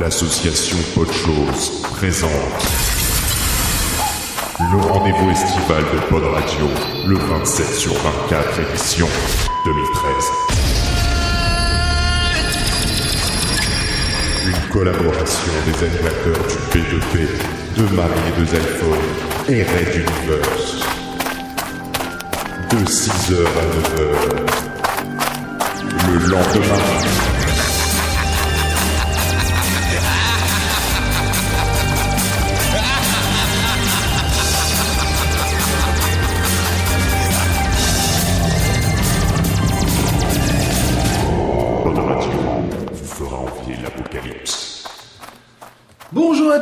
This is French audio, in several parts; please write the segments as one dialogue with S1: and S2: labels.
S1: L'association Podchose présente le rendez-vous estival de Pod Radio, le 27 sur 24 édition 2013. Une collaboration des animateurs du P2P, de Marie de Zelphone et Red Universe. De 6h à 9h. Le lendemain.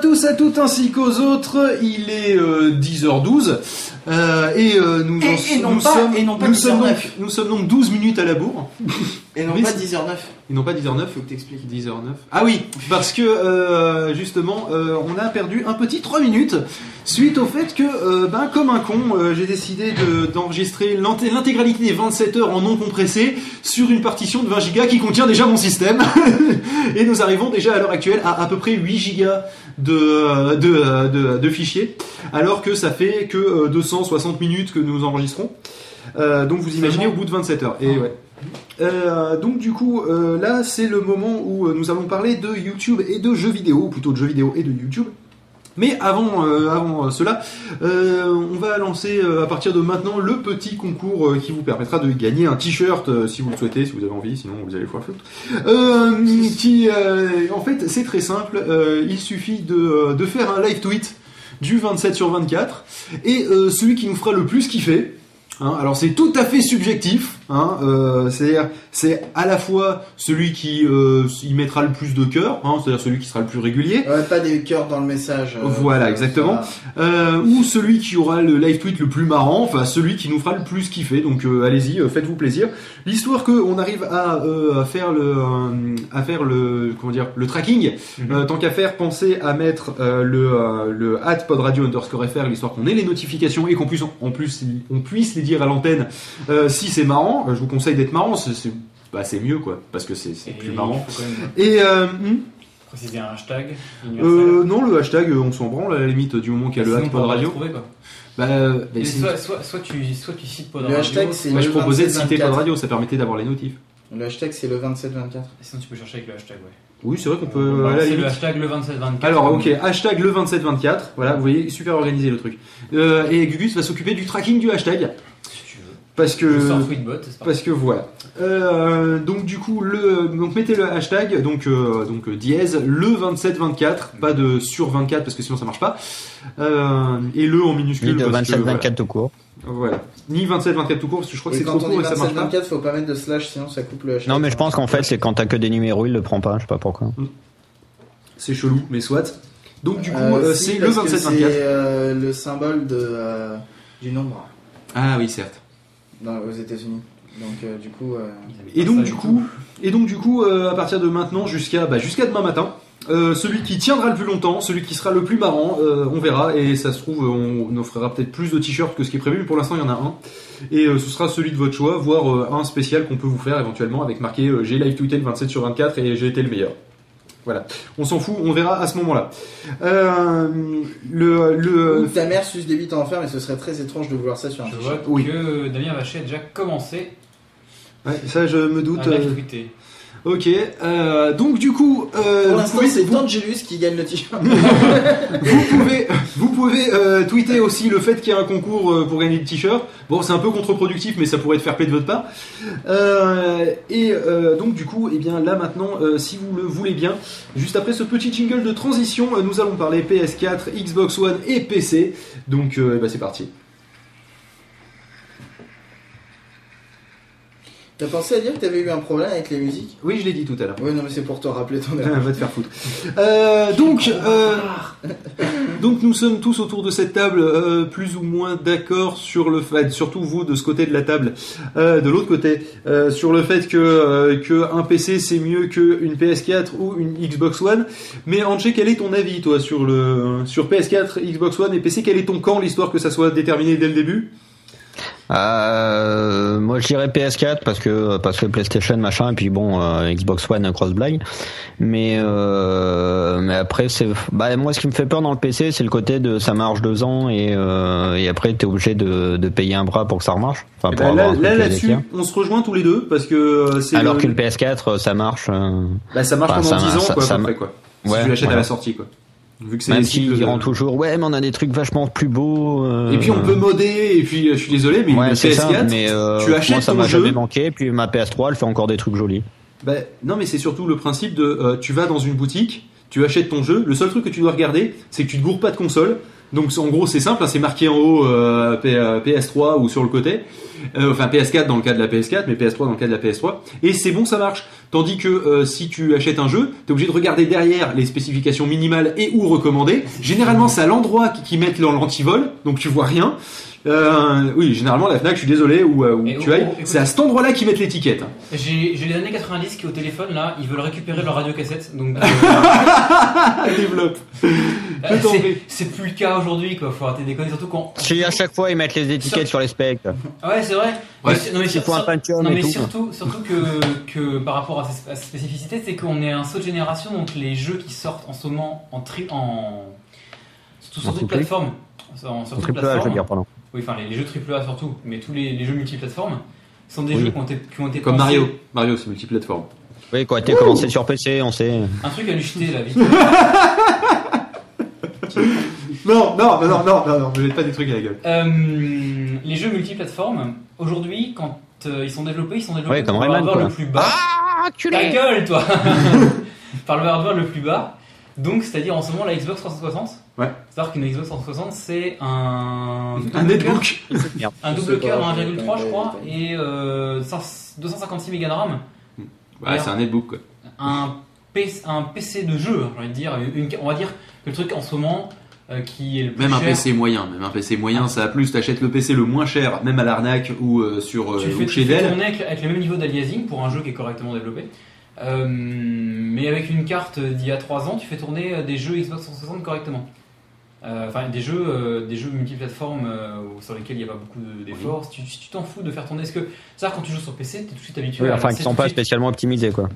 S2: Tous, à toutes ainsi qu'aux autres. Il est euh, 10h12 euh, et euh, nous,
S3: Et-
S2: en-
S3: et non
S2: nous
S3: pas-
S2: sommes,
S3: et non pas
S2: nous sommes
S3: 10h09.
S2: donc, nous sommes donc 12 minutes à la bourre.
S3: Et non pas
S2: c'est-
S3: 10h09.
S2: Ils n'ont pas 10h09.
S3: Faut que t'expliques.
S2: 10h09. Ah oui, parce que euh, justement, euh, on a perdu un petit 3 minutes suite au fait que, euh, ben, comme un con, euh, j'ai décidé de- d'enregistrer l'inté- l'intégralité des 27 heures en non compressé sur une partition de 20 gigas qui contient déjà mon système. Et nous arrivons déjà à l'heure actuelle à à peu près 8 gigas de, de, de, de fichiers, alors que ça fait que euh, 260 minutes que nous enregistrons. Euh, donc vous imaginez au bout de 27 heures. Et ouais. Euh, donc du coup, euh, là c'est le moment où euh, nous allons parler de YouTube et de jeux vidéo, ou plutôt de jeux vidéo et de YouTube. Mais avant, avant cela, on va lancer à partir de maintenant le petit concours qui vous permettra de gagner un t-shirt si vous le souhaitez, si vous avez envie, sinon vous allez le voir qui, en fait, c'est très simple. il suffit de, de faire un live tweet du 27 sur 24 et celui qui nous fera le plus kiffer. Hein, alors c'est tout à fait subjectif, hein, euh, c'est-à-dire c'est à la fois celui qui euh, y mettra le plus de cœur, hein, c'est-à-dire celui qui sera le plus régulier,
S3: Ouais, pas des cœurs dans le message. euh,
S2: Voilà, exactement. ou celui qui aura le live tweet le plus marrant, enfin celui qui nous fera le plus kiffer. Donc allez-y, faites-vous plaisir. L'histoire que on arrive à, à faire le à faire le comment dire le tracking. euh, tant qu'à faire, pensez à mettre le le at podradio underscore fr, l'histoire qu'on ait les notifications et qu'en plus en plus on puisse les dire à l'antenne euh, si c'est marrant. Euh, Je vous conseille d'être marrant, c'est c'est- bah, c'est mieux quoi, parce que c'est c'est plus marrant.
S4: Même
S2: Et euh, hmm
S4: préciser un hashtag
S2: euh, non, le hashtag, on s'en branle à la limite du moment qu'il y a le
S4: pourra
S2: pod radio.
S4: le trouver, quoi.
S2: Bah, bah,
S4: Mais
S2: c'est-
S4: soit, soit, soit, tu, soit tu cites Pod
S3: Le
S4: Radio,
S3: hashtag, c'est-
S2: moi, je proposais de
S3: 27,
S2: citer Pod
S3: 24.
S2: Radio, ça permettait d'avoir les notifs.
S3: Le hashtag c'est le 27-24.
S4: sinon tu peux chercher avec le hashtag, ouais.
S2: Oui, c'est vrai qu'on
S4: On
S2: peut.
S4: lancer le hashtag le 2724.
S2: Alors, ok, hashtag le 2724. Voilà, vous voyez, super organisé le truc. Euh, et Gugus va s'occuper du tracking du hashtag. Parce que. Parce que voilà. Euh, donc du coup le donc mettez le hashtag donc euh, donc euh, dièse le 2724 pas de sur 24 parce que sinon ça marche pas euh, et le en minuscule
S5: Ni de
S2: parce que,
S5: 27-24 tout court.
S2: voilà. voilà. ni 27-24 tout court parce que je crois que c'est
S3: quand
S2: trop
S3: on
S2: court
S3: dit
S2: et ça marche pas
S3: 27-24, faut pas mettre de slash sinon ça coupe le hashtag.
S5: Non, mais je pense qu'en fait, c'est quand t'as que des numéros, il le prend pas, je sais pas pourquoi.
S2: c'est chelou mais soit donc du coup
S3: si,
S2: c'est le
S3: parce que
S2: 27-24
S3: C'est euh, le symbole de, euh, du nombre
S2: ah oui certes
S3: dans, aux États-Unis. Donc euh, du coup. euh,
S2: Et donc du coup, et donc du coup, euh, à partir de maintenant jusqu'à bah, jusqu'à demain matin, euh, celui qui tiendra le plus longtemps, celui qui sera le plus marrant, euh, on verra. Et ça se trouve, on, on offrira peut-être plus de t-shirts que ce qui est prévu. Mais pour l'instant, il y en a un. Et euh, ce sera celui de votre choix, voire euh, un spécial qu'on peut vous faire éventuellement avec marqué euh, j'ai live tweeté le 27 sur 24 et j'ai été le meilleur. Voilà, on s'en fout, on verra à ce moment-là. Euh, le, le
S3: Ou ta mère suce des bites en enfer, mais ce serait très étrange de vouloir ça sur un
S4: Je vois
S2: Oui.
S4: que Damien Vacher a déjà commencé
S2: ouais, ça je me doute.
S4: à
S2: euh. Ok, euh, donc du coup, euh,
S3: Pour l'instant, c'est
S2: vous-
S3: qui gagne le t-shirt.
S2: vous pouvez, vous pouvez euh, tweeter aussi le fait qu'il y a un concours euh, pour gagner le t-shirt. Bon, c'est un peu contre-productif, mais ça pourrait être fair play de votre part. Et euh, donc, du coup, eh bien là maintenant, si vous le voulez bien, juste après ce petit jingle de transition, nous allons parler PS4, Xbox One et PC. Donc, eh ben, c'est parti.
S3: T'as pensé à dire que t'avais eu un problème avec les musiques?
S2: Oui, je l'ai dit tout à l'heure.
S3: Ouais, non, mais c'est pour te rappeler ton erreur.
S2: va te faire foutre. Euh, donc, euh, donc nous sommes tous autour de cette table, euh, plus ou moins d'accord sur le fait, surtout vous de ce côté de la table, euh, de l'autre côté, euh, sur le fait que, euh, que un PC c'est mieux qu'une PS4 ou une Xbox One. Mais Angé, quel est ton avis toi sur le sur PS4, Xbox One et PC Quel est ton camp l'histoire que ça soit déterminé dès le début?
S5: Euh, moi je dirais PS4 parce que parce que PlayStation machin et puis bon euh, Xbox One cross blague mais euh, mais après c'est bah moi ce qui me fait peur dans le PC c'est le côté de ça marche deux ans et et après t'es obligé de, de payer un bras pour que ça remarche enfin
S2: Eh
S5: pour
S2: ben, là, là,
S5: détient.
S2: on se rejoint tous les deux parce que c'est
S5: alors
S2: le-
S5: que le PS4 ça marche
S2: bah, ça marche
S5: Enfin,
S2: pendant
S5: ça-
S2: 10 ans
S5: ça-
S2: quoi,
S5: ça-
S2: à peu près, quoi. Si
S5: ouais,
S2: tu l'achètes à la sortie quoi. Vu que c'est
S5: même s'ils
S2: de-
S5: diront toujours ouais mais on a des trucs vachement plus beaux euh,
S2: Et puis on peut modder et puis euh, je suis désolé mais
S5: ouais
S2: une
S5: c'est ça
S2: PS4
S5: mais euh,
S2: tu achètes
S5: moi ça m'a jamais manqué puis ma PS3 elle fait encore des trucs jolis
S2: Bah, non, mais c'est surtout le principe de euh, tu vas dans une boutique, tu achètes ton jeu, le seul truc que tu dois regarder, c'est que tu te gourres pas de console. Donc en gros, c'est simple, hein, c'est marqué en haut euh, P- euh, PS3 ou sur le côté. Euh, enfin PS4 dans le cas de la PS4, mais PS3 dans le cas de la PS3. Et c'est bon, ça marche. Tandis que euh, si tu achètes un jeu, t'es obligé de regarder derrière les spécifications minimales et ou recommandées. Généralement, c'est à l'endroit qui, qui mettent leur l'antivol, donc tu vois rien. Euh, oui, généralement la Fnac, je suis désolé, où, euh, où tu
S4: oh,
S2: ailles,
S4: oh,
S2: c'est à cet endroit-là qu'ils mettent l'étiquette.
S4: J'ai les années 90 qui au téléphone là, ils veulent récupérer leur radiocassette. Donc euh,
S2: Développe.
S4: euh, c'est- plus le cas aujourd'hui quoi. Faut arrêter des conneries surtout quand.
S5: si à chaque fois ils mettent les étiquettes sur les specs
S4: Ouais, c'est vrai.
S2: Ouais.
S4: Mais c'est- non mais, sur-
S5: un
S4: sur- non, mais
S5: tout
S4: surtout, surtout que, que par rapport à ces spécificités, c'est qu'on est un saut de génération, donc les jeux qui sortent en ce moment en tri, en surtout sur
S5: En
S4: toute
S5: triplé
S4: plateforme, sur, sur toute
S5: triple A je veux dire pardon
S4: Oui, enfin les, les jeux AAA surtout, mais tous les, les jeux multiplateformes sont des
S5: Oui.
S4: jeux qui ont été, qui ont été
S2: Comme
S4: pensés-
S2: Mario. Mario, c'est multiplateforme.
S5: oui quoi t'es commencé sur PC on sait
S4: Un truc à lui jeter la vie.
S2: Non, non, non, non, non, non, non, ne jette pas des trucs à la gueule.
S4: Euh, les jeux multiplateformes, aujourd'hui, quand euh, ils sont développés, ils sont développés
S5: Ouais, comme
S4: par le
S5: Rayman,
S4: hardware
S5: quoi.
S4: le plus bas.
S5: ah
S4: Ta gueule, toi Par le hardware le plus bas. Donc, c'est-à-dire en ce moment la Xbox 360.
S2: Ouais.
S4: C'est-à-dire qu'une Xbox 360, c'est un.
S2: Un netbook.
S4: Un
S3: Je
S4: double
S3: pas,
S4: cœur à
S3: je
S4: 1,3, je
S3: connais
S4: crois, et euh, 256 mégas de RAM.
S2: Ouais, c'est un netbook, quoi.
S4: Un, PC, un PC de jeu, j'ai envie de dire. Une- on va dire que le truc en ce moment euh, qui est le plus
S2: Même un
S4: cher,
S2: PC moyen, même un PC moyen, ça a plus. T'achètes le PC le moins cher, même à l'arnaque ou euh, sur euh,
S4: tu fais,
S2: ou
S4: tu
S2: chez
S4: fais
S2: Dell.
S4: tourner avec, avec le même niveau d'aliasing pour un jeu qui est correctement développé. Euh, mais avec une carte d'il y a 3 ans, tu fais tourner euh, des jeux Xbox 360 correctement. Euh, Enfin, des jeux, euh, des jeux multiplateformes euh, sur lesquels il n'y a pas beaucoup de- d'efforts. Si tu si tu t'en fous de faire tourner, est-ce que ça, quand tu joues sur PC, tu es tout de suite habitué
S5: Oui,
S4: à
S5: enfin
S4: lancer
S5: qui sont
S4: tout de
S5: pas
S4: suite-
S5: spécialement optimisés quoi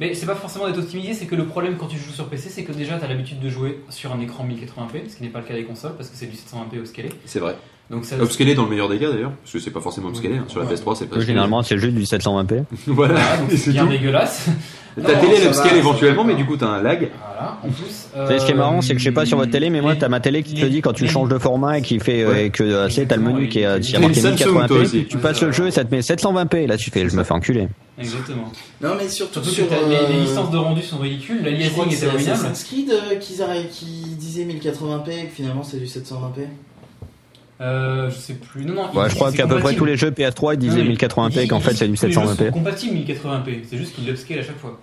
S4: Mais c'est pas forcément d'être optimisé, c'est que le problème quand tu joues sur PC, c'est que déjà tu as l'habitude de jouer sur un écran 1080p, ce qui n'est pas le cas des consoles parce que c'est du 720p upscalé.
S2: C'est vrai.
S4: Donc ça,
S2: Upscalé dans le meilleur des cas d'ailleurs, parce que c'est pas forcément upscalé. hein. Sur la
S3: Ouais.
S2: PS3, c'est pas.
S5: Généralement c'est juste du 720p
S2: Voilà. Et
S4: c'est bien
S2: tout.
S4: dégueulasse.
S2: Ta
S3: Non,
S2: télé elle upscale éventuellement, mais du coup t'as un lag.
S4: Voilà, en plus.
S5: Tu sais, ce qui est marrant, c'est que je sais pas sur votre télé, mais moi, t'as ma télé qui te dit quand tu changes de format et qui fait, euh,
S2: Ouais.
S5: et que, euh, tu sais, t'as le menu qui est, euh, qui a
S2: T'as
S5: marqué
S2: une Samsung, toi
S5: 1080p,
S2: aussi.
S5: puis tu passes le jeu et ça te met 720p. Là, tu fais, je me fais enculer.
S4: Exactement.
S3: Non, mais surtout
S4: Surtout
S3: sur.
S4: que t'as- les, les
S3: euh,
S4: licences de rendu sont ridicules, l'aliasing
S3: que
S4: est
S3: c'est
S4: abominable.
S3: Assassin's Creed euh, arrêtent- qui disait 1080p et que finalement c'est du 720p.
S4: Euh, je sais plus. Non, non.
S5: Ouais,
S4: il-
S5: je crois qu'à peu près
S4: compatible.
S5: tous les jeux PS3 ils disaient
S4: Non, mais
S5: 1080p,
S4: il-
S5: qu'en fait c'est du
S4: tous les jeux sont
S5: 720p.
S4: compatibles 1080p, c'est juste qu'il l'upscale à chaque fois.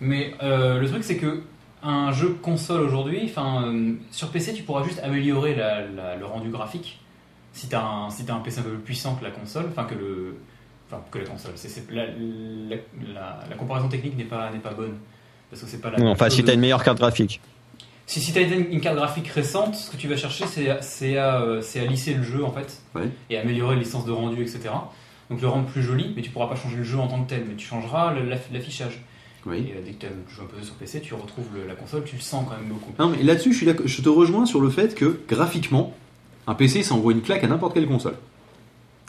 S4: Mais euh, le truc c'est que un jeu console aujourd'hui, euh, sur PC tu pourras juste améliorer la- la- le rendu graphique si t'as un si t'as un PC un peu plus puissant que la console, enfin que le enfin que la console. La, la, la- la comparaison technique n'est pas pas bonne parce que c'est pas la.
S5: Enfin, si
S4: de-
S5: t'as une meilleure carte graphique.
S4: Si, si tu as une, carte graphique récente, ce que tu vas chercher, c'est à, c'est à, euh, c'est à lisser le jeu en fait, et améliorer les licences de rendu, etc. Donc le rendre plus joli, mais tu pourras pas changer le jeu en tant que tel, mais tu changeras l'affichage.
S2: Oui.
S4: Et euh, dès que tu joues un peu sur PC, tu retrouves le- la console, tu le sens quand même beaucoup.
S2: Non, mais là-dessus, je, suis d'accord- je te rejoins sur le fait que graphiquement, un PC ça envoie une claque à n'importe quelle console.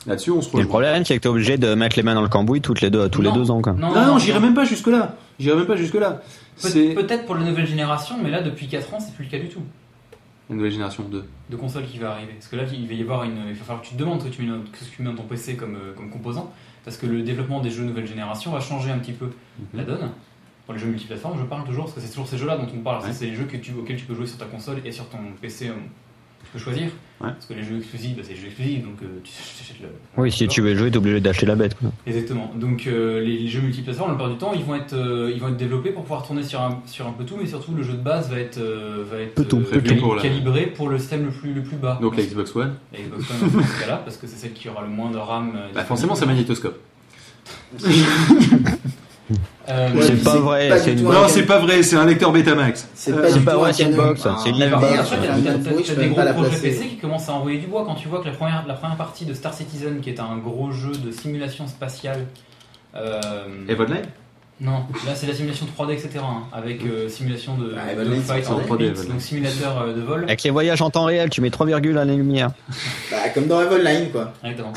S2: Là-dessus, on se
S5: Et le
S2: rejoint.
S5: problème, c'est que t'es obligé de mettre les mains dans le cambouis toutes les deux, tous les deux ans, quoi.
S4: Non,
S2: Non, non, j'irai même pas jusque-là. J'irai même pas jusque-là.
S4: Peut-être pour la nouvelle génération, mais là depuis 4 ans, c'est plus le cas du tout.
S2: la nouvelle génération 2.
S4: De console qui va arriver. Parce que là, il va y avoir une. Il va falloir que tu te demandes ce que tu mets dans, ce que tu mets dans ton PC comme, euh, comme composant. Parce que le développement des jeux nouvelle génération va changer un petit peu la donne. Pour les jeux multiplateformes, je parle toujours, parce que c'est toujours ces jeux-là dont on parle.
S2: Ouais.
S4: C'est les jeux que tu, auxquels tu peux jouer sur ta console et sur ton PC. euh, tu peux choisir.
S2: Ouais.
S4: Parce que les jeux exclusifs, bah, c'est les jeux exclusifs, donc euh, tu achètes le.
S5: Oui, si tu veux jouer, t'es obligé d'acheter la bête, quoi.
S4: Exactement. Donc euh, les, les jeux multiplateformes, la plupart du temps, ils vont être, euh, ils vont être développés pour pouvoir tourner sur un, sur un peu tout, mais surtout le jeu de base va être, euh, va être euh, cali-
S2: Pour la-
S4: calibré pour le système le plus, le plus bas.
S2: Donc la Xbox One.
S4: La Xbox One dans ce cas-là, parce que c'est celle qui aura le moins de RAM.
S2: Bah, forcément, c'est magnétoscope.
S4: Euh,
S5: C'est pas
S3: c'est
S5: vrai,
S3: pas
S5: c'est une-
S2: Non, c'est pas vrai, c'est un lecteur Betamax.
S3: C'est
S2: Euh,
S3: pas
S5: c'est vrai, c'est une box, c'est une
S3: Ah,
S5: live
S3: merde,
S5: box.
S3: j'ai
S4: Après,
S3: un
S4: t'as- des gros projets. PC qui commencent à envoyer du bois quand tu vois que la première, la première partie de Star Citizen, qui est un gros jeu de simulation spatiale. euh, non, là c'est la simulation 3D, etc. hein, avec euh, simulation de,
S3: Ah,
S4: de fight
S3: c'est
S4: en
S3: 3D,
S4: 3D,
S2: Eve Online.
S4: donc simulateur euh, de vol.
S5: Avec les voyages en temps réel, tu mets 3 virgules à la lumière.
S3: Bah, comme dans Eve Online, quoi.
S4: Exactement.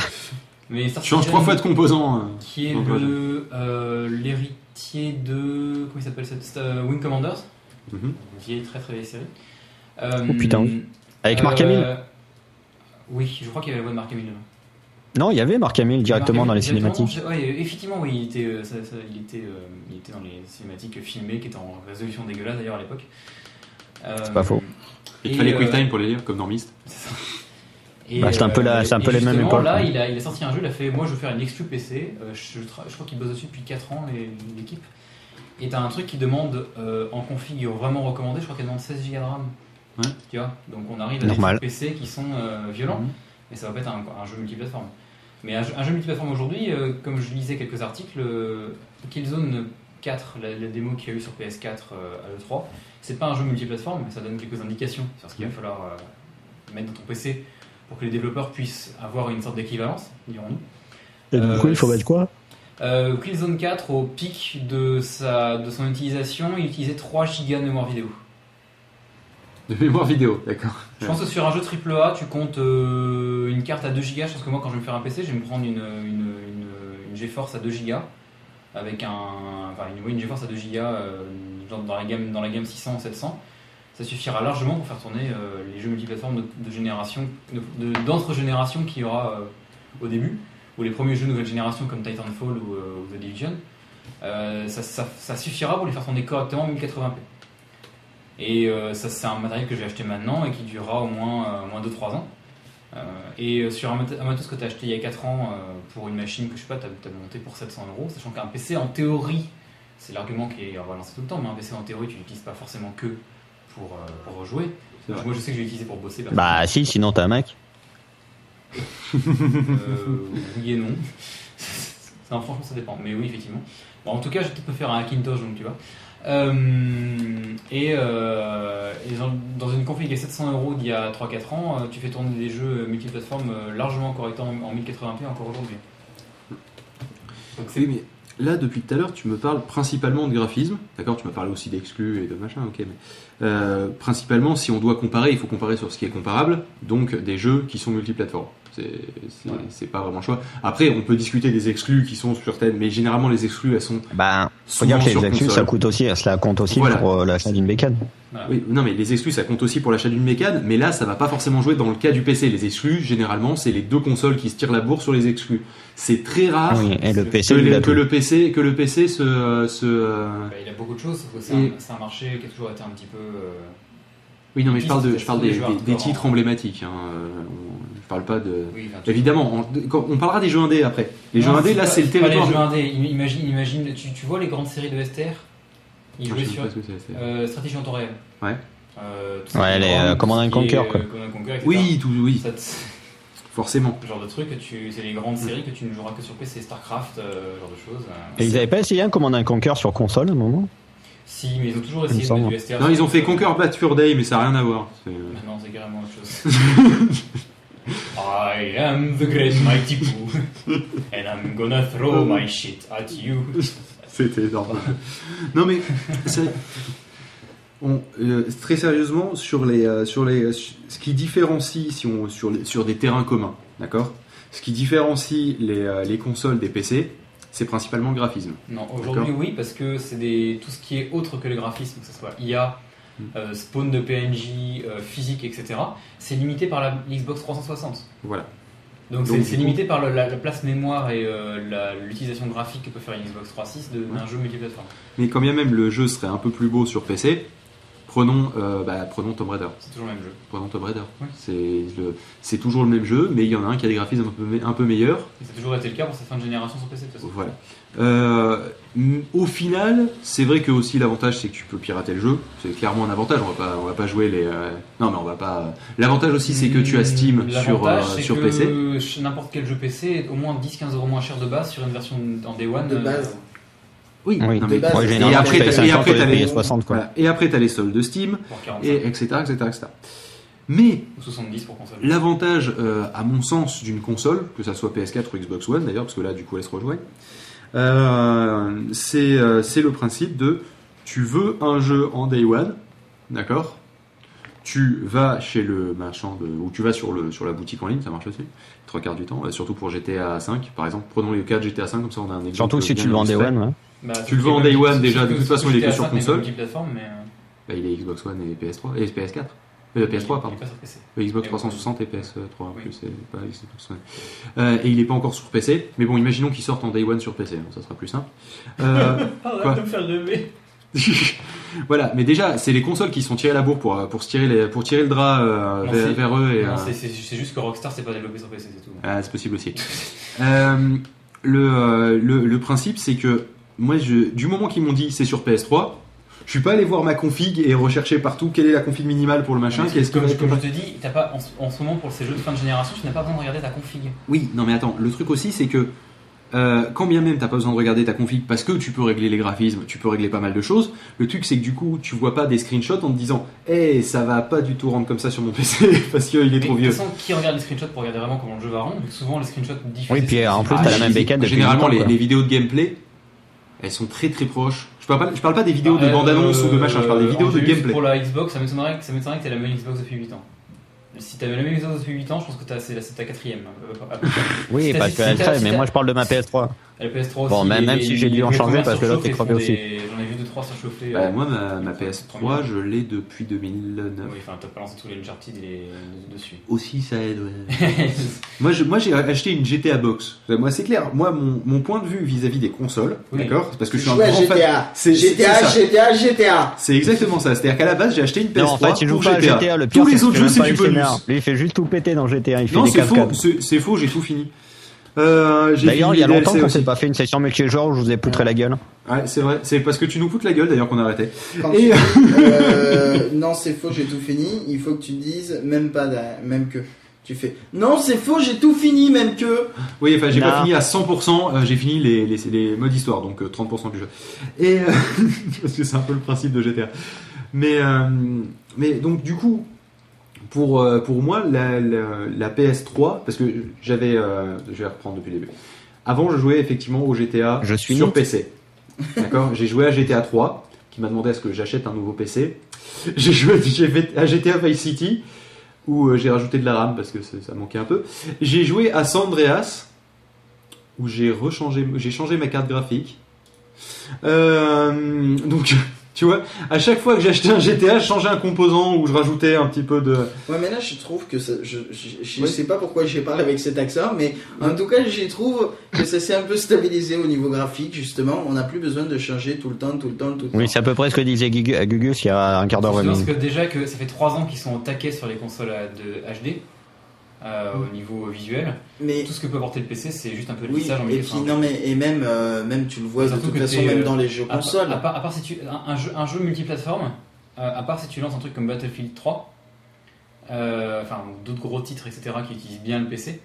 S4: Mais Star Citizen,
S2: trois fois de composants. euh.
S4: qui est le euh, l'héritier de comment il s'appelle cette euh, Wing Commanders,
S2: Mhm.
S4: une vieille très très vieille série. Euh,
S5: Oh, putain, oui. Avec Mark
S4: euh,
S5: Hamill
S4: Oui, je crois qu'il y avait la voix de Mark Hamill. dedans.
S5: Non, il y avait Mark Hamill directement
S4: Mark
S5: dans les cinématiques.
S4: ouais, effectivement, oui, il était, euh, ça- ça- il, était, euh, il était dans les cinématiques filmées qui étaient en résolution dégueulasse d'ailleurs à l'époque. Euh,
S5: C'est pas faux.
S2: Il fallait
S4: euh,
S2: QuickTime pour les lire, comme dans Myst.
S4: Et,
S5: Bah, c'est un peu la-
S4: euh,
S5: c'est un peu les mêmes époques,
S4: Là, il a, il a sorti un jeu, il a fait Moi, je veux faire une exclu PC. Euh, je, crois qu'il bosse dessus depuis 4 ans, l'équipe. Et t'as un truc qui demande euh, en config vraiment recommandé, je crois qu'elle demande 16 Go de RAM.
S2: Ouais.
S4: Tu vois Donc on arrive à
S5: Normal.
S4: des PC qui sont euh, violents,
S2: Mhm.
S4: mais ça va pas être un, un jeu multiplateforme. Mais un, jeu- un jeu multiplateforme aujourd'hui, euh, comme je lisais quelques articles, Killzone 4, la, la démo qu'il y a eu sur PS4 euh, à l'E3, c'est pas un jeu multiplateforme, mais ça donne quelques indications sur ce qu'il va falloir euh, mettre dans ton PC pour que les développeurs puissent avoir une sorte d'équivalence, dirons-nous.
S5: Et du
S4: Euh,
S5: coup, il faut mettre quoi
S4: Euh, Killzone 4, au pic de, sa, de son utilisation, il utilisait 3 Go de mémoire vidéo.
S2: De mémoire vidéo, d'accord.
S4: Je pense que sur un jeu AAA, tu comptes euh, une carte à 2 Go. Je pense que moi, quand je vais me faire un PC, je vais me prendre une, une, une, une GeForce à 2 Go. Avec un. Enfin, une, une GeForce à 2 Go euh, dans, dans la gamme, dans la gamme 600 ou 700. Ça suffira largement pour faire tourner euh, les jeux multiplateformes de, de génération, de- de- qu'il y aura euh, au début, ou les premiers jeux nouvelle génération comme Titanfall ou, euh, The Division. Ça, suffira pour les faire tourner correctement en 1080p. Et ça, c'est un matériel que j'ai acheté maintenant et qui durera au moins, moins 2-3 ans. Et sur un, mat- matos que tu as acheté il y a 4 ans pour une machine que je sais pas, tu as, monté pour 700 euros, sachant qu'un PC en théorie, c'est l'argument qui est relancé tout le temps, mais un PC en théorie, tu l'utilises pas forcément que pour, euh, pour rejouer. Moi, je sais que je l'ai utilisé pour bosser.
S5: Bah si, sinon t'as un Mac.
S4: Euh, oui et non. Ça, franchement, ça dépend. Mais oui, effectivement. Bon, en tout cas, je peux faire un Hackintosh, donc tu vois. Euh, et euh, et dans, dans une config à 700 euros d'il y a 3-4 ans, euh, tu fais tourner des jeux multiplateformes largement correctement en 1080p encore aujourd'hui.
S2: Oui, mais là, depuis tout à l'heure, tu me parles principalement de graphisme. D'accord Tu m'as parlé aussi d'exclus et de machin, ok. Mais euh, principalement, si on doit comparer, il faut comparer sur ce qui est comparable, donc des jeux qui sont multiplateformes. C'est pas vraiment le choix. Après, on peut discuter des exclus qui sont sur certaines, mais généralement, les exclus, elles sont
S5: Bah, faut dire que les exclus,
S2: console.
S5: ça coûte aussi, cela compte aussi
S2: Voilà.
S5: pour euh, l'achat d'une bécane.
S4: voilà.
S2: Oui, non, mais les exclus, ça compte aussi pour l'achat d'une mécane, mais là, ça va pas forcément jouer dans le cas du PC. Les exclus, généralement, c'est les deux consoles qui se tirent la bourre sur les exclus. C'est très rare
S5: oui, et le
S4: que
S5: PC,
S2: que, les- le PC, que le PC se, euh, se euh,
S4: Bah, il a beaucoup de choses, c'est un, marché qui a toujours été un petit peu. euh,
S2: Oui, non, mais je parle, de, je parle
S4: des
S2: titres emblématiques. Hein. euh, on- parle pas de.
S4: oui, enfin, tu-
S2: Évidemment, on, parlera des jeux indés après. Les jeux indés, là, c'est le
S4: pas
S2: territoire.
S4: Les jeux indés. Imagine, imagine tu, tu vois les grandes séries de STR Ils
S2: Ah,
S4: jouaient sur
S2: pas ce que c'est, c'est-
S4: euh, stratégie en temps réel.
S2: Ouais.
S4: Euh,
S5: Ouais, les, euh, Command Conquer, quoi.
S4: Conquer.
S2: Oui, tout, oui,
S4: Ça te-
S2: forcément.
S4: ce genre de truc, tu, c'est les grandes séries que tu ne joueras que sur PC, StarCraft, euh, genre de choses.
S5: Et ils avaient pas essayé un Command and Conquer sur console à un moment?
S4: Si, mais ils ont toujours essayé de mettre
S5: semble.
S4: du STR.
S2: Non, ils ont fait. Conquer Bad Fur Day, mais ça n'a rien à voir.
S4: Non, c'est carrément autre chose. I am the great mighty Pooh, and I'm gonna throw my shit at you.
S2: C'était énorme. non mais c'est- on, euh, très sérieusement sur les euh, sur les ce qui différencie si on sur les, sur des terrains communs, d'accord? Ce qui différencie les, euh, les consoles des PC, c'est principalement le graphisme.
S4: Non, aujourd'hui oui, parce que c'est des tout ce qui est autre que le graphisme, que ce soit IA. Euh, spawn de PNJ, euh, physique, etc. C'est limité par la Xbox 360.
S2: Voilà.
S4: Donc
S2: Donc,
S4: c'est
S2: coup-
S4: limité par le- la, la place mémoire et euh, l'utilisation graphique que peut faire une Xbox 360 de- d'un jeu multiplateforme.
S2: Mais quand bien même le jeu serait un peu plus beau sur PC, prenons euh, bah, prenons Tomb Raider.
S4: C'est toujours le même jeu.
S2: Prenons Tomb Raider.
S4: Ouais.
S2: C'est le c'est toujours le même jeu, mais il y en a un qui a des graphismes un peu, un peu meilleurs.
S4: Et ça a toujours été le cas pour cette fin de génération sur PC de toute façon.
S2: Voilà. Euh, au final, c'est vrai que aussi l'avantage c'est que tu peux pirater le jeu. C'est clairement un avantage. On va pas, on va pas jouer les. euh, Non, mais on va pas. L'avantage aussi c'est que tu as Steam sur
S4: L'avantage,
S2: euh,
S4: c'est
S2: sur
S4: que
S2: PC.
S4: N'importe quel jeu PC est au moins 10-15 euros moins cher de base sur une version en Day One.
S3: De
S4: euh,
S3: base.
S2: Oui,
S5: Oui,
S2: non, mais-
S3: de base,
S5: Ouais,
S3: Et
S2: après, t'as- et
S5: 50
S2: après, t'as les-
S5: 60, quoi.
S2: voilà. Et après, tu as les soldes de Steam,
S4: Pour 45
S2: et etc., etc., etc. Mais
S4: ou 70 pour console.
S2: L'avantage, euh, à mon sens, d'une console, que ça soit PS4 ou Xbox One d'ailleurs, parce que là, du coup, elle se rejoignent, euh, c'est euh, c'est le principe de tu veux un jeu en day one, d'accord? Tu vas chez le marchand de, ou tu vas sur le sur la boutique en ligne, ça marche aussi, trois quarts du temps, surtout pour GTA 5. Par exemple, prenons les cas de GTA 5 comme ça, on a un exemple.
S5: Surtout si tu le vends Day
S2: illustré.
S5: One, ouais.
S4: Bah,
S2: Tu le vends en day one, déjà, de toute façon, il est que sur
S4: 5 n'est pas
S2: console.
S4: euh,
S2: Bah, il est Xbox One et PS3 et PS4, euh, PS3
S4: il-
S2: pardon. Le Xbox
S4: Et
S2: 360 et PS3 en
S4: Oui.
S2: plus, c'est pas Xbox One. Euh, et il est pas encore sur PC, mais bon, imaginons qu'il sorte en day one sur PC, hein, ça sera plus simple. Euh,
S4: Arrête
S2: Quoi
S4: de me faire rêver.
S2: voilà, mais déjà, c'est les consoles qui sont tirées la bourre pour, euh, pour, se tirer, les, pour tirer le drap euh,
S4: Non,
S2: vers, eux. Et, euh,
S4: c'est- juste que Rockstar c'est pas développé sur PC, c'est tout.
S2: ah, c'est possible aussi. Euh, le, euh, le, le principe, c'est que moi, je, du moment qu'ils m'ont dit c'est sur PS3, je suis pas allé voir ma config et rechercher partout quelle est la config minimale pour le machin. Qu'est-ce que
S4: comme,
S2: je
S4: comme je te dis, t'as pas, en, ce- en ce moment pour ces jeux de fin de génération, tu n'as pas besoin de regarder ta config.
S2: Oui, non mais attends, le truc aussi c'est que euh, quand bien même t'as pas besoin de regarder ta config parce que tu peux régler les graphismes, tu peux régler pas mal de choses, le truc c'est que du coup tu vois pas des screenshots en te disant Eh ça va pas du tout rendre comme ça sur mon PC parce qu'il est
S4: Mais
S2: trop
S4: de
S2: vieux.
S4: toute façon, qui regarde les screenshots pour regarder vraiment comment le jeu va rendre? Que souvent les screenshots diffusés.
S5: Oui, puis, en plus,
S4: c'est-
S5: t'as la
S2: Ah,
S5: même
S2: je-
S5: bécane
S2: Généralement
S5: 10 ans,
S2: les,
S5: quoi.
S2: les vidéos de gameplay elles sont très très proches. Je parle pas, je parle pas des vidéos de
S4: Euh,
S2: bande-annonce ou de machin, je parle des vidéos de gameplay.
S4: Pour la Xbox, ça m'étonnerait que que t'aies la même Xbox depuis 8 ans. Si t'avais la même Xbox depuis 8 ans, je pense que t'as- c'est ta quatrième. euh.
S5: Oui,
S4: Si
S5: parce
S4: si
S5: qu'elle
S4: si
S5: mais moi je parle de ma PS3.
S4: Et la PS3
S5: Bon,
S4: aussi,
S5: même-
S4: les-
S5: même si j'ai dû en changer parce que l'autre est crevé aussi.
S4: des- J'en ai vu 2-3 surchauffer.
S2: Bah,
S4: euh,
S2: moi ma, ma
S4: c'est
S2: PS3
S4: trop bien.
S2: je l'ai depuis 2009.
S4: Oui, enfin, t'as pas lancé tous les Uncharted et les dessus.
S2: Aussi ça aide. ouais. Moi, je- moi, j'ai acheté une GTA Box. Moi, c'est clair. Moi, mon, mon point de vue vis-à-vis des consoles,
S4: Oui.
S2: d'accord, c'est parce que je suis un grand fan.
S3: GTA.
S2: C'est- c'est-
S3: GTA. GTA, GTA.
S2: C'est exactement ça. C'est-à-dire qu'à la base, j'ai acheté une PS3
S5: Non, en fait, il joue pas à
S2: GTA.
S5: GTA. Le pire,
S2: Tous les
S5: c'est
S2: autres jeux, c'est du bonus.
S5: Lui, il fait juste tout péter dans GTA. Il fait
S2: Non, c'est faux. c'est faux. J'ai tout fini. Euh,
S5: D'ailleurs, il y a longtemps qu'on s'est pas fait une session multijoueur où je vous ai poutré la gueule.
S2: Ouais, c'est vrai. C'est parce que tu nous coûtes la gueule d'ailleurs qu'on a arrêté.
S3: Quand
S2: Et-
S3: tu dis, euh, non, c'est faux, j'ai tout fini. Il faut que tu dises même pas, même que. Tu fais non, c'est faux, j'ai tout fini, même que.
S2: Oui, enfin, j'ai pas fini à 100%. euh, j'ai fini les, les, les modes histoire, donc euh, 30% du jeu. Et euh, parce que c'est un peu le principe de GTA. Mais euh, mais donc du coup, pour euh, pour moi, la, la, la PS3, parce que j'avais, euh, je vais reprendre depuis le début. Avant, je jouais effectivement au GTA
S5: Je suis
S2: sur. PC. D'accord? J'ai joué à GTA 3, qui m'a demandé à ce que j'achète un nouveau PC. J'ai joué à GTA Vice City, où euh, j'ai rajouté de la RAM parce que ça manquait un peu. J'ai joué à San Andreas, où j'ai changé ma carte graphique. Euh, donc, tu vois, à chaque fois que j'achetais un GTA, je changeais un composant ou je rajoutais un petit peu de.
S3: Ouais, mais là, je trouve que ça, je, je, je
S2: Oui.
S3: sais pas pourquoi j'ai parlé avec cet accent, mais en tout cas, j'y trouve que ça s'est un peu stabilisé au niveau graphique, justement. On n'a plus besoin de changer tout le temps, tout le temps, tout le
S5: Oui,
S3: temps.
S5: c'est à peu près ce que disait Gugus il y a un quart d'heure.
S4: Je pense que déjà que ça fait 3 ans qu'ils sont au taquet sur les consoles de HD euh, au niveau visuel.
S3: Mais
S4: Tout ce que peut apporter le PC, c'est juste un peu de
S3: oui,
S4: lissage en
S3: et
S4: milieu.
S3: puis
S4: enfin,
S3: non, mais et même, euh, même tu le vois de toute façon, même
S4: euh,
S3: dans les jeux consoles.
S4: à part, à part si tu un, un jeu, un jeu multiplateforme, euh, à part si tu lances un truc comme Battlefield 3, euh, enfin d'autres gros titres etc qui utilisent bien le PC,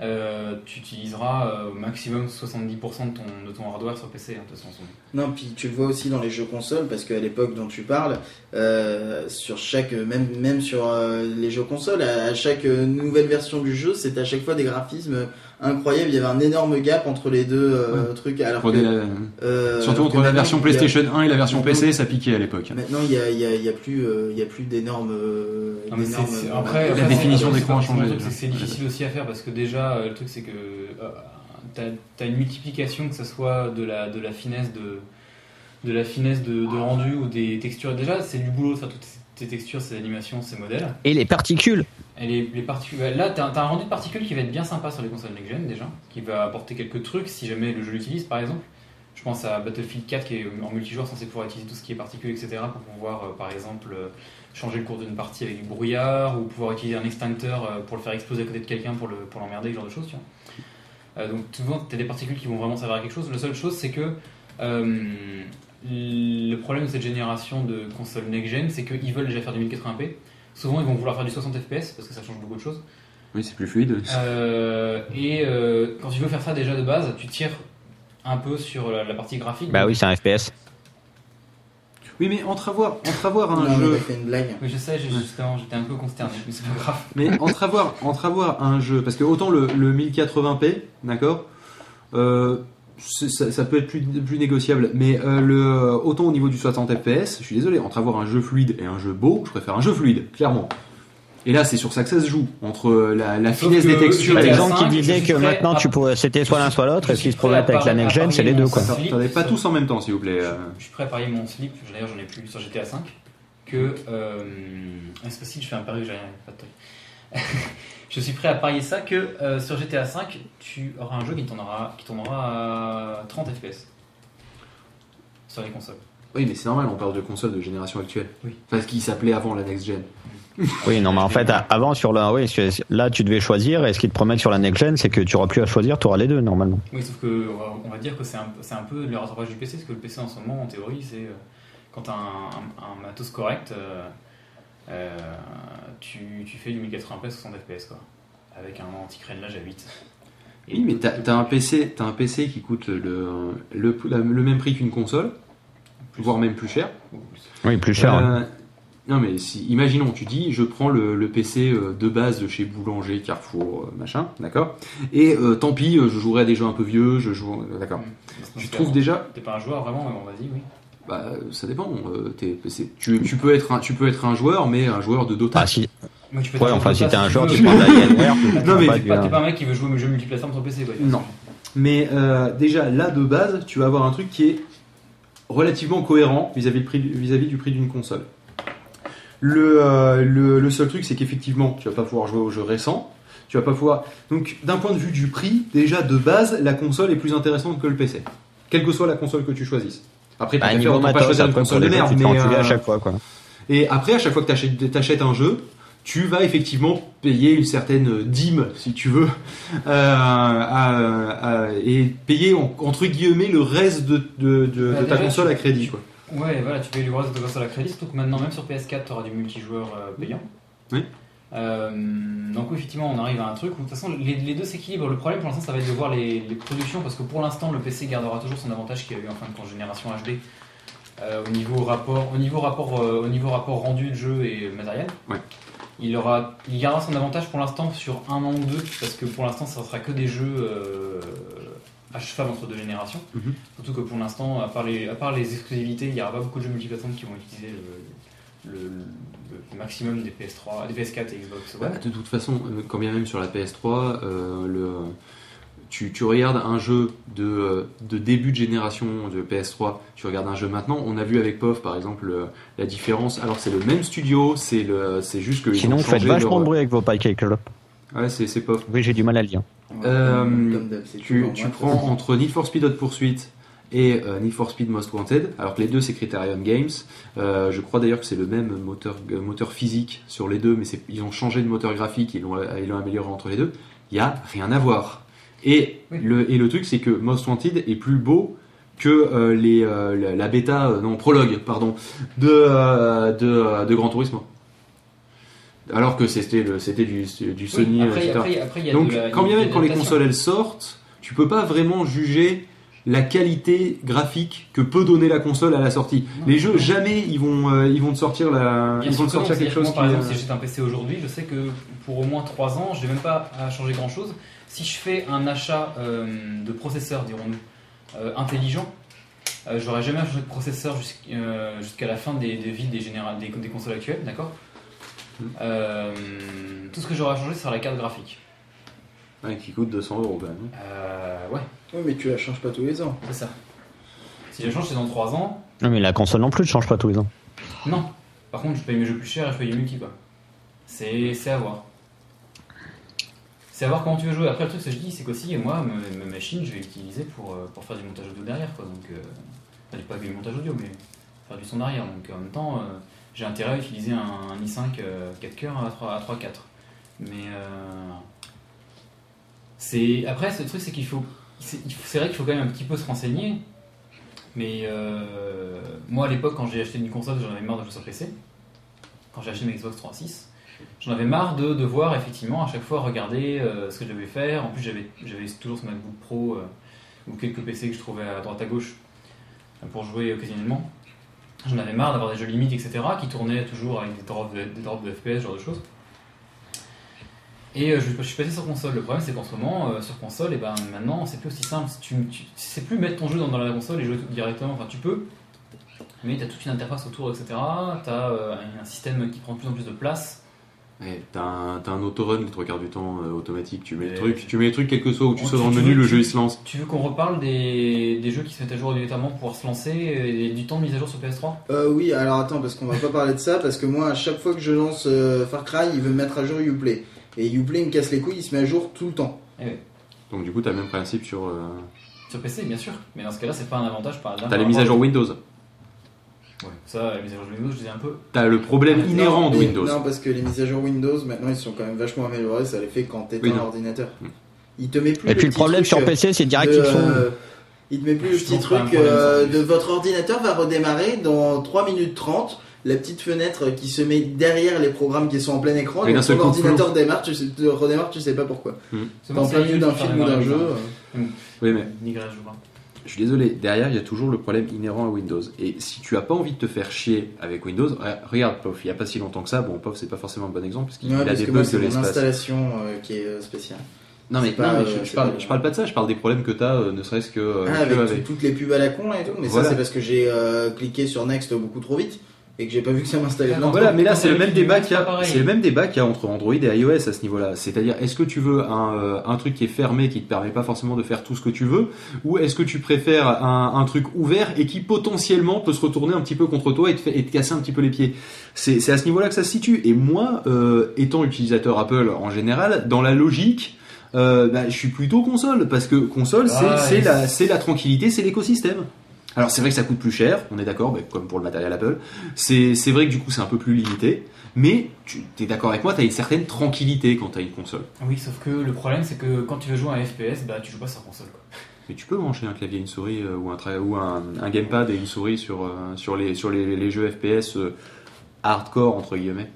S4: euh, tu utiliseras euh, au maximum 70% de ton, de ton hardware sur PC. hein, de toute façon.
S3: Non, puis tu le vois aussi dans les jeux consoles, parce qu'à l'époque dont tu parles, euh, sur chaque, même, sur les jeux consoles, à, chaque nouvelle version du jeu, c'était à chaque fois des graphismes incroyables. Il y avait un énorme gap entre les deux euh, trucs. Alors que,
S2: des-
S3: euh,
S2: surtout
S3: alors
S2: entre
S3: que
S2: la version
S3: a-
S2: PlayStation 1 et la version
S3: Maintenant-
S2: PC, ça piquait à l'époque.
S3: Maintenant, il y a, il y a, il y a plus, euh, il y a plus d'énormes. euh, euh,
S4: après,
S2: La définition d'écran a
S4: c'est-
S2: changé,
S4: c'est difficile aussi à faire parce que déjà, euh, le truc c'est que euh, t'as as une multiplication, que ce soit de la, de la finesse de, de la finesse de, de rendu ou des textures. Déjà, c'est du boulot de faire toutes ces textures, ces animations, ces modèles.
S5: Et les particules
S4: Les, les particules, là, t'as as un rendu de particules qui va être bien sympa sur les consoles next-gen déjà, qui va apporter quelques trucs si jamais le jeu l'utilise par exemple. Je pense à Battlefield 4 qui est en multijoueur censé pouvoir utiliser tout ce qui est particules, etc. pour pouvoir euh, par exemple euh, changer le cours d'une partie avec du brouillard ou pouvoir utiliser un extincteur euh, pour le faire exploser à côté de quelqu'un pour le- pour l'emmerder, ce genre de choses. Tu vois. Donc souvent, tu as des particules qui vont vraiment servir à quelque chose. La seule chose, c'est que le problème de cette génération de consoles next-gen, c'est qu'ils veulent déjà faire du 1080p. Souvent, ils vont vouloir faire du 60 fps parce que ça change beaucoup de choses.
S2: Oui, c'est plus fluide.
S4: Euh, et euh, quand tu veux faire ça déjà de base, tu tires un peu sur la, la partie graphique.
S5: Bah oui, c'est un FPS.
S2: Oui, mais entre avoir, entre avoir un
S3: Non,
S2: jeu.
S3: fait une blague.
S4: Oui, je sais, j'ai- justement, j'étais un peu consterné, mais c'est pas grave.
S2: Mais entre avoir, entre avoir un jeu, parce que autant le, le 1080p, d'accord, euh, ça, ça peut être plus, plus négociable, mais euh, le, autant au niveau du 60 fps, je suis désolé, entre avoir un jeu fluide et un jeu beau, je préfère un jeu fluide, clairement. Et là, c'est sur ça que ça se joue, entre la, la finesse
S4: que
S2: des textures.
S5: Les gens qui disaient que maintenant
S4: à-
S5: tu pourrais, c'était soit l'un soit l'autre, et
S4: je
S5: ce qui se promettent avec la next gen, c'est les deux quoi.
S4: mon
S2: Attends,
S4: slip
S2: T'en avais pas tous en même temps, s'il vous plaît. euh.
S4: Je suis prêt à parier mon slip, d'ailleurs j'en ai plus sur GTA V, que... Euh, ah, c'est facile, je fais un pari, j'ai rien, pas de. Je suis prêt à parier ça que euh, sur GTA V, tu auras un jeu qui tournera, qui tournera à 30 FPS sur les consoles.
S2: Oui, mais c'est normal, on parle de consoles de génération actuelle.
S4: Oui.
S2: Enfin, ce qui s'appelait avant la next gen.
S5: Oui, non, mais en fait, avant sur la, oui, là tu devais choisir, et ce qu'ils te promettent sur la next gen, c'est que tu auras plus à choisir, tu auras les deux normalement.
S4: Oui, sauf que on va- dire que c'est un, c'est un peu le rattrapage du PC, parce que le PC en ce moment, en théorie, c'est euh, quand tu as un, un- un matos correct, euh, euh, tu, tu fais du 1080p 60 fps quoi, avec un anti-crénelage à 8. Et
S2: Oui, mais t'as t'as un PC, t'as un PC qui coûte le, le, la- le même prix qu'une console, voire même plus cher.
S5: Oui, plus cher. hein.
S2: Euh, non mais si, imaginons, tu dis, je prends le, le PC euh, de base de chez Boulanger, Carrefour, machin, d'accord? Et euh, tant pis, je jouerai à des jeux un peu vieux, je joue, d'accord. Tu trouves déjà,
S4: T'es pas un joueur vraiment, mais bon, vas-y, oui?
S2: Bah ça dépend. euh, t'es- tu, tu peux être un, tu peux être un joueur, mais un joueur de Dota.
S5: Ah, si,
S4: Moi, tu peux
S5: ouais, enfin, si t'es un joueur, tu prends de la Alienware,
S2: Non, mais
S4: T'es pas, pas un mec qui veut jouer aux jeux multiplateformes sur PC quoi.
S2: Non. Mais euh, déjà là de base, tu vas avoir un truc qui est relativement cohérent vis-à-vis du- prix d'une console. Le, euh, le, le seul truc, c'est qu'effectivement, tu vas pas pouvoir jouer aux jeux récents. Tu vas pas pouvoir. Donc, d'un point de vue du prix, déjà de base, la console est plus intéressante que le PC, quelle que soit la console que tu choisisses. Après,
S5: Bah,
S2: tu
S5: niveau
S2: pas choisir une console de merde, mais euh,
S5: à chaque fois, quoi.
S2: et après, à chaque fois que tu achètes un jeu, tu vas effectivement payer une certaine dîme, si tu veux, euh, à- à- et payer en- entre guillemets le reste de, de- de-
S4: Bah,
S2: de ta
S4: déjà,
S2: console
S4: tu-
S2: à crédit. Quoi.
S4: Ouais, voilà, tu payes du reste de ta console à crédit, surtout que maintenant, même sur PS4, tu auras du multijoueur euh, payant.
S2: Oui.
S4: Euh, donc, effectivement, on arrive à un truc où, de toute façon, les, les deux s'équilibrent. Le problème pour l'instant, ça va être de voir les, les productions, parce que pour l'instant, le PC gardera toujours son avantage qu'il y a eu en fin de génération HD euh, au, niveau rapport, au, niveau rapport, euh, au niveau rapport rendu de jeu et matériel.
S2: Ouais.
S4: Il, aura, il gardera son avantage pour l'instant sur un an ou deux, parce que pour l'instant, ça sera que des jeux à cheval entre deux générations.
S2: Mhm.
S4: Surtout que pour l'instant, à, part les- à part les exclusivités, il n'y aura pas beaucoup de jeux multiplateformes qui vont utiliser le maximum des PS3, des PS4 et Xbox
S2: Bah,
S4: One.
S2: de toute façon, euh, quand bien même sur la PS3, euh, le, tu, tu regardes un jeu de, euh, de début de génération de PS3, tu regardes un jeu maintenant, on a vu avec POF par exemple le- la différence. Alors c'est le même studio, c'est le- c'est juste que.
S5: Sinon, vous faites vachement
S2: leur-
S5: de bruit avec vos là.
S2: Ouais, c'est c'est POF.
S5: Oui, j'ai du mal à le.
S2: Euh,
S3: c'est
S2: Tu, tu prends entre Need for Speed Hot Pursuit et euh, Need for Speed Most Wanted, alors que les deux c'est Criterion Games. Euh, je crois d'ailleurs que c'est le même moteur, euh, moteur physique sur les deux, mais ils ont changé de moteur graphique, ils l'ont ils l'ont amélioré entre les deux. Il y a rien à voir. Et,
S4: Oui.
S2: le, et le truc c'est que Most Wanted est plus beau que euh, les, euh, la, la bêta, euh, non prologue, pardon, de, de, de Gran Turismo. Alors que c'était du, du Sony,
S4: Oui, après,
S2: etc.
S4: après, après, il y a
S2: Donc,
S4: de la-
S2: quand bien même quand les consoles elles sortent, tu peux pas vraiment juger la qualité graphique que peut donner la console à la sortie.
S4: Non,
S2: les jeux, jamais ils vont euh, ils vont te sortir la ils vont te sortir quelque chose
S4: moi,
S2: qui
S4: par exemple,
S2: euh,
S4: si j'achète un PC aujourd'hui, je sais que pour au moins 3 ans, je n'ai même pas à changer grand-chose. Si je fais un achat euh, de processeur, dirons-nous, euh, intelligent, je n'aurai jamais à changer de processeur jusqu'- jusqu'à la fin des, des vies des, des, des consoles actuelles, d'accord?
S2: Mm.
S4: Tout ce que j'aurai à changer, sera la carte graphique.
S2: Ouais, qui coûte 200 euros quand même.
S4: Euh, ouais,
S3: Oui, mais tu la changes pas tous les ans.
S4: c'est ça. Si je change, c'est dans 3 ans.
S5: Non, mais la console non plus ne change pas tous les ans.
S4: Non. Par contre, je paye mes jeux plus cher et je paye multi, quoi. C'est c'est à voir. C'est à voir comment tu veux jouer. Après, le truc, c'est que je dis, c'est qu'aussi, moi, ma, ma machine, je vais l'utiliser pour, euh, pour faire du montage audio derrière, quoi. Donc, euh, enfin, pas du montage audio, mais faire du son derrière. Donc, en même temps, euh, j'ai intérêt à utiliser un, un i5 euh, 4 coeurs à 3, à 3 4. Mais euh, c'est après, ce truc, c'est qu'il faut. C'est vrai qu'il faut quand même un petit peu se renseigner. Mais euh, moi, à l'époque, quand j'ai acheté une console, j'en avais marre de jouer sur PC. Quand j'ai acheté ma Xbox 360, j'en avais marre de devoir effectivement à chaque fois regarder euh, ce que je devais faire. En plus, j'avais j'avais toujours ce MacBook Pro euh, ou quelques PC que je trouvais à droite à gauche pour jouer occasionnellement. J'en avais marre d'avoir des jeux limites, etc., qui tournaient toujours avec des drops de, des drops de FPS, ce genre de choses. Et euh, je, je suis passé sur console. Le problème, c'est qu'en ce moment, euh, sur console, et ben maintenant, c'est plus aussi simple. Tu, tu, c'est plus mettre ton jeu dans, dans la console et jouer tout directement. Enfin, tu peux, mais tu as toute une interface autour, etc. Tu as un système qui prend de plus en plus de place.
S2: Ouais, t'as un, t'as un autorun les trois quarts du temps euh, automatique. Tu mets, le truc, tu mets les trucs quel que soit où tu sois dans le menu,
S4: veux-
S2: le jeu il se lance.
S4: Tu veux qu'on reparle des, des jeux qui se mettent à jour obligatoirement pour pouvoir se lancer et du temps de mise à jour sur PS3
S3: Euh, oui, alors attends, parce qu'on va pas parler de ça, parce que moi, à chaque fois que je lance euh, Far Cry, il veut me mettre à jour Uplay. Et Uplay il me casse les couilles, il se met à jour tout le temps.
S2: Donc du coup, t'as le même principe sur. euh,
S4: Sur PC, bien sûr. Mais dans ce cas-là, c'est pas un avantage par exemple.
S2: T'as les mises à jour Windows.
S4: Ouais, ça, les mises à jour Windows, je disais un peu.
S2: T'as le problème
S4: Non,
S2: inhérent de
S3: mais-
S2: Windows.
S3: Non, parce que les mises à jour Windows, maintenant, ils sont quand même vachement améliorés, ça les fait quand t'éteins
S2: Oui, non.
S3: l'ordinateur.
S2: Hmm.
S3: Il te met plus
S5: Et puis le
S3: petit
S5: problème
S3: truc,
S5: sur
S3: euh,
S5: PC, c'est direct
S3: de,
S5: qu'ils font.
S3: euh, il te met plus le
S4: Je
S3: petit
S4: trouve pas un
S3: truc
S4: problème,
S3: euh,
S4: ça,
S3: de votre ordinateur va redémarrer dans 3 minutes 30. La petite fenêtre qui se met derrière les programmes qui sont en plein écran.
S2: Et seul
S3: ton ordinateur démarre, tu sais, redémarre, tu sais pas pourquoi.
S4: C'est
S3: T'es en plein milieu
S4: je
S3: d'un film ou d'un jeu. euh.
S2: Oui, mais je suis désolé, derrière il y a toujours le problème inhérent à Windows. Et si tu as pas envie de te faire chier avec Windows, re- regarde POF, il y a pas si longtemps que ça, bon POF c'est pas forcément un bon exemple parce qu'il
S3: Ouais,
S2: a
S3: parce
S2: des bugs de
S3: c'est mon
S2: l'espace.
S3: installation euh, qui est euh, spéciale.
S2: Non mais,
S3: c'est pas,
S2: non, mais
S3: euh,
S2: je, je
S3: c'est
S2: parle,
S3: pas-
S2: je parle pas de ça, je parle des problèmes que t'as, euh, ne serait-ce que, euh,
S3: Ah,
S2: que
S3: avec,
S2: avec.
S3: tout- toutes les pubs à la con là et tout. Mais
S2: Voilà.
S3: ça, c'est parce que j'ai euh, cliqué sur Next beaucoup trop vite et que j'ai pas vu que ça m'installait
S4: Ah.
S2: Voilà, mais là c'est le même débat qu'il y a, c'est le même débat qu'il y a entre Android et iOS à ce niveau-là. C'est-à-dire, est-ce que tu veux un, euh, un truc qui est fermé, qui te permet pas forcément de faire tout ce que tu veux, ou est-ce que tu préfères un, un truc ouvert et qui potentiellement peut se retourner un petit peu contre toi et te, fait- et te casser un petit peu les pieds? C'est c'est à ce niveau-là que ça se situe. Et moi, euh, étant utilisateur Apple en général, dans la logique. euh, bah, je suis plutôt console parce que console c'est
S4: Ah,
S2: c'est la c'est la tranquillité c'est l'écosystème alors c'est vrai que ça coûte plus cher on est d'accord comme pour le matériel Apple c'est vrai que du coup c'est un peu plus limité mais tu es d'accord avec moi, tu as une certaine tranquillité quand tu as une console.
S4: Oui, sauf que le problème, c'est que quand tu veux jouer à un FPS, bah tu joues pas sur console. Quoi.
S2: Mais tu peux brancher un clavier et une souris euh, ou, un, ou un, un gamepad et une souris sur, euh, sur, les, sur les, les jeux FPS euh, hardcore, entre guillemets.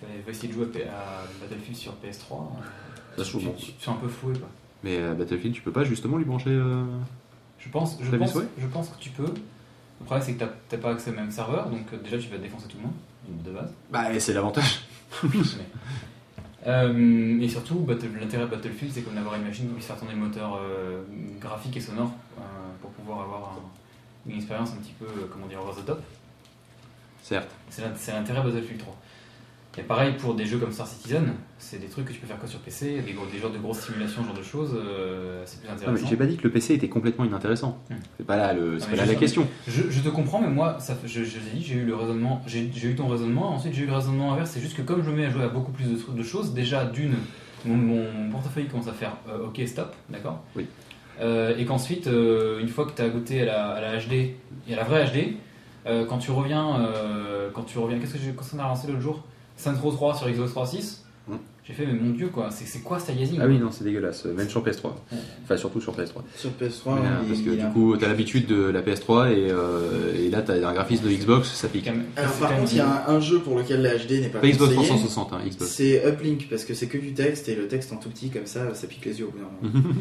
S4: Tu vas essayer de jouer à Battlefield sur PS3.
S2: Ça, je
S4: tu,
S2: trouve bon.
S4: tu- tu es un peu floué. Quoi.
S2: Mais Battlefield, tu peux pas justement lui brancher.
S4: Je pense, je, pense, je pense que tu peux. Le problème, c'est que t'as- pas accès au même serveur, donc euh, déjà tu vas défoncer tout le monde, de base.
S2: Bah, et c'est l'avantage.
S4: Mais- Euh, et surtout, Battle- l'intérêt de Battlefield, c'est qu'on d'avoir une machine qui puisse faire tourner le moteur euh, graphique et sonore euh, pour pouvoir avoir un- une expérience un petit peu, comment dire, over the top.
S2: Certes.
S4: C'est l'intérêt de Battlefield 3. Et pareil pour des jeux comme Star Citizen, c'est des trucs que tu peux faire que sur PC, des, gros- des genres de grosses simulations, ce genre de choses, euh, c'est plus intéressant.
S2: j'ai pas dit que le PC était complètement inintéressant.
S4: Hmm.
S2: C'est pas là, le, pas là la question.
S4: Je, je te comprends, mais moi, ça, je, je dit, j'ai eu le raisonnement, j'ai eu ton raisonnement, ensuite j'ai eu le raisonnement inverse. C'est juste que comme je me mets à jouer à beaucoup plus de, de choses, déjà d'une, mon, mon portefeuille commence à faire euh, OK, stop, d'accord?
S2: Oui.
S4: Euh, et qu'ensuite, euh, une fois que tu as goûté à la, à la HD et à la vraie HD, quand tu reviens, quand tu reviens, qu'est-ce que j'ai, quand on a lancé l'autre jour? Saints Row 3 sur Xbox 3.6
S2: Hmm.
S4: J'ai fait, mais mon dieu, quoi, c'est c'est quoi cet aliasing
S2: Ah oui, non, c'est dégueulasse. Même sur PS3.
S4: Ouais.
S2: Enfin, surtout sur PS3.
S3: Sur PS3,
S2: Ouais,
S3: il-
S2: parce que du
S3: a-
S2: coup, t'as l'habitude de la PS3 et, euh, et là, t'as un graphisme de Xbox, ça pique.
S3: Alors par contre, il y a un, un jeu pour lequel la HD n'est pas
S2: Pas Xbox
S3: conseillée.
S2: 360, hein, Xbox.
S3: C'est Uplink parce que c'est que du texte et le texte en tout petit comme ça, ça pique les yeux au bout d'un moment.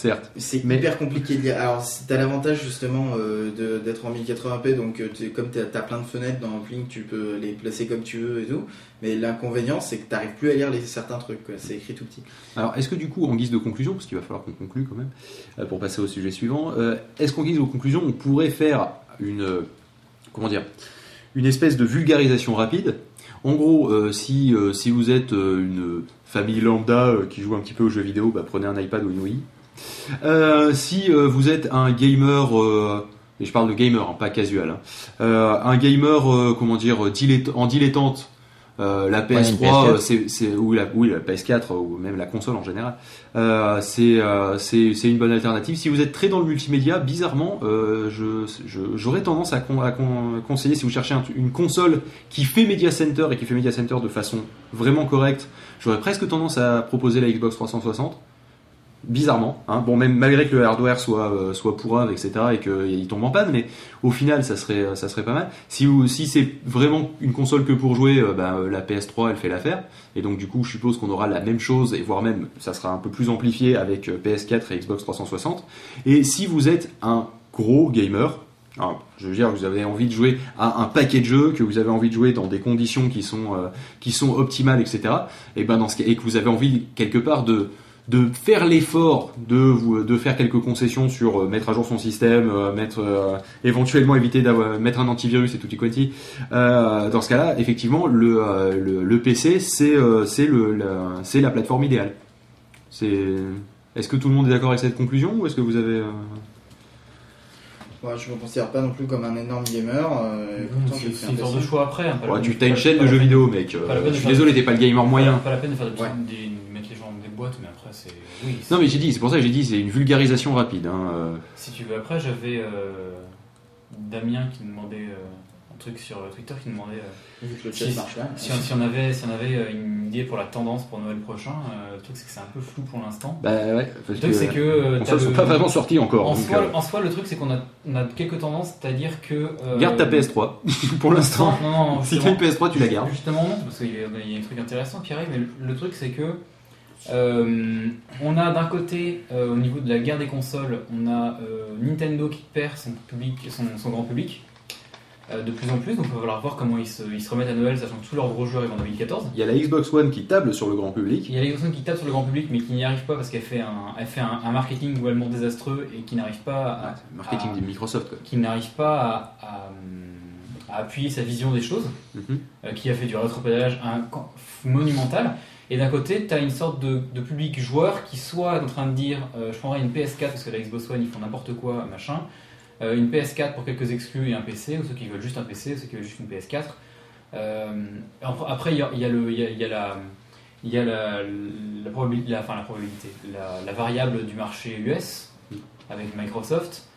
S2: Certes.
S3: C'est
S2: Mais-
S3: hyper compliqué de lire. Alors, t'as l'avantage justement euh, d'être en 1080p, donc euh, tu- comme t'as as plein de fenêtres dans Uplink, tu peux les placer comme tu veux et tout. Mais l'inconvénient, c'est que t'arrives plus à lire les, certains trucs. C'est écrit tout petit.
S2: Alors, est-ce que du coup, en guise de conclusion, parce qu'il va falloir qu'on conclue quand même, euh, pour passer au sujet suivant, euh, est-ce qu'en guise de conclusion, on pourrait faire une, comment dire, une espèce de vulgarisation rapide? En gros, euh, si, euh, si vous êtes euh, une famille lambda qui joue un petit peu aux jeux vidéo, bah, prenez un iPad ou une Wii. Euh, si euh, vous êtes un gamer, euh, et je parle de gamer, hein, pas casual, hein, un gamer, comment dire, dilett- en dilettante, la
S5: une
S2: PS3,
S5: PS4.
S2: euh, c'est, c'est, ou la, oui, la PS4, ou même la console en général, c'est, une bonne alternative. Si vous êtes très dans le multimédia, bizarrement, j'aurais tendance à, con- à con- conseiller, si vous cherchez un- une console qui fait Media Center et qui fait Media Center de façon vraiment correcte, j'aurais presque tendance à proposer la Xbox 360. Bizarrement. Hein. Bon, même malgré que le hardware soit euh, soit pourrave, etc., et qu'il tombe en panne, mais au final, ça serait ça serait pas mal. Si si c'est vraiment une console que pour jouer, euh, bah, euh, la PS3 elle fait l'affaire, et donc du coup, je suppose qu'on aura la même chose, et voire même ça sera un peu plus amplifié avec euh, PS4 et Xbox 360. Et si vous êtes un gros gamer, je veux dire, vous avez envie de jouer à un paquet de jeux, que vous avez envie de jouer dans des conditions qui sont, euh, qui sont optimales, etc. Et, ben dans ce, cas- et que vous avez envie quelque part de, de faire l'effort de, vous, de faire quelques concessions sur euh, mettre à jour son système, euh, mettre, euh, éventuellement éviter d'avoir mettre un antivirus et tutti quanti. Euh, dans ce cas-là, effectivement, le, euh, le, le PC, c'est euh, c'est le, la, c'est la plateforme idéale. C'est. Est-ce que tout le monde est d'accord avec cette conclusion ou est-ce que vous avez euh,
S3: Moi, je me considère pas non plus comme un énorme gamer. Euh, j'ai
S4: C'est
S3: fait
S4: c'est
S3: un
S4: une sorte de
S3: PC.
S4: choix après. hein,
S2: ouais, Tu as une chaîne de jeux vidéo, mec. Euh, je suis désolé, t'es pas le gamer moyen.
S4: Pas la peine de faire des,
S3: Ouais.
S4: des- mettre les gens dans des boîtes, mais après c'est. Oui. c'est-
S2: Non mais j'ai dit, c'est pour ça que j'ai dit, c'est une vulgarisation rapide. Hein. euh.
S4: Si tu veux, après j'avais euh, Damien qui me demandait euh, un truc sur Twitter qui me demandait euh,
S3: le
S4: Si-
S3: marche là.
S4: si, on, si on avait, si on avait une idée pour la tendance pour Noël prochain. euh, le truc c'est que c'est un peu flou pour l'instant.
S2: Bah ouais, parce
S4: Le
S2: que
S4: truc c'est que. euh,
S2: consoles sont
S4: le-
S2: pas vraiment sorties encore.
S4: en,
S2: donc,
S4: soi,
S2: euh,
S4: en soi, le truc c'est qu'on a, on a quelques tendances, c'est-à-dire que. euh,
S2: Garde ta PS3 pour l'instant.
S4: Non, non, non,
S2: Si tu as une PS3, tu la gardes.
S4: Justement non, parce qu'il y, a- il y a un truc intéressant qui arrive, mais le, le truc c'est que euh, on a d'un côté, euh, au niveau de la guerre des consoles, on a euh, Nintendo qui perd son public, son, son grand public de plus en plus, donc il va falloir voir comment ils se, ils se remettent à Noël, sachant que tous leurs gros jeux arrivent en 2014.
S2: Il y a la Xbox One qui table sur le grand public.
S4: Il y a les personnes qui tapent sur le grand public, mais qui n'y arrivent pas parce qu'elle fait un, elle fait un, un marketing globalement désastreux et qui n'arrive pas à,
S2: marketing de Microsoft quoi.
S4: qui n'arrive pas à, à, à appuyer sa vision des choses.
S2: Mhm.
S4: euh, qui a fait du rétropédalage monumental. Et d'un côté, tu as une sorte de, public joueur qui soit en train de dire euh, je prendrai une PS4 parce que la Xbox One ils font n'importe quoi, machin. Euh, une PS4 pour quelques exclus et un PC, ou ceux qui veulent juste un PC, ou ceux qui veulent juste une PS4. Euh, après, il y a, y y a, la, y a la, la, probabilité, la, enfin, la probabilité, la variable du marché US avec Microsoft.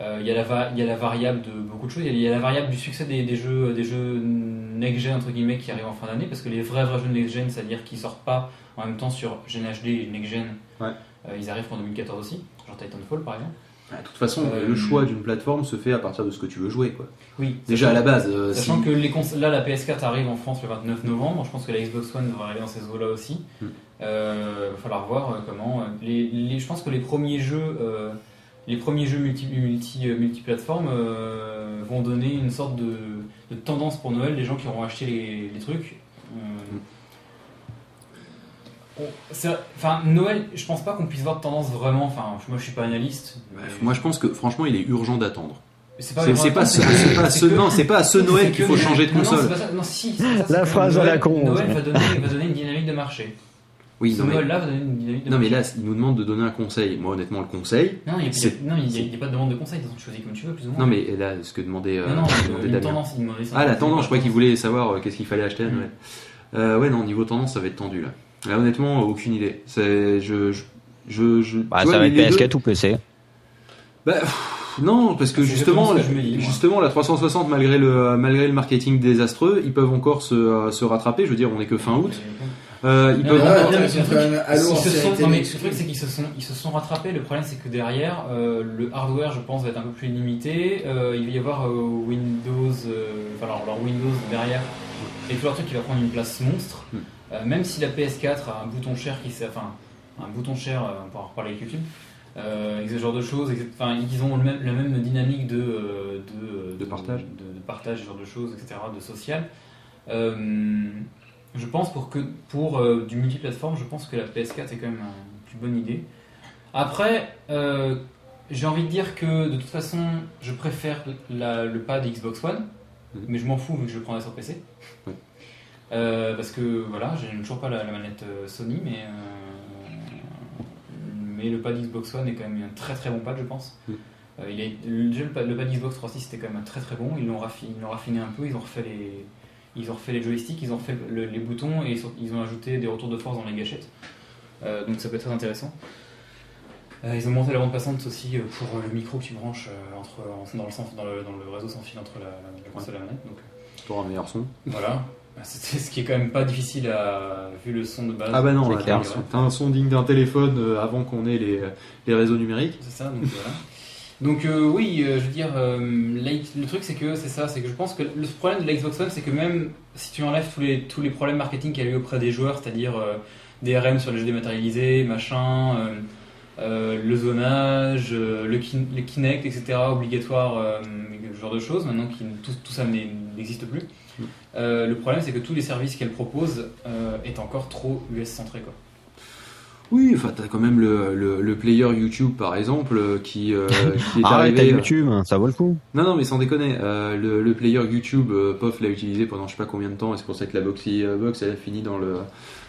S4: Euh, il, y a la va- il y a la variable de beaucoup de choses. Il y a, il y a la variable du succès des, des jeux, des jeux next-gen entre guillemets qui arrivent en fin d'année parce que les vrais vrais jeux next-gen, c'est-à-dire qui sortent pas en même temps sur Gen HD et next-gen,
S2: Ouais.
S4: euh, ils arrivent en 2014 aussi, genre Titanfall par exemple.
S2: Ah, De toute façon,
S4: Euh,
S2: le choix d'une plateforme se fait à partir de ce que tu veux jouer quoi.
S4: Oui.
S2: Déjà à la base, euh,
S4: Sachant
S2: si-
S4: que les là, la PS4 arrive en France le 29 novembre. Je pense que la Xbox One devrait arriver dans ces eaux-là aussi.
S2: Hmm.
S4: Euh, va falloir voir comment. Les, les- je pense que les premiers jeux, les premiers jeux multi, multi, euh, multiplateformes euh, vont donner une sorte de, de tendance pour Noël. Les gens qui auront acheté les, les trucs. euh, Enfin, Noël, je pense pas qu'on puisse voir de tendance vraiment. Enfin, moi, je suis pas analyste. mais-
S2: Bref, moi je pense que franchement il est urgent d'attendre.
S4: c'est
S2: pas, ce-
S4: c'est
S2: pas ce c'est à ce Noël qu'il
S4: que-
S2: faut changer de
S4: non, non,
S2: console.
S4: c'est pas ça. Non, si,
S5: La phrase à la con,
S4: Noël
S5: ouais.
S4: va donner, va donner une dynamique de marché.
S2: Oui,
S4: Ce
S2: non mais,
S4: Noël-là va donner une dynamique de
S2: non mais
S4: marché.
S2: là il nous demande de donner un conseil. Moi honnêtement le conseil,
S4: Non, il n'y a, pas de demande de conseil, de toute façon, tu choisis comme tu veux, plus ou moins.
S2: non mais là ce que demandait, euh,
S4: non, non,
S2: demandait
S4: une
S2: Damien.
S4: tendance, il demandait ça.
S2: Ah la tendance, je crois qu'il voulait savoir euh, qu'est-ce qu'il fallait acheter à
S4: Mm.
S2: Noël. Euh, ouais non niveau tendance ça va être tendu là. Là honnêtement aucune idée. C'est je je je, je-
S5: Bah,
S2: vois,
S5: ça va être
S2: les deux-
S5: PS4 ou PC.
S2: Bah, pff, non, parce que
S4: C'est
S2: justement,
S4: que dis,
S2: justement, la 360, malgré le, malgré le marketing désastreux, ils peuvent encore se, euh, se rattraper. Je veux dire, on est que fin août. Euh, ils
S4: Non,
S2: peuvent
S4: non, truc- Ils se sont, non, mais le truc c'est qu'ils se sont, ils se sont rattrapés. Le problème c'est que derrière, euh, le hardware, je pense, va être un peu plus limité. Euh, il va y avoir euh, Windows, euh, enfin leur, leur Windows derrière, et tout leur truc qui va prendre une place monstre.
S2: Hmm.
S4: Euh, même si la PS4 a un bouton cher qui s'est, enfin, un bouton cher, euh, on pourra en reparler avec YouTube. Euh, et ce genre de choses, enfin, ils ont le même, la même dynamique de, euh, de,
S2: De partage.
S4: de, de partage, ce genre de choses, etc., de social. Euh, je pense pour que pour euh, du multiplateforme, je pense que la PS4 est quand même une plus bonne idée. Après, euh, j'ai envie de dire que de toute façon, je préfère la- le pad Xbox One,
S2: Mhm.
S4: mais je m'en fous vu que je le prendrai sur PC. Euh, parce que voilà, j'ai toujours pas la, la manette euh, Sony, mais euh, mais le pad Xbox One est quand même un très très bon pad, je pense.
S2: Mhm.
S4: Euh, il est, le, le pad, le pad Xbox 360 c'était quand même très très bon. Ils l'ont raffiné, ils l'ont raffiné un peu, ils ont refait les ils ont refait les joysticks, ils ont refait le- les boutons et ils, sont- ils ont ajouté des retours de force dans les gâchettes. Euh, donc ça peut être très intéressant. Euh, ils ont monté la bande passante aussi euh, pour le micro euh, entre, en- dans, le dans, le, dans le réseau sans fil entre la, la console et la manette. Donc,
S2: pour un meilleur son.
S4: voilà. Bah, c'est- Ce qui est quand même pas difficile à vu le son de base.
S2: Ah bah non, t'as un son- t'as un son digne d'un téléphone avant qu'on ait les, les réseaux numériques.
S4: C'est ça, donc voilà. Donc euh, oui, euh, je veux dire, euh, la- le truc c'est que c'est ça, c'est que je pense que le problème de la Xbox One, c'est que même si tu enlèves tous les, tous les problèmes marketing qu'il y a eu auprès des joueurs, c'est-à-dire euh, des RM sur les jeux dématérialisés, machin, le zonage, le, kin- le Kinect, etc., obligatoire, ce genre de choses, maintenant qui, tout, tout ça n'existe plus.
S2: Mm.
S4: Le problème c'est que tous les services qu'elle propose est encore trop US centré quoi.
S2: Oui, enfin, t'as quand même le, le, le player YouTube, par exemple, euh, qui, euh, qui est
S5: Arrête à
S2: arrivé.
S5: YouTube, ça vaut le coup.
S2: Non, non, mais sans déconner, euh, le, le player YouTube, euh, Pof l'a utilisé pendant je sais pas combien de temps, et c'est pour ça que la Boxy euh, Box elle a fini dans le,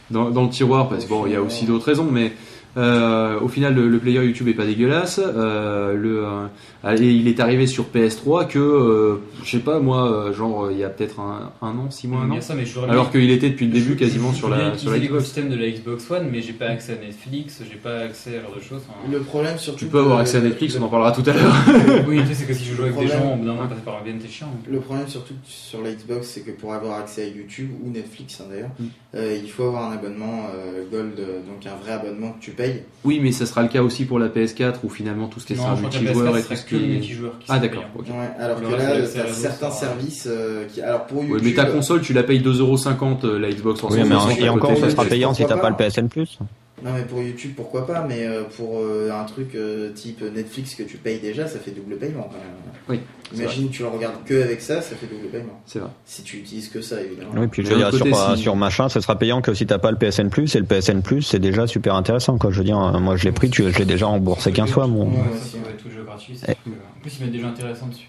S2: dans, dans le tiroir, parce que bon, il y a aussi d'autres raisons, mais euh, au final, le, le player YouTube est pas dégueulasse. Euh, le, euh, et il est arrivé sur PS3 que, euh, je sais pas moi, genre il y a peut-être un, un an, six mois, un an.
S4: ça, mais
S2: Alors qu'il était depuis le début
S4: Je-
S2: quasiment
S4: je
S2: sur
S4: bien
S2: la, sur la Xbox.
S4: l'écosystème de la Xbox One, mais j'ai pas accès à Netflix, j'ai pas accès à ce genre de choses.
S3: Le problème surtout.
S2: Tu peux avoir accès à Netflix,
S3: le-
S2: on en parlera tout à l'heure.
S4: oui, tu sais, c'est que si je joue avec des gens, au bout d'un moment, passer par un VN, t'es chiant.
S3: Le problème surtout sur la Xbox, c'est que pour avoir accès à YouTube ou Netflix hein, d'ailleurs,
S2: Mm.
S3: euh, il faut avoir un abonnement euh, Gold, donc un vrai abonnement que tu payes.
S2: Oui, mais ça sera le cas aussi pour la PS4 où finalement tout ce qui
S4: que la
S2: multijoueur
S4: PS4
S2: et tout ce
S4: que
S2: est.
S4: qui
S2: Ah d'accord.
S3: Ouais, alors
S4: Le
S3: que là, t'as certains services euh, qui. Alors pour
S2: Ouais,
S3: YouTube.
S2: mais ta console, tu la payes 2,50€ euh, la Xbox 360.
S5: Oui, mais en- et encore, ça sera payant si t'as pas le PSN Plus.
S3: Non, mais pour YouTube, pourquoi pas, mais euh, pour euh, un truc euh, type Netflix que tu payes déjà, ça fait double paiement quand même.
S2: Oui, c'est
S3: Imagine, tu le regardes que avec ça, ça fait double paiement.
S2: C'est vrai.
S3: Si tu utilises que ça, évidemment.
S5: Oui, puis je
S2: Mais
S5: veux dire, sur,
S2: côté, si-
S5: sur machin, ça sera payant que si t'as pas le PSN Plus, et le PSN Plus, c'est déjà super intéressant, quoi. Je veux dire, moi je l'ai pris, tu, je l'ai déjà remboursé 15 fois, mon.
S3: Ouais,
S4: Ouais, va
S3: ouais.
S4: tout jeu gratuit. c'est
S5: Eh.
S4: sûr que- En plus, ils mettent des jeux intéressants dessus.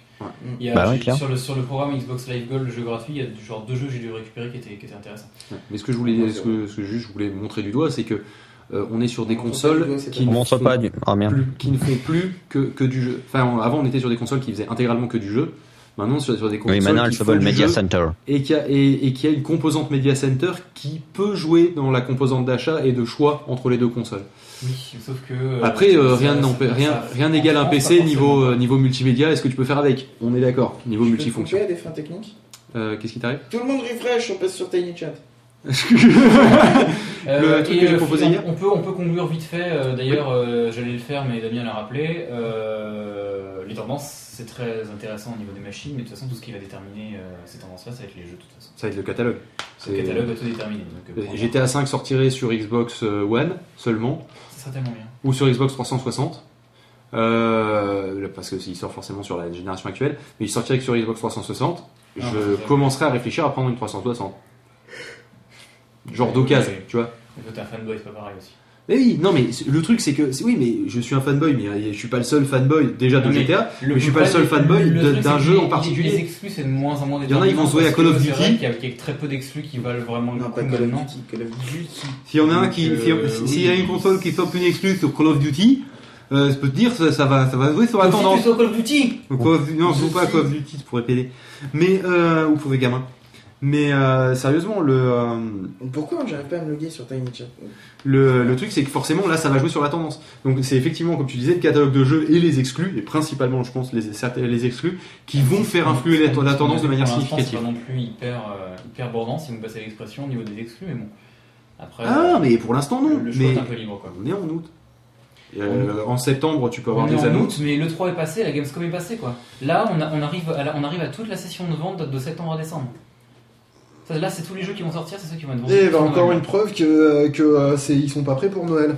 S4: Il y a,
S5: Bah ouais,
S4: sur, le, sur le programme Xbox Live Gold, le jeu gratuit, il y a genre deux jeux que j'ai dû récupérer qui étaient, qui étaient intéressants.
S2: Mais ce que je voulais, ce que, ce que je voulais montrer du doigt, c'est que euh, on est sur des
S3: On
S2: consoles qui ne, font
S5: pas du. Ah merde.
S2: plus, qui ne font plus que, que du jeu. Enfin, on- avant, on était sur des consoles qui faisaient intégralement que du jeu. Maintenant, sur, sur des consoles
S5: Oui, maintenant, elle
S2: qui font
S5: s'appelle
S2: du
S5: Media
S2: jeu
S5: Center.
S2: et qui a et, et qui a une composante Media Center qui peut jouer dans la composante d'achat et de choix entre les deux consoles.
S4: Oui, sauf que. euh,
S2: Après, euh, rien
S4: ça-
S2: rien n'égale un PC niveau euh, niveau multimédia. Est-ce que tu peux faire avec? On est d'accord. Niveau
S3: Tu peux
S2: multifonction.
S3: couper à des fins techniques?
S2: Euh, Qu'est-ce qui t'arrive?
S3: Tout le monde refresh, on passe sur Tiny Chat.
S4: Euh,
S2: Le truc
S4: et,
S2: que j'ai proposé
S4: on,
S2: hier
S4: on peut, on peut conclure vite fait. euh, D'ailleurs, euh, j'allais le faire, mais Damien l'a rappelé. euh, les tendances, c'est très intéressant au niveau des machines, mais de toute façon, tout ce qui va déterminer ces tendances-là, ça va être les jeux, de toute façon.
S2: Ça va être le catalogue.
S4: Le catalogue va tout déterminer. Donc,
S2: GTA 5 sortirait sur Xbox One seulement
S4: Ça tellement bien.
S2: ou sur Xbox 360. Euh, parce que s'il sort forcément sur la génération actuelle, mais il sortirait que sur Xbox 360.
S4: Ah,
S2: je commencerai à réfléchir à prendre une 360. Genre d'occasion, tu vois.
S4: Mais toi, t'es un fanboy, c'est pas pareil aussi.
S2: Mais oui, non, mais c'est- le truc c'est que c'est- oui, mais je suis un fanboy, mais euh, je suis pas le seul fanboy déjà de
S4: mais
S2: GTA. Mais je suis pas le seul fanboy d'un
S4: c'est
S2: jeu en particulier.
S4: Les exclus, c'est de moins en moins
S2: Il y en a, ils vont se jouer à Call of Duty.
S4: c'est qu'il y a- très peu d'exclus qui valent vraiment le
S3: Non,
S4: coup
S3: pas Call of
S4: maintenant.
S3: Duty, Call of Duty.
S2: S'il y en a un qui,
S4: euh,
S2: si- s'il y a une console qui sort une exclue sur Call of Duty, euh, je peux te dire ça, ça va, ça va jouer sur la tendance.
S4: Call of Duty
S2: Ou Call of Duty- non, je joue pas. Call of Duty, tu pourrais péder. Mais euh, ou pour les gamins. Mais euh, sérieusement, le, euh,
S3: Pourquoi j'arrive pas à me loguer sur Tiny Chat
S2: le, le truc c'est que forcément là ça va jouer sur la tendance. Donc c'est effectivement comme tu disais le catalogue de jeux et les exclus, et principalement je pense les, certains- les exclus, qui vont faire influer la, la tendance de manière
S4: Pour l'instant,
S2: significative.
S4: C'est pas non plus hyper, euh, hyper bordant si vous me passez l'expression au niveau des exclus, mais bon. Après,
S2: Ah
S4: euh,
S2: mais pour l'instant non.
S4: le, choix
S2: mais
S4: est un peu libre quoi.
S2: on est en août. Euh, en septembre tu peux avoir
S4: On est
S2: des
S4: en
S2: annonces.
S4: août, mais le 3 est passé, la Gamescom est passée quoi. Là, on, a- on arrive à la- on arrive à toute la session de vente de septembre à décembre. Ça, là, c'est tous les jeux qui vont sortir, c'est ceux qui vont être vendus.
S6: Et bah,
S4: Tout
S6: encore
S4: en
S6: une preuve que, euh, que euh, c'est- ils sont pas prêts pour Noël.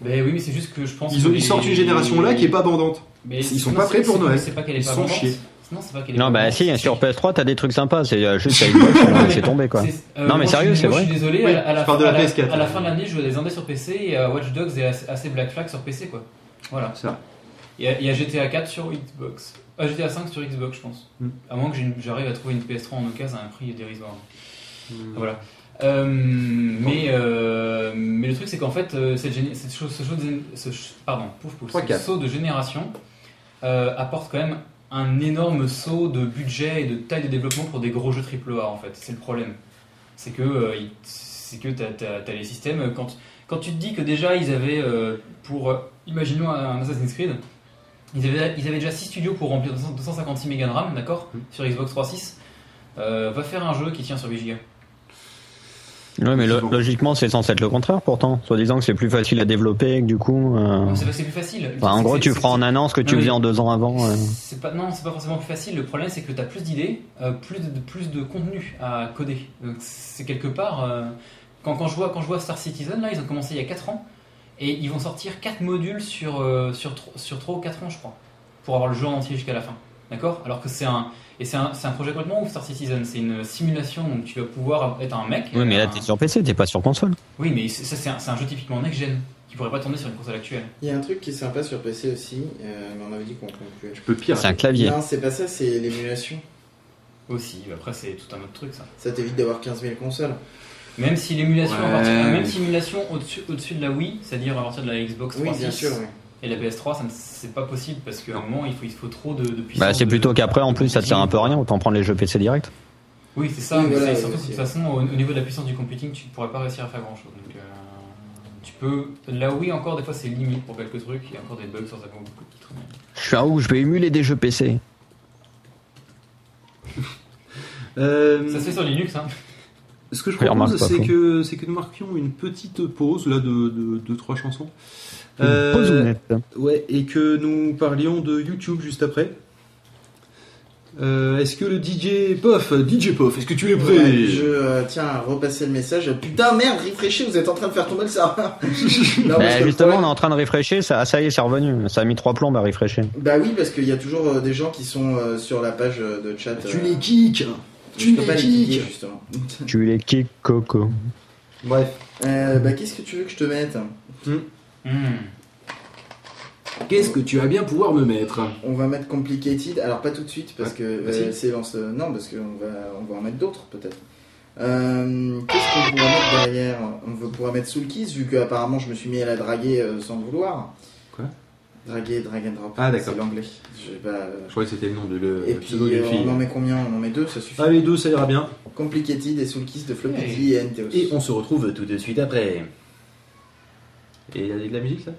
S4: Ben oui, mais c'est juste que je pense.
S2: Ils, ont- ils sortent une génération là qui est pas bandante.
S4: Mais
S2: ils sont
S4: non,
S2: pas prêts pour Noël.
S4: C'est pas qu'elle est
S2: Ils
S4: pas
S2: sont
S4: vendante.
S2: chiés.
S4: Non, c'est pas qu'elle est
S5: Non,
S4: pas
S5: bah si,
S4: c'est-
S5: sur PS3, t'as des trucs sympas, c'est euh, juste c'est tombé quoi. Non, mais sérieux, c'est vrai.
S4: Je suis désolé, à, la fin,
S2: de la
S4: à
S2: PS4.
S4: à la fin de l'année, je jouais des Andes sur PC et Watch Dogs et assez, Black Flag sur PC, quoi. Voilà.
S2: C'est vrai.
S4: Il y, a, il y a GTA 4 sur Xbox. Ah, GTA 5 sur Xbox, je pense.
S2: Hmm.
S4: À moins que j'arrive à trouver une PS3 en occasion à un prix dérisoire.
S2: Hmm.
S4: Voilà. Euh, mais, euh, mais le truc, c'est qu'en fait, euh, cette, géné- cette chose, ce, de- ce ch- pardon, pouf, pouf,
S2: Trois,
S4: ce
S2: quatre.
S4: saut de génération euh, apporte quand même un énorme saut de budget et de taille de développement pour des gros jeux AAA en fait. C'est le problème. C'est que, c'est que tu as, les systèmes. Quand, quand tu te dis que déjà ils avaient, pour, imaginons un Assassin's Creed, ils avaient, ils avaient déjà 6 studios pour remplir 200 256 mégas de RAM, d'accord
S2: Mm.
S4: Sur Xbox 3.6. euh, va faire un jeu qui tient sur 8 Go.
S5: Ouais, mais lo-
S2: Bon.
S5: logiquement, c'est censé être le contraire pourtant. Soit disant que c'est plus facile à développer, et que du coup. euh,
S4: C'est pas que c'est plus facile.
S5: enfin, en gros, tu feras en un an ce que tu faisais en deux ans avant. euh.
S4: C'est pas non, c'est pas forcément plus facile. Le problème, c'est que tu as plus d'idées, euh, plus de plus de contenu à coder. C'est quelque part euh, quand, quand je vois quand je vois Star Citizen là, ils ont commencé il y a 4 ans et ils vont sortir 4 modules sur euh, sur sur 3 ou 4 ans, je crois, pour avoir le jeu entier jusqu'à la fin. D'accord? Alors que c'est un et c'est un, c'est un projet complètement ouf Star Citizen, c'est une simulation donc tu vas pouvoir être un mec.
S5: Oui, mais là,
S4: un-
S5: t'es sur PC, t'es pas sur console.
S4: Oui, mais c'est- ça c'est un, c'est un jeu typiquement next gen qui pourrait pas tourner sur une console actuelle.
S3: Il y a un truc qui est sympa sur PC aussi, euh, mais on avait dit qu'on concluait.
S2: Tu peux pire.
S5: C'est un clavier.
S3: Non, c'est pas ça, c'est l'émulation.
S4: Aussi, après c'est tout un autre truc ça.
S3: Ça t'évite d'avoir 15 000 consoles.
S4: Même si l'émulation, à partir-
S2: Ouais.
S4: même si l'émulation au-dessus, au-dessus de la Wii, c'est-à-dire à partir de la Xbox
S3: Oui,
S4: 360
S3: bien sûr, oui.
S4: et la PS3, ça ne- c'est pas possible parce qu'à un moment il faut, il faut trop de, de puissance.
S5: Bah, c'est
S4: de-
S5: plutôt qu'après, en plus, ça te sert un peu à rien. Autant prendre les jeux PC direct.
S4: Oui, c'est ça.
S3: Oui,
S4: mais
S3: voilà,
S4: c'est surtout de toute façon, au, au niveau de la puissance du computing, tu pourrais pas réussir à faire grand-chose. Donc, euh, tu peux. La Wii encore des fois c'est limite pour quelques trucs. Il y a encore des bugs sur certains beaucoup de titres.
S5: Je suis un où je vais émuler des jeux PC.
S2: Euh,
S4: Ça se fait sur Linux, hein.
S2: Ce que je propose, c'est que, c'est que nous marquions une petite pause là de, de, de trois chansons.
S5: Une
S2: Euh,
S5: pausounette.
S2: ouais, et que nous parlions de YouTube juste après. Euh, est-ce que le DJ Pof, DJ Pof, est-ce que tu es prêt
S3: Ouais, je euh, tiens à repasser le message. Putain, merde, réfléchis, vous êtes en train de faire tomber le serveur. Non,
S5: Bah, justement, on est en train de refresher. Ça, ah, ça y est, c'est revenu. Ça a mis trois plombes à refresher.
S3: Bah oui, parce qu'il y a toujours euh, des gens qui sont euh, sur la page euh, de chat.
S7: Tu
S3: euh,
S7: les kicks
S3: je
S7: Tu
S3: peux pas
S7: les kicks
S3: justement.
S5: Tu les kicks, Coco.
S2: Bref.
S3: Euh, bah qu'est-ce que tu veux que je te mette
S4: Hmm.
S2: Qu'est-ce que tu vas bien pouvoir me mettre
S3: On va mettre complicated. Alors pas tout de suite parce que
S2: vas-y.
S3: euh, c'est lance- non parce qu'on va on va en mettre d'autres peut-être. Euh, Qu'est-ce qu'on pourrait mettre derrière? On va pouvoir mettre Soul Kiss vu que apparemment je me suis mis à la draguer euh, sans vouloir. Draguer, drag and drop.
S2: Ah, d'accord.
S3: C'est l'anglais. Je euh,
S2: Je croyais que c'était le nom de le,
S3: Et
S2: le
S3: puis euh, on en met combien? On en met deux, ça suffit.
S2: Allez, deux, ça ira bien.
S3: Complicated et Soul Kiss de Floppy et.
S2: Et on se retrouve tout de suite après. Et il y a de la musique là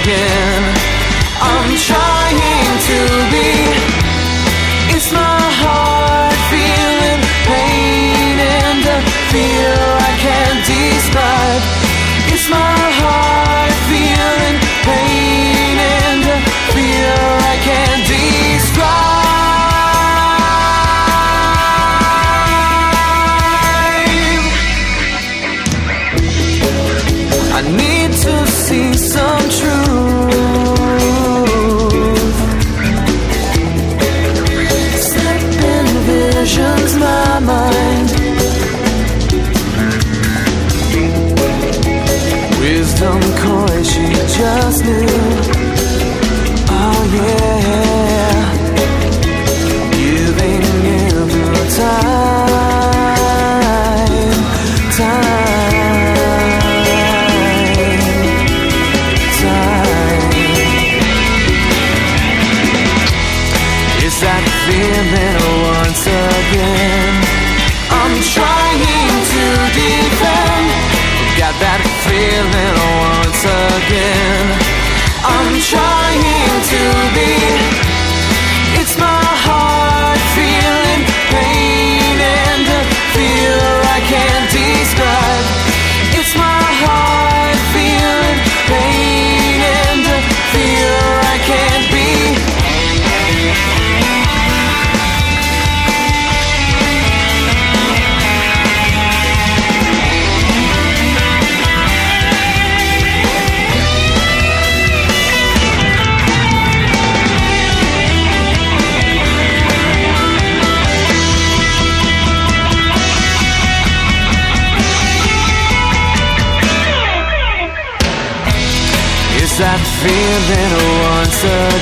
S8: again.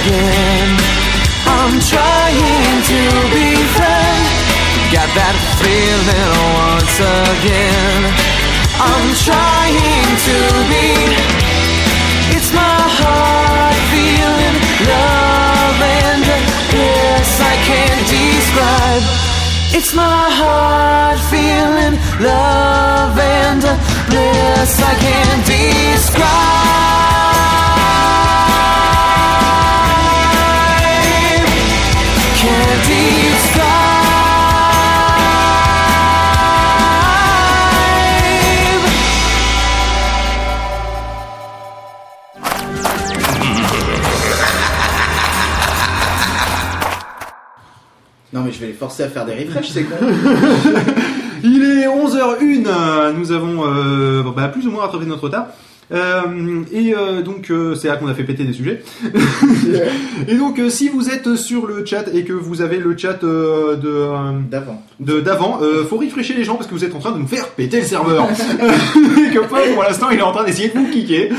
S8: Again? I'm trying to be friend. Got that feeling once again. I'm trying to be. It's my heart feeling love and bliss I can't describe. It's my heart feeling love and bliss I can't describe.
S3: Non, mais je vais les forcer à faire des refreshs, c'est con.
S2: Il est 11h01, euh, nous avons euh, bah, plus ou moins rattrapé notre retard. Euh, et euh, donc euh, c'est là qu'on a fait péter des sujets. et donc si vous êtes sur le chat et que vous avez le chat de
S3: D'avant.
S2: de d'avant, faut refresher les gens parce que vous êtes en train de nous faire péter le serveur. et que Paul, pour l'instant, il est en train d'essayer de vous kicker.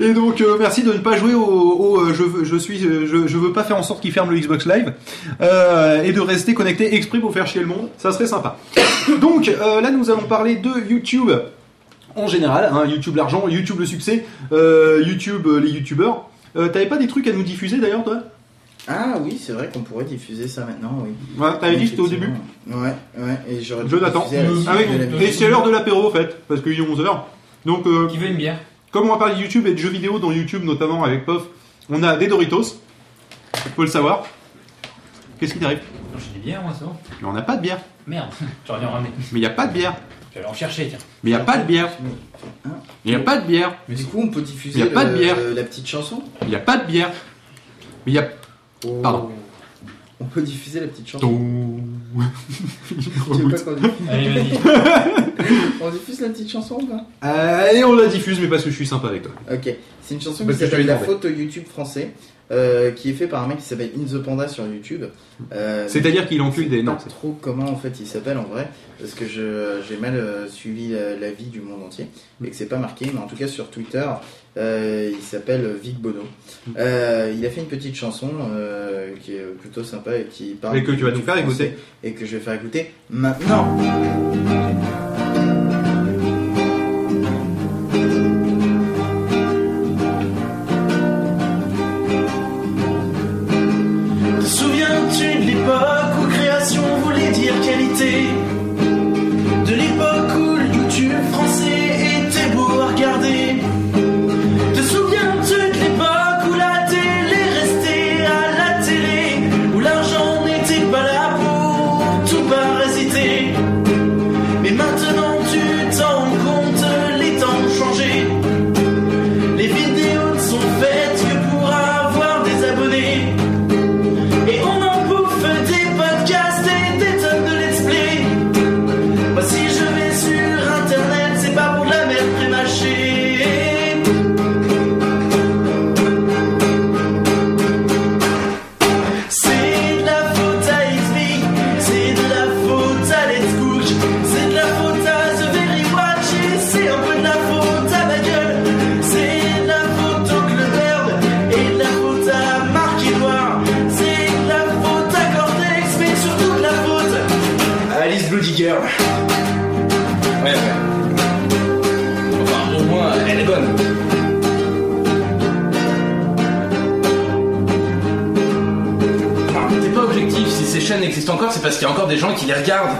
S2: Et donc, merci de ne pas jouer au, au, je, veux- je suis, je, je veux pas faire en sorte qu'il ferme le Xbox Live et de rester connecté exprès pour faire chier le monde. Ça serait sympa. Donc là, nous allons parler de YouTube. En général, hein, YouTube l'argent, YouTube le succès, euh, YouTube euh, les YouTubeurs. Euh, T'avais pas des trucs à nous diffuser d'ailleurs, toi?
S3: Ah oui, c'est vrai qu'on pourrait diffuser ça maintenant, oui.
S2: Ouais, T'avais dit que c'était au début?
S3: Ouais, ouais, et j'aurais la suite
S2: Ah oui, et c'est l'heure de l'apéro en fait, parce qu'il est 11h. Donc, euh,
S4: Qui veut une bière?
S2: comme on va parler de YouTube et de jeux vidéo dans YouTube, notamment avec POF, on a des Doritos. Faut le savoir. Qu'est-ce qui t'arrive?
S4: J'ai des bières, moi, c'est bon.
S2: Mais on n'a pas de bière.
S4: Merde, j'aurais dû en ramener.
S2: Mais il n'y a pas de bière.
S4: J'allais en chercher, tiens.
S2: Mais il n'y a pas de bière. Il n'y a pas de bière.
S3: Mais du coup, on peut diffuser
S2: Y a pas de
S3: le-
S2: bière.
S3: la petite chanson
S2: Il n'y a pas de bière. Mais il y a. Pardon.
S3: On peut diffuser la petite chanson.
S2: Ton-
S3: Tu veux pas qu'on diffuse
S4: Allez, vas-y.
S3: On diffuse la petite chanson ou pas
S2: Allez, on la diffuse, mais parce que je suis sympa avec toi.
S3: Ok, c'est une chanson
S2: Parce
S3: qui
S2: que je
S3: s'appelle La
S2: demandé.
S3: faute au YouTube français. Euh, qui est fait par un mec qui s'appelle In the Panda sur YouTube. Euh,
S2: C'est-à-dire qu'il encule des.
S3: je sais
S2: Non,
S3: pas trop comment en fait il s'appelle en vrai parce que j'ai mal euh, suivi la, la vie du monde entier et que c'est pas marqué mais en tout cas sur Twitter il s'appelle Vic Bono Euh, il a fait une petite chanson qui est plutôt sympa et qui parle
S2: Et que tu vas nous faire écouter.
S3: et que je vais faire écouter maintenant
S9: parce qu'il y a encore des gens qui les regardent.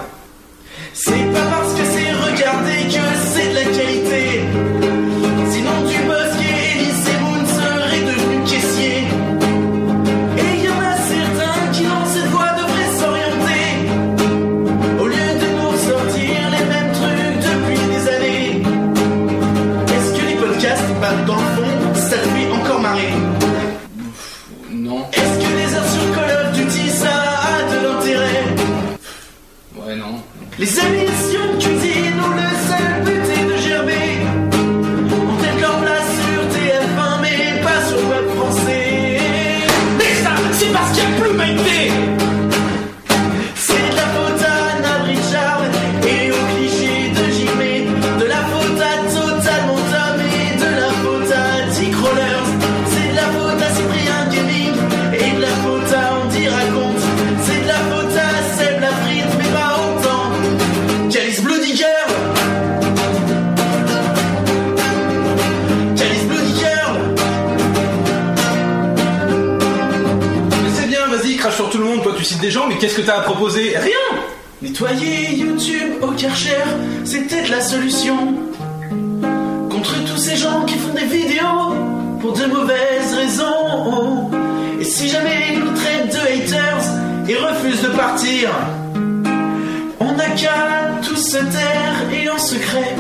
S9: Qu'est-ce que t'as à proposer? Rien
S10: Nettoyer YouTube au Karcher, c'est peut-être la solution. Contre tous ces gens qui font des vidéos pour de mauvaises raisons. Et si jamais ils nous traitent de haters et refusent de partir, on n'a qu'à tous se taire et en secret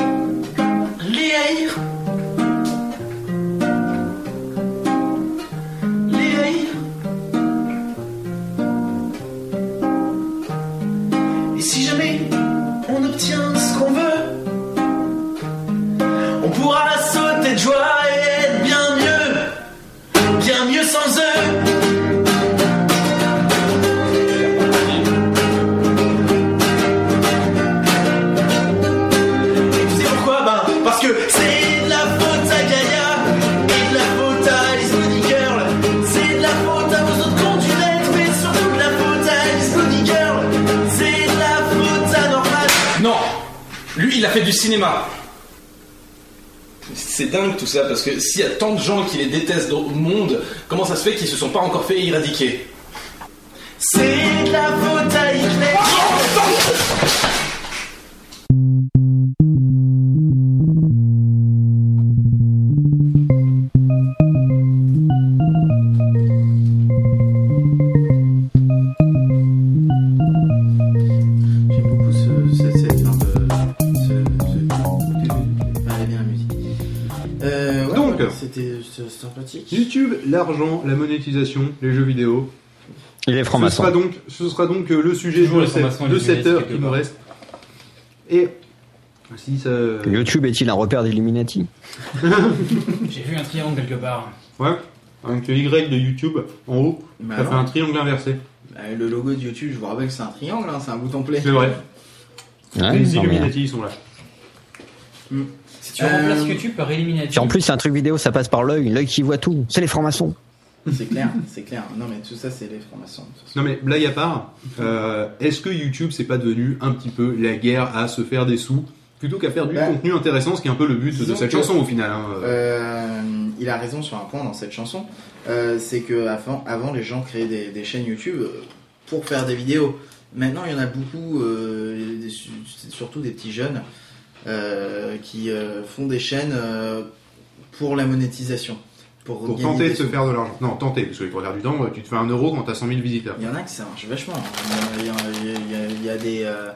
S10: que
S9: s'il y a tant de gens qui les détestent au monde, comment ça se fait qu'ils se sont pas encore fait éradiquer?
S2: L'argent, la monétisation, les jeux vidéo.
S5: Et les
S2: Ce
S5: francs-maçons.
S2: sera donc, ce sera donc euh, le sujet
S4: Toujours
S2: de, cette- de cette heure
S4: Illuminati,
S2: qui nous reste. Et si ça.
S5: YouTube est-il un repère d'Illuminati
S4: J'ai vu un triangle quelque part.
S2: Ouais. avec le Y de YouTube en haut,
S3: Bah
S2: ça
S3: non.
S2: fait un triangle inversé.
S3: Bah, le logo de YouTube, je vous rappelle que c'est un triangle, hein, c'est un bouton play.
S2: C'est vrai.
S5: Ouais,
S2: les Illuminati, ils sont là.
S4: Si tu
S3: Euh,
S4: remplaces YouTube par Illuminati.
S5: Puis en plus, c'est un truc vidéo, ça passe par l'œil, l'œil qui voit tout. C'est les francs-maçons.
S3: C'est clair, c'est clair. Non mais tout ça c'est les francs-maçons.
S2: Non mais blague à part, euh, est-ce que YouTube c'est pas devenu un petit peu la guerre à se faire des sous plutôt qu'à faire du
S3: Bah,
S2: contenu intéressant, ce qui est un peu le but de cette
S3: que-
S2: chanson au final. hein.
S3: Euh, il a raison sur un point dans cette chanson, euh, c'est que avant, avant les gens créaient des, des chaînes YouTube euh, pour faire des vidéos. Maintenant il y en a beaucoup, euh, des- surtout des petits jeunes, euh, qui euh, font des chaînes euh, pour la monétisation. Pour,
S2: Pour tenter de se faire de l'argent. Non, tenter, parce qu'il faut faire du temps, tu te fais un euro quand t'as 100 000 visiteurs.
S3: Il y en a que ça marche vachement. Il y a, il y a- il y a- il y a des, euh,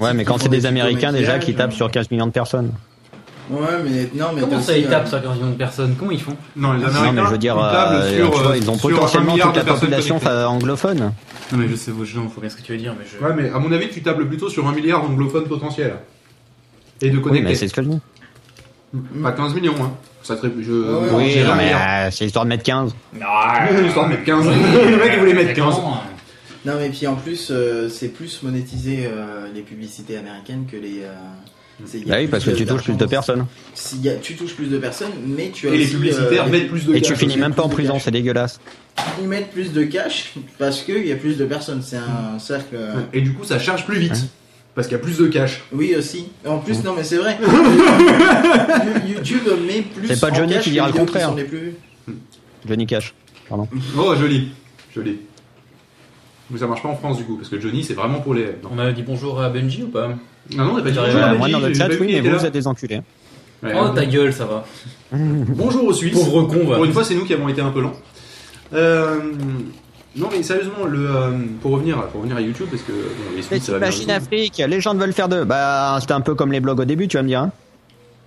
S5: Ouais, mais
S3: qui
S5: quand c'est des Américains déjà qui tapent
S3: euh,
S5: sur 15 millions de personnes.
S3: Ouais, mais non, mais
S4: Comment ça,
S3: aussi,
S4: ils
S3: euh,
S4: tapent sur 15 millions de personnes? Comment ils font?
S2: Non, les
S5: Non,
S2: Américains,
S5: mais je veux dire,
S2: ils
S5: euh,
S2: sur,
S5: vois,
S2: euh,
S5: ils ont potentiellement toute la population anglophone.
S4: Non, mais je sais vos gens, faut bien ce que tu veux dire, mais je.
S2: Ouais, mais à mon avis, tu tables plutôt sur un milliard d'anglophones potentiels. Et de
S5: Oui,
S2: connectés.
S5: mais c'est ce que je dis.
S2: Pas 15 millions, hein. Ça te ré- je...
S3: Ouais,
S5: Oui, non, mais euh, c'est histoire de mettre 15.
S2: Histoire de mettre 15. le mec, il voulait mettre 15.
S3: Non, mais puis en plus, euh, c'est plus monétisé euh, les publicités américaines que les. euh, c'est- il y a
S5: Bah oui, parce que tu touches plus de personnes.
S3: Y a- tu touches plus de personnes, mais tu as
S2: Et les publicitaires
S3: euh,
S2: mettent plus de
S5: Et tu finis même pas en prison, c'est dégueulasse.
S3: Ils mettent plus de cash parce qu'il y a plus de personnes. C'est un cercle.
S2: Et du coup, ça charge plus vite. Parce qu'il y a plus de cash.
S3: Oui, aussi. En plus, non, mais c'est vrai. YouTube met plus.
S5: C'est pas
S3: en
S5: Johnny
S3: cash
S5: qui
S3: les
S5: dira le
S3: vidéos qui
S5: contraire.
S3: sont les plus vues.
S5: Johnny Cash.
S2: Oh, joli. Joli. Mais ça marche pas en France du coup, parce que Johnny c'est vraiment pour les. Non,
S4: On a dit bonjour à Benji ou pas
S2: non, non, on a pas dit
S4: Euh,
S2: bonjour à
S5: Euh,
S2: Benji,
S5: moi dans le
S2: j'ai
S5: chat,
S2: pas vu
S5: oui, mais
S2: était
S5: vous,
S2: là.
S5: vous êtes des enculés.
S2: Ouais,
S4: Oh ta gueule, ça va.
S2: Bonjour aux Suisses.
S4: Pauvre con, va.
S2: Pour une fois, c'est nous qui avons été un peu lents. Euh, non, mais sérieusement, le, euh, pour, revenir, pour revenir à YouTube, parce que bon, les Suisses, ça va bien.
S5: Machine Afrique, les gens veulent faire de. Bah, c'était un peu comme les blogs au début, tu vas me dire. Hein.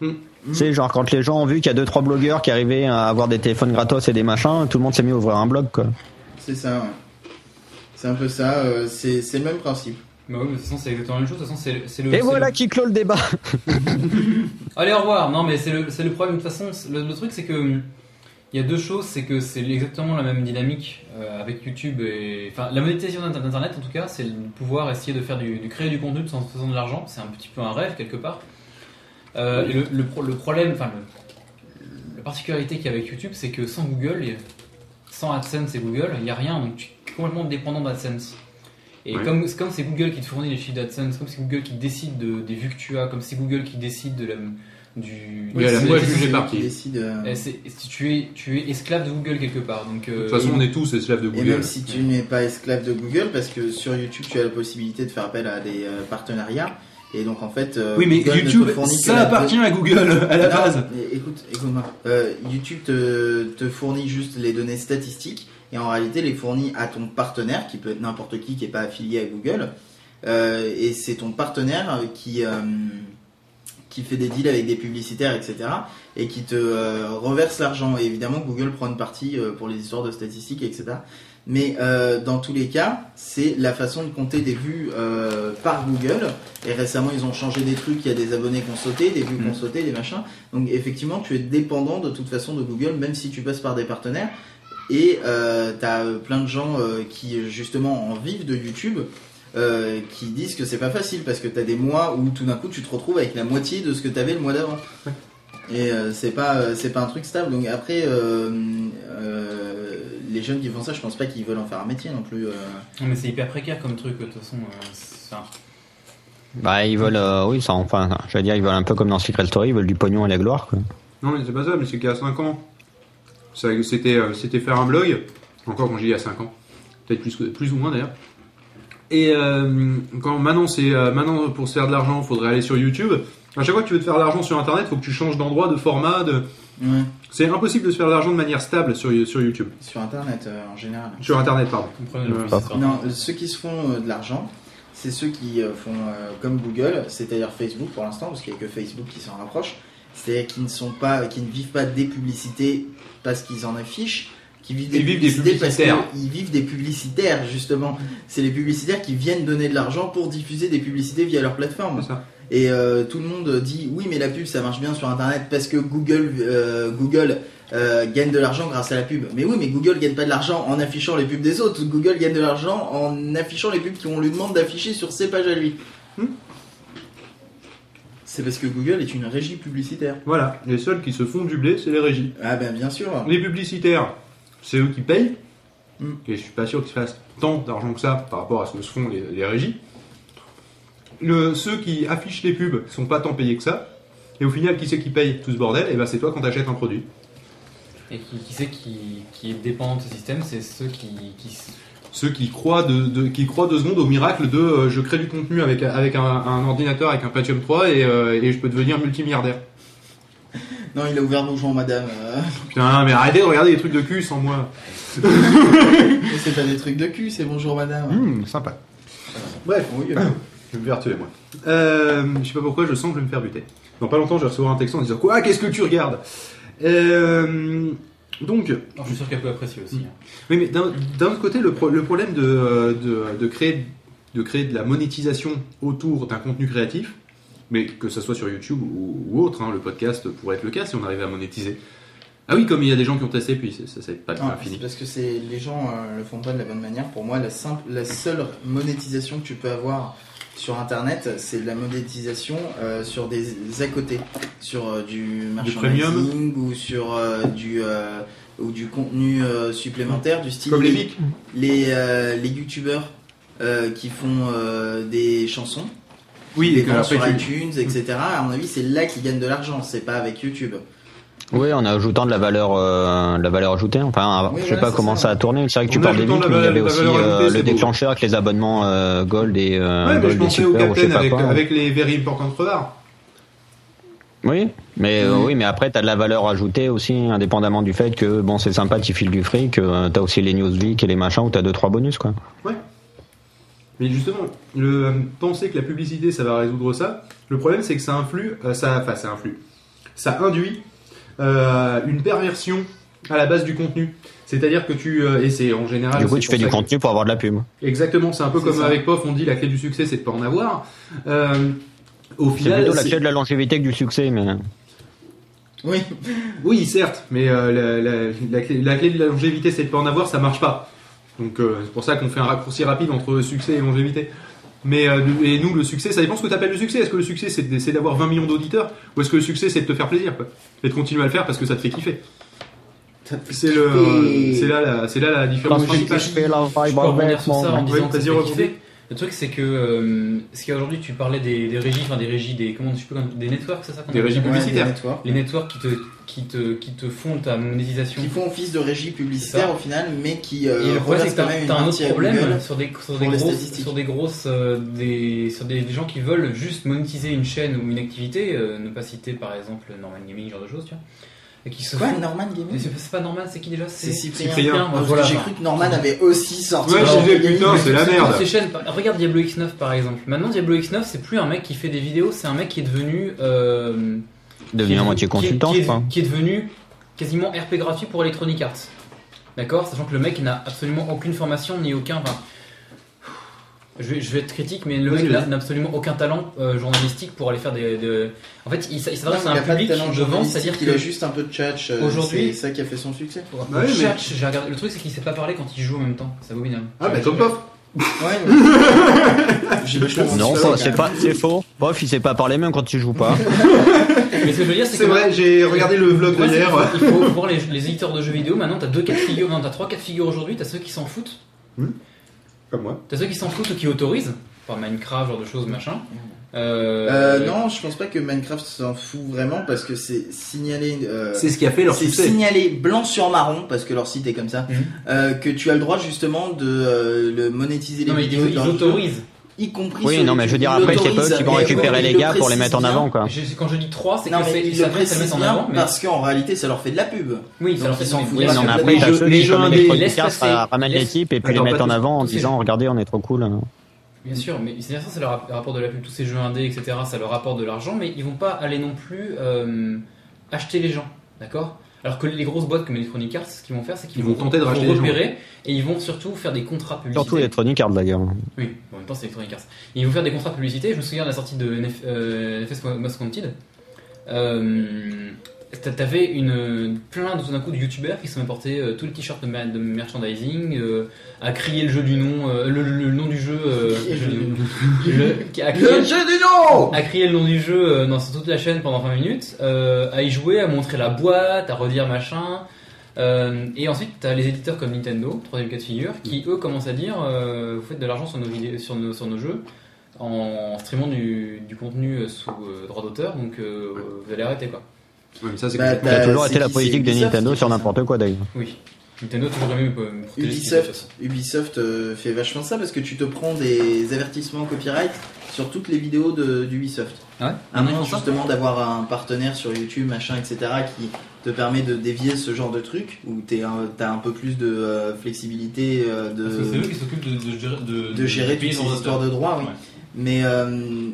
S5: Tu sais, genre quand les gens ont vu qu'il y a deux trois blogueurs qui arrivaient à avoir des téléphones gratos et des machins, tout le monde s'est mis à ouvrir un blog quoi.
S3: C'est ça, ouais. C'est un peu ça. euh, c'est c'est le même principe.
S4: Bah oui, mais de toute façon, c'est exactement la même chose. De toute façon, c'est c'est le.
S5: Et
S4: c'est
S5: voilà
S4: le-
S5: qui clôt le débat.
S4: Allez, au revoir. Non, mais c'est le, c'est le problème. De toute façon, c'est- le, le truc, c'est que il y a deux choses. C'est que c'est exactement la même dynamique euh, avec YouTube et enfin la monétisation d'Inter- d'Internet en tout cas, c'est de pouvoir essayer de faire du, de créer du contenu sans faisant de l'argent. C'est un petit peu un rêve quelque part. Euh, et le, le, pro- le problème, enfin la particularité qu'il y a avec YouTube, c'est que sans Google, sans AdSense et Google, il n'y a rien. Donc tu es complètement dépendant d'AdSense. Et
S2: Ouais.
S4: comme, c'est comme c'est Google qui te fournit les chiffres d'AdSense, comme c'est Google qui décide de- des vues que tu as, comme c'est Google qui décide de la, du.
S2: Oui, à la parti.
S3: qui décide, euh,
S4: eh, tu es, tu es esclave de Google quelque part. Donc, euh,
S2: De toute façon, on est tous esclaves de
S3: Et
S2: Google.
S3: même si tu n'es pas esclave de Google, parce que sur YouTube, tu as la possibilité de faire appel à des euh, partenariats. Et donc, en fait, euh,
S2: Oui, mais
S3: Google
S2: YouTube, ça appartient à Google à la
S3: Non,
S2: base.
S3: écoute, écoute-moi. Euh, YouTube te, te fournit juste les données statistiques et en réalité les fournit à ton partenaire, qui peut être n'importe qui qui n'est pas affilié à Google. Euh, et c'est ton partenaire qui, euh, qui fait des deals avec des publicitaires, etc. et qui te euh, reverse l'argent. Et évidemment, Google prend une partie euh, pour les histoires de statistiques, etc. Mais euh, dans tous les cas, c'est la façon de compter des vues par Google. Et récemment, ils ont changé des trucs. Il y a des abonnés qui ont sauté, des vues qui ont sauté, des machins. Donc effectivement, tu es dépendant de toute façon de Google, même si tu passes par des partenaires. Et tu as plein de gens qui justement en vivent de YouTube. Euh, qui disent que c'est pas facile parce que tu as des mois où tout d'un coup tu te retrouves avec la moitié de ce que tu avais le mois d'avant. Et euh, c'est pas euh, c'est pas un truc stable. Donc après euh, euh, les jeunes qui font ça, je pense pas qu'ils veulent en faire un métier non plus. euh.
S4: Non, mais c'est hyper précaire comme truc, de toute façon. euh,
S5: Bah ils veulent, euh, oui, ça, enfin, je veux dire, ils veulent un peu comme dans Secret Story, ils veulent du pognon et la gloire quoi.
S2: Non, mais c'est pas ça, mais c'est qu'il y a 5 ans, c'était c'était faire un blog, encore quand j'ai dit il y a 5 ans, peut-être plus, plus ou moins d'ailleurs. Et euh, quand maintenant, c'est euh, maintenant pour se faire de l'argent, il faudrait aller sur YouTube. À chaque fois que tu veux te faire de l'argent sur Internet, il faut que tu changes d'endroit, de format. De...
S3: Ouais,
S2: C'est impossible de se faire de l'argent de manière stable sur, sur YouTube.
S3: sur internet euh, en général.
S2: Sur Internet, pardon. Euh,
S3: Non, ceux qui se font euh, de l'argent, c'est ceux qui euh, font euh, comme Google, c'est-à-dire Facebook pour l'instant, parce qu'il n'y a que Facebook qui s'en rapproche. C'est-à-dire qui ne sont pas, qui ne vivent pas des publicités parce qu'ils en affichent, qui vivent des,
S2: Ils vivent des
S3: publicités parce
S2: publicitaires.
S3: qu'ils vivent des publicitaires justement. C'est les publicitaires qui viennent donner de l'argent pour diffuser des publicités via leur plateforme.
S2: Ça.
S3: Et euh, tout le monde dit oui, mais la pub ça marche bien sur internet parce que Google, euh, Google euh, gagne de l'argent grâce à la pub. Mais oui, mais Google gagne pas de l'argent en affichant les pubs des autres. Google gagne de l'argent en affichant les pubs qu'on lui demande d'afficher sur ses pages à lui.
S2: Hmm.
S3: C'est parce que Google est une régie publicitaire.
S2: Voilà, les seuls qui se font du blé, c'est les régies.
S3: Ah ben bien sûr.
S2: Les publicitaires, c'est eux qui payent.
S3: Mm.
S2: Et je suis pas sûr qu'ils se fassent tant d'argent que ça par rapport à ce que se font les, les régies. Le, ceux qui affichent les pubs sont pas tant payés que ça. Et au final, qui c'est qui paye tout ce bordel? Et ben c'est toi quand t'achètes un produit.
S4: Et qui, qui c'est qui, qui est dépendant de ce système C'est ceux qui,
S2: Ceux qui croient de, de- qui croient deux secondes au miracle de euh, je crée du contenu avec, avec un, un ordinateur avec un Pentium 3 et, euh, et je peux devenir multimilliardaire.
S3: Non, il a ouvert Bonjour Madame. euh.
S2: Putain, mais arrêtez de regarder des trucs de cul sans moi.
S3: Mais c'est pas des trucs de cul, c'est Bonjour Madame.
S2: Hum, sympa. Bref,
S3: Oui,
S2: je vais me faire tuer moi. Euh, je sais pas pourquoi, je sens que je vais me faire buter. Dans pas longtemps, je vais recevoir un texto en disant Quoi Qu'est-ce que tu regardes Euh, Donc,
S4: Alors, je suis sûr qu'elle peut apprécier aussi. hein.
S2: oui, mais d'un d'un autre côté, le, pro- le problème de, euh, de, de créer, de créer de la monétisation autour d'un contenu créatif, mais que ce soit sur YouTube ou, ou autre, hein, le podcast pourrait être le cas si on arrivait à monétiser. Ah oui, comme il y a des gens qui ont testé, puis ça, c'est pas
S3: Non,
S2: fini.
S3: c'est parce que c'est les gens euh, le font pas de la bonne manière. Pour moi, la simple, la seule monétisation que tu peux avoir sur Internet, c'est la monétisation euh, sur des à côté, sur euh, du merchandising ou sur euh, du ou du contenu supplémentaire du style
S2: Comme les
S3: les les youtubeurs qui font des chansons,
S2: Oui,
S3: des
S2: et que
S3: sur
S2: tu-
S3: iTunes, etc. À mon avis, c'est là qu'ils gagnent de l'argent. C'est pas avec YouTube.
S5: Oui, en ajoutant de la valeur, euh, de la valeur ajoutée. Enfin,
S3: Oui,
S5: je sais
S3: voilà,
S5: pas comment
S3: ça,
S5: ça,
S3: ouais.
S5: a tourné. C'est vrai que tu parles des
S2: la
S5: mais il y avait aussi euh, le
S2: beau.
S5: déclencheur avec les abonnements euh, Gold et euh,
S2: Ouais, mais
S5: Gold
S2: je pensais au Captain avec,
S5: quoi.
S2: avec les very important crevards.
S5: Oui, mais euh, oui, mais après t'as de la valeur ajoutée aussi, indépendamment du fait que bon c'est sympa, tu files du fric. Euh, t'as aussi les newsleaks et les machins où t'as deux trois bonus quoi.
S2: Mais justement, le, euh, penser que la publicité ça va résoudre ça, le problème c'est que ça influe, euh, ça, enfin ça influe, ça induit euh, une perversion à la base du contenu. C'est-à-dire que tu, euh, et c'est en général.
S5: du coup tu fais du
S2: que-
S5: contenu pour avoir de la pub.
S2: Exactement, c'est un peu comme
S3: ça.
S2: avec POF, on dit la clé du succès c'est de pas en avoir. Euh, au
S5: C'est
S2: final,
S5: plutôt la clé de la longévité que du succès, mais
S3: Oui.
S2: Oui, certes, mais euh, la, la- la clé, la clé de la longévité, c'est de pas en avoir, ça marche pas. Donc euh, c'est pour ça qu'on fait un raccourci rapide entre succès et longévité. Mais euh, et nous, le succès, ça dépend ce que tu appelles le succès. Est-ce que le succès, c'est d'avoir 20 millions d'auditeurs Ou est-ce que le succès, c'est de te faire plaisir quoi Et de continuer à le faire parce que ça te fait kiffer? C'est le, c'est là, c'est là la différence principale.
S4: Je peux rebondir sur ça en
S2: Oui,
S4: disant que
S2: vas-y,
S4: Le truc c'est que euh, ce qu'aujourd'hui tu parlais des, des régies, enfin des régies, des comment je sais comment- des networks, c'est ça
S2: Des régies publicitaires.
S3: Ouais, des networks.
S4: Les networks qui te qui te qui te font ta monétisation.
S3: qui font office de régie publicitaire au final, mais qui euh,
S4: Et le problème, c'est que
S3: quand
S4: t'as un autre problème sur des, sur des grosses, sur des grosses, euh, des, sur des, des gens qui veulent juste monétiser une chaîne ou une activité, euh, ne pas citer par exemple Norman Gaming, genre de choses, tu vois, qui se
S3: Quoi. Norman Gaming
S4: C'est pas Norman, c'est qui déjà
S3: C'est Cyprien.
S2: Cyprien.
S4: voilà,
S3: j'ai cru que Norman avait aussi sorti.
S2: Ouais, j'ai putain, c'est la merde.
S4: ces chaînes, par- regarde Diablo X9 par exemple. Maintenant Diablo X9 c'est plus un mec qui fait des vidéos, c'est un mec qui est devenu euh, qui est-
S5: moitié
S4: qui est-
S5: consultant,
S4: qui est,
S5: quoi.
S4: qui est devenu quasiment RP gratuit pour Electronic Arts. D'accord? Sachant que le mec n'a absolument aucune formation ni aucun. Enfin, je, vais, je vais être critique, mais le mec n'a absolument aucun talent euh, journalistique pour aller faire des. de- En fait, il, s'adresse à
S3: a
S4: un public
S3: talent
S4: de vente,
S3: journalistique,
S4: c'est-à-dire
S3: il
S4: que.
S3: a juste un peu de tchatch. euh,
S4: Aujourd'hui-
S3: c'est ça qui a fait son succès.
S2: Bah oui, mais-
S4: Chatch, j'ai regardé- Le truc, c'est qu'il sait pas parler quand il joue en même temps. C'est abominable.
S2: Ah, bah comme POF.
S3: Ouais. mais-
S5: Non, c'est pas, c'est faux. Bof, il sait pas parler même quand tu joues pas.
S4: Mais ce que je veux dire, c'est
S2: C'est
S4: que.
S2: vrai, j'ai regardé le vlog
S4: Ouais, c'est-
S2: d'hier.
S4: Il faut voir les, les éditeurs de jeux vidéo. Maintenant, t'as deux cas de figure. Non, t'as trois cas de figure aujourd'hui. T'as ceux qui s'en foutent.
S2: Comme moi.
S4: T'as ceux qui s'en foutent ou qui autorisent. Par Minecraft, genre de choses, machin. Euh,
S3: Euh, non, je pense pas que Minecraft s'en fout vraiment parce que c'est signalé. euh,
S2: C'est ce qui a fait leur
S3: c'est
S2: succès.
S3: signalé blanc sur marron parce que leur site est comme ça
S4: Mhm.
S3: euh, que tu as le droit justement de euh, le monétiser les
S4: Non, mais ils,
S3: vidéos
S4: ils autorisent.
S3: Y compris
S5: Oui, non, mais je veux dire, après, c'est pas eux qui vont récupérer les
S3: le
S5: gars pour les mettre en avant, quoi.
S4: Quand je dis 3, c'est que c'est-
S3: ils
S4: ça
S3: le
S4: met- ça met
S3: précisent
S4: en avant. Mais...
S3: parce qu'en réalité ça leur fait de la pub.
S4: Oui, ça leur fait
S5: non, mais
S2: les
S5: après,
S2: les
S5: qui,
S2: jeux
S5: comme
S2: indés,
S5: Electronic
S4: laisse
S5: Arts,
S4: passer.
S5: ça ramène
S4: Laisse-
S5: l'équipe et puis les mettent
S2: pas
S5: en avant en disant regardez, on est trop cool.
S4: Bien sûr, mais c'est ça, c'est le rap- rapport de la pub, tous ces jeux indés, etc. Ça leur rapporte de l'argent, mais ils vont pas aller non plus euh, acheter les gens, d'accord? Alors que les grosses boîtes comme Electronic Arts, ce qu'ils vont faire, c'est qu'ils
S2: Ils vont tenter de racheter gens.
S4: et ils vont surtout faire des contrats publicitaires.
S5: Surtout Electronic Arts d'ailleurs.
S4: Oui, en même temps c'est Electronic Arts. Ils vont faire des contrats publicité. Je me souviens de la sortie de NF, euh, NFS Most Wanted. Euh, t'avais une plein de tout d'un coup de youtubeurs qui sont portés euh, tous les t-shirts de, ma- de merchandising, euh, à crier le jeu du nom, euh, le, le- le nom du jeu, euh,
S3: le
S4: jeu du nom. Le- qui- à
S3: Le
S4: crier-
S3: jeu du nom
S4: à crier le nom du jeu euh, dans sur toute la chaîne pendant 20 minutes, euh, à y jouer, à montrer la boîte, à redire machin. Euh, et ensuite, t'as les éditeurs comme Nintendo, troisième cas de figure, qui eux commencent à dire euh, vous faites de l'argent sur nos vidéos, sur nos, sur nos jeux en streamant du, du contenu euh, sous euh, droit d'auteur, donc euh, vous allez arrêter quoi.
S2: Ouais, mais ça, c'est
S3: Bah,
S2: complètement-
S5: Ça a
S3: Euh,
S5: toujours été la politique de Nintendo sur n'importe quoi d'ailleurs.
S4: Oui. Nintendo toujours aimé qu'il fait.
S3: Ubisoft, Ubisoft euh, fait vachement ça parce que tu te prends des avertissements copyright sur toutes les vidéos de- d'Ubisoft.
S4: Ah ouais?
S3: À moins
S4: Ils font ça?
S3: justement d'avoir un partenaire sur YouTube, machin, etc., qui te permet de dévier ce genre de truc où tu as un peu plus de euh, flexibilité euh,
S4: Parce que c'est eux
S3: de,
S4: qui s'occupent de, de gérer, de,
S3: de toutes ces histoires de droit. Oui. Mais, euh,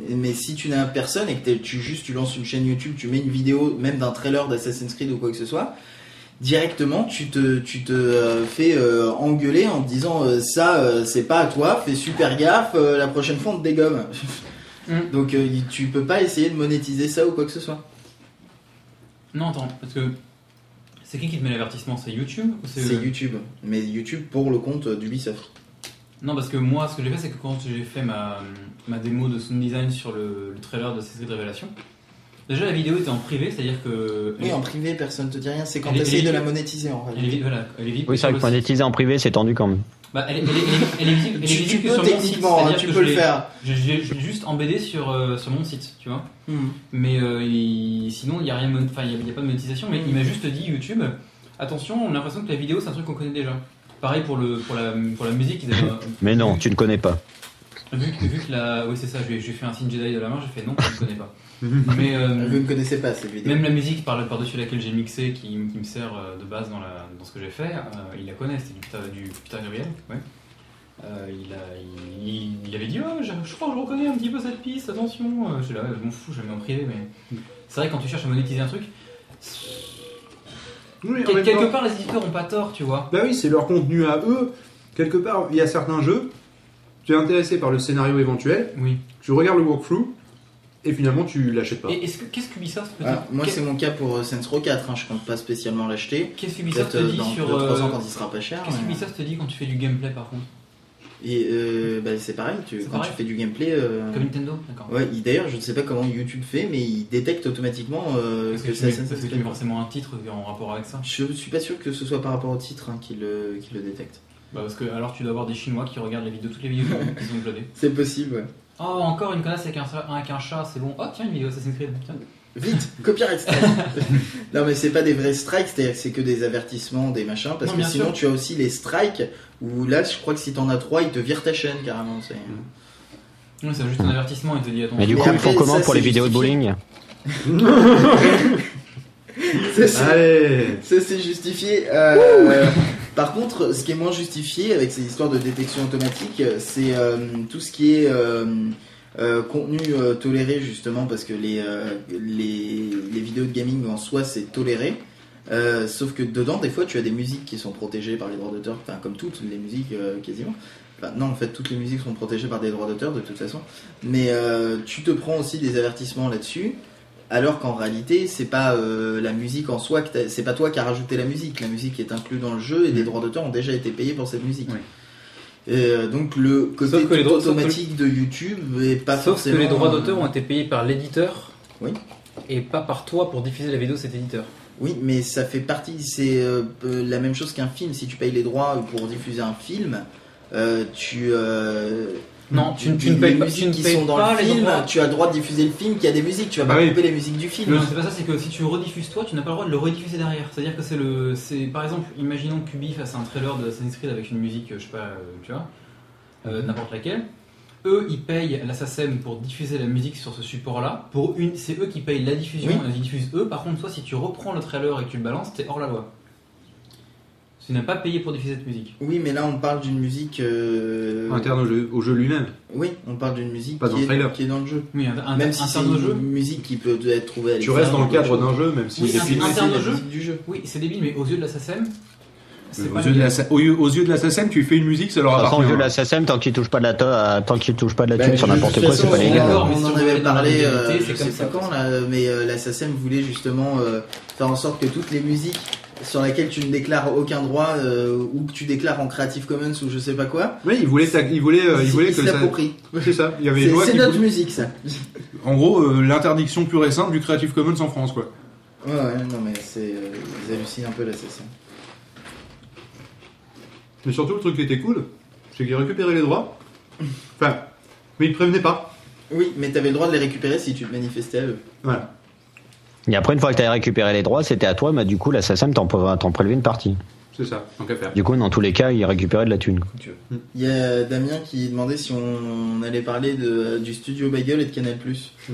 S3: mais si tu n'as personne et que tu juste tu lances une chaîne YouTube, tu mets une vidéo, même d'un trailer d'Assassin's Creed ou quoi que ce soit, directement tu te, tu te euh, fais euh, engueuler en te disant ça c'est pas à toi, fais super gaffe, la prochaine fois on te dégomme.
S4: Mm.
S3: Donc tu peux pas essayer de monétiser ça ou quoi que ce soit.
S4: Non, attends, parce que c'est qui qui te met l'avertissement? C'est YouTube ou
S3: C'est YouTube, mais YouTube pour le compte d'Ubisoft.
S4: Non, parce que moi, ce que j'ai fait, c'est que quand j'ai fait ma, ma démo de sound design sur le, le trailer de Assassin's Creed Révélation, déjà la vidéo était en privé, c'est-à-dire que.
S3: Oui, en privé personne te dit rien, c'est quand tu essayes de la monétiser en
S4: elle est, voilà, elle est visible
S5: Oui, c'est vrai que monétiser en privé, c'est tendu quand même.
S4: Bah, elle, est, elle, est, elle est- elle est visible, elle est
S3: Tu,
S4: visible
S3: tu peux
S4: sur mon site.
S3: techniquement, hein,
S4: c'est-à-dire
S3: tu
S4: que
S3: peux
S4: je
S3: le
S4: l'ai-
S3: faire.
S4: L'ai juste embêté sur, euh, sur mon site, tu vois.
S3: Hmm.
S4: Mais euh, il- sinon, il n'y a, rien y a, il y a pas de monétisation, mais il m'a juste dit YouTube attention, on a l'impression que la vidéo c'est un truc qu'on connaît déjà. Pareil pour, le, pour, la, pour la musique, ils avaient.
S5: Mais non, tu ne connais pas.
S4: Vu, que- vu que la. Oui, c'est ça, j'ai fait un signe Jedi de la main, j'ai fait non, je ne connais pas. Mais. euh,
S3: Vous ne connaissez pas cette vidéo.
S4: même la musique par- par-dessus laquelle j'ai mixé, qui, qui me sert euh, de base dans, la, dans ce que j'ai fait, euh, il la connaît, c'était du, Peter- du Peter Gabriel. Ouais. Euh, il, a, il, il avait dit oh, je, je crois que je reconnais un petit peu cette piste, attention. J'étais là, ouais, je m'en fous, je la mets en privé, mais c'est vrai que quand tu cherches à monétiser un truc,
S7: Oui,
S4: quel- quelque
S7: temps-
S4: part les éditeurs ont pas tort, tu vois.
S7: Bah oui, c'est leur contenu à eux. Quelque part, il y a certains jeux, tu es intéressé par le scénario éventuel,
S4: Oui.
S7: tu regardes le walkthrough, et finalement tu l'achètes pas.
S4: Et est-ce que qu'est-ce qu'Ubisoft peut
S3: Ah, moi,
S4: qu'est-
S3: c'est mon cas pour euh, Saints Row 4. hein, je compte pas spécialement l'acheter.
S4: Qu'est-ce qu'Ubisoft
S3: Peut-être
S4: te
S3: euh,
S4: dit
S3: dans
S4: sur
S3: 2-3 ans
S4: euh,
S3: quand il sera pas cher.
S4: Qu'est-ce
S3: mais-
S4: qu'Ubisoft te dit quand tu fais du gameplay par contre
S3: Et euh, bah, c'est pareil, tu, quand
S4: pareil
S3: tu fais du gameplay. euh,
S4: Comme Nintendo D'accord.
S3: Ouais, il- d'ailleurs, je ne sais pas comment YouTube fait, mais il détecte automatiquement euh,
S4: Parce que,
S3: c'est Assassin's Creed.
S4: forcément un titre en rapport avec ça.
S3: Je suis pas sûr que ce soit par rapport au titre hein, qu'il le, qu'il le détecte.
S4: Bah parce que alors tu dois avoir des Chinois qui regardent les vidéos, toutes les vidéos qui sont uploadées.
S3: C'est possible, ouais.
S4: Oh encore une connasse avec un, avec un chat, c'est bon. Oh tiens une vidéo Assassin's Creed. Tiens.
S3: Vite, copyright strike. non, mais c'est pas des vrais strikes, c'est-à-dire que c'est que des avertissements, des machins, parce
S4: Non,
S3: que sinon
S4: sûr.
S3: tu as aussi les strikes où là, je crois que si t'en as trois, ils te virent ta chaîne carrément. c'est-
S4: Oui, c'est juste un avertissement, il te dit attends.
S5: Mais du coup, ils font comment
S3: ça,
S5: pour les vidéos de bowling
S3: Ça, c'est-
S7: Allez
S3: Ça c'est justifié. Euh, par contre, ce qui est moins justifié avec ces histoires de détection automatique, c'est euh, tout ce qui est euh, euh, contenu euh, toléré justement parce que les, euh, les, les vidéos de gaming en soi c'est toléré. Euh, sauf que dedans, des fois, tu as des musiques qui sont protégées par les droits d'auteur, enfin comme toutes les musiques euh, quasiment. Enfin, non, en fait, toutes les musiques sont protégées par des droits d'auteur de toute façon. Mais euh, tu te prends aussi des avertissements là-dessus. Alors qu'en réalité, c'est pas la musique en soi, que c'est pas toi qui as rajouté la musique. La musique est inclue dans le jeu et les droits d'auteur ont déjà été payés pour cette musique.
S4: Oui.
S3: Et, donc le côté
S4: que
S3: tout
S4: droits- que-
S3: automatique de YouTube est pas
S4: Sauf que
S3: forcément.
S4: les droits d'auteur ont été payés par l'éditeur.
S3: Oui.
S4: Et pas par toi pour diffuser la vidéo de cet éditeur.
S3: Oui, mais ça fait partie. C'est euh, la même chose qu'un film. Si tu payes les droits pour diffuser un film, euh, tu. euh,
S4: Non, tu, ne payes pas,
S3: musiques
S4: tu ne
S3: qui
S4: payes
S3: sont dans le film,
S4: droits.
S3: tu as le droit de diffuser le film qui a des musiques. Tu vas
S7: Bah
S3: pas
S7: oui.
S3: couper les musiques du film.
S4: Non, c'est pas ça, c'est que si tu rediffuses toi, tu n'as pas le droit de le rediffuser derrière. C'est-à-dire que c'est le. c'est Par exemple, imaginons que Ubi fasse un trailer de Assassin's Creed avec une musique, je sais pas, euh, tu vois, euh, n'importe laquelle. Eux, ils payent la SACEM pour diffuser la musique sur ce support-là. Pour une, c'est eux qui payent la diffusion,
S3: Oui.
S4: ils diffusent eux. Par contre, toi, si tu reprends le trailer et que tu le balances, t'es hors la loi. Tu n'as pas payé pour diffuser cette musique.
S3: Oui, mais là on parle d'une musique. euh,
S2: Interne au jeu, au jeu lui-même.
S3: Oui, on parle d'une musique
S2: Pas dans
S3: qui,
S2: le
S3: est,
S2: trailer.
S3: qui est dans le jeu.
S4: Oui, un, un,
S3: Même si c'est
S4: interne au
S3: une
S4: jeu.
S3: musique qui peut être trouvée à
S2: Tu restes dans le
S3: l'extérieur,
S2: cadre d'un jeu, même si
S4: Oui,
S2: c'est
S4: un-
S2: filmé.
S4: interne au jeu.
S3: du jeu.
S4: Oui, c'est débile, mais aux yeux de la SACEM,
S2: Aux yeux, de la, aux, yeux, aux yeux de tu fais une musique, ça leur
S5: De toute façon, au
S2: appartient.
S5: jeu de la SSM, tant qu'il touche pas de la, euh, tant qu'il touche pas de la
S3: Bah,
S5: thune sur
S3: de
S5: n'importe quoi, c'est pas légal.
S4: D'accord, mais
S3: On en avait parlé, euh,
S4: c'est
S3: je
S4: comme
S3: sais
S4: ça,
S3: pas quand là, mais euh, la SACEM voulait justement euh, faire en sorte que toutes les musiques sur lesquelles tu ne déclares aucun droit euh, ou que tu déclares en Creative Commons ou je sais pas quoi,
S2: Oui, ils voulaient, ils voulaient, euh, ils voulaient que ça.
S3: l'approprient.
S2: C'est ça. Il y avait une
S3: C'est notre
S2: voulait-
S3: musique ça.
S2: En gros, euh, l'interdiction pure et simple du Creative Commons en France, quoi.
S3: Ouais, ouais, non mais c'est. euh, ils hallucinent un peu la SACEM.
S2: Mais surtout, le truc qui était cool, c'est qu'ils récupéraient les droits. Enfin, mais ils te prévenaient pas.
S3: Oui, mais t'avais le droit de les récupérer si tu te manifestais à eux.
S2: Voilà.
S5: Et après, une fois que tu as récupéré les droits, c'était à toi, mais du coup, la SSM t'en pre- t'en prélevait une partie.
S2: C'est ça, tant qu'à faire.
S5: Du coup, dans tous les cas, il récupérait de la thune.
S3: Il y a Damien qui demandait si on allait parler de, du studio Bagel et de Canal+.
S2: Hmm.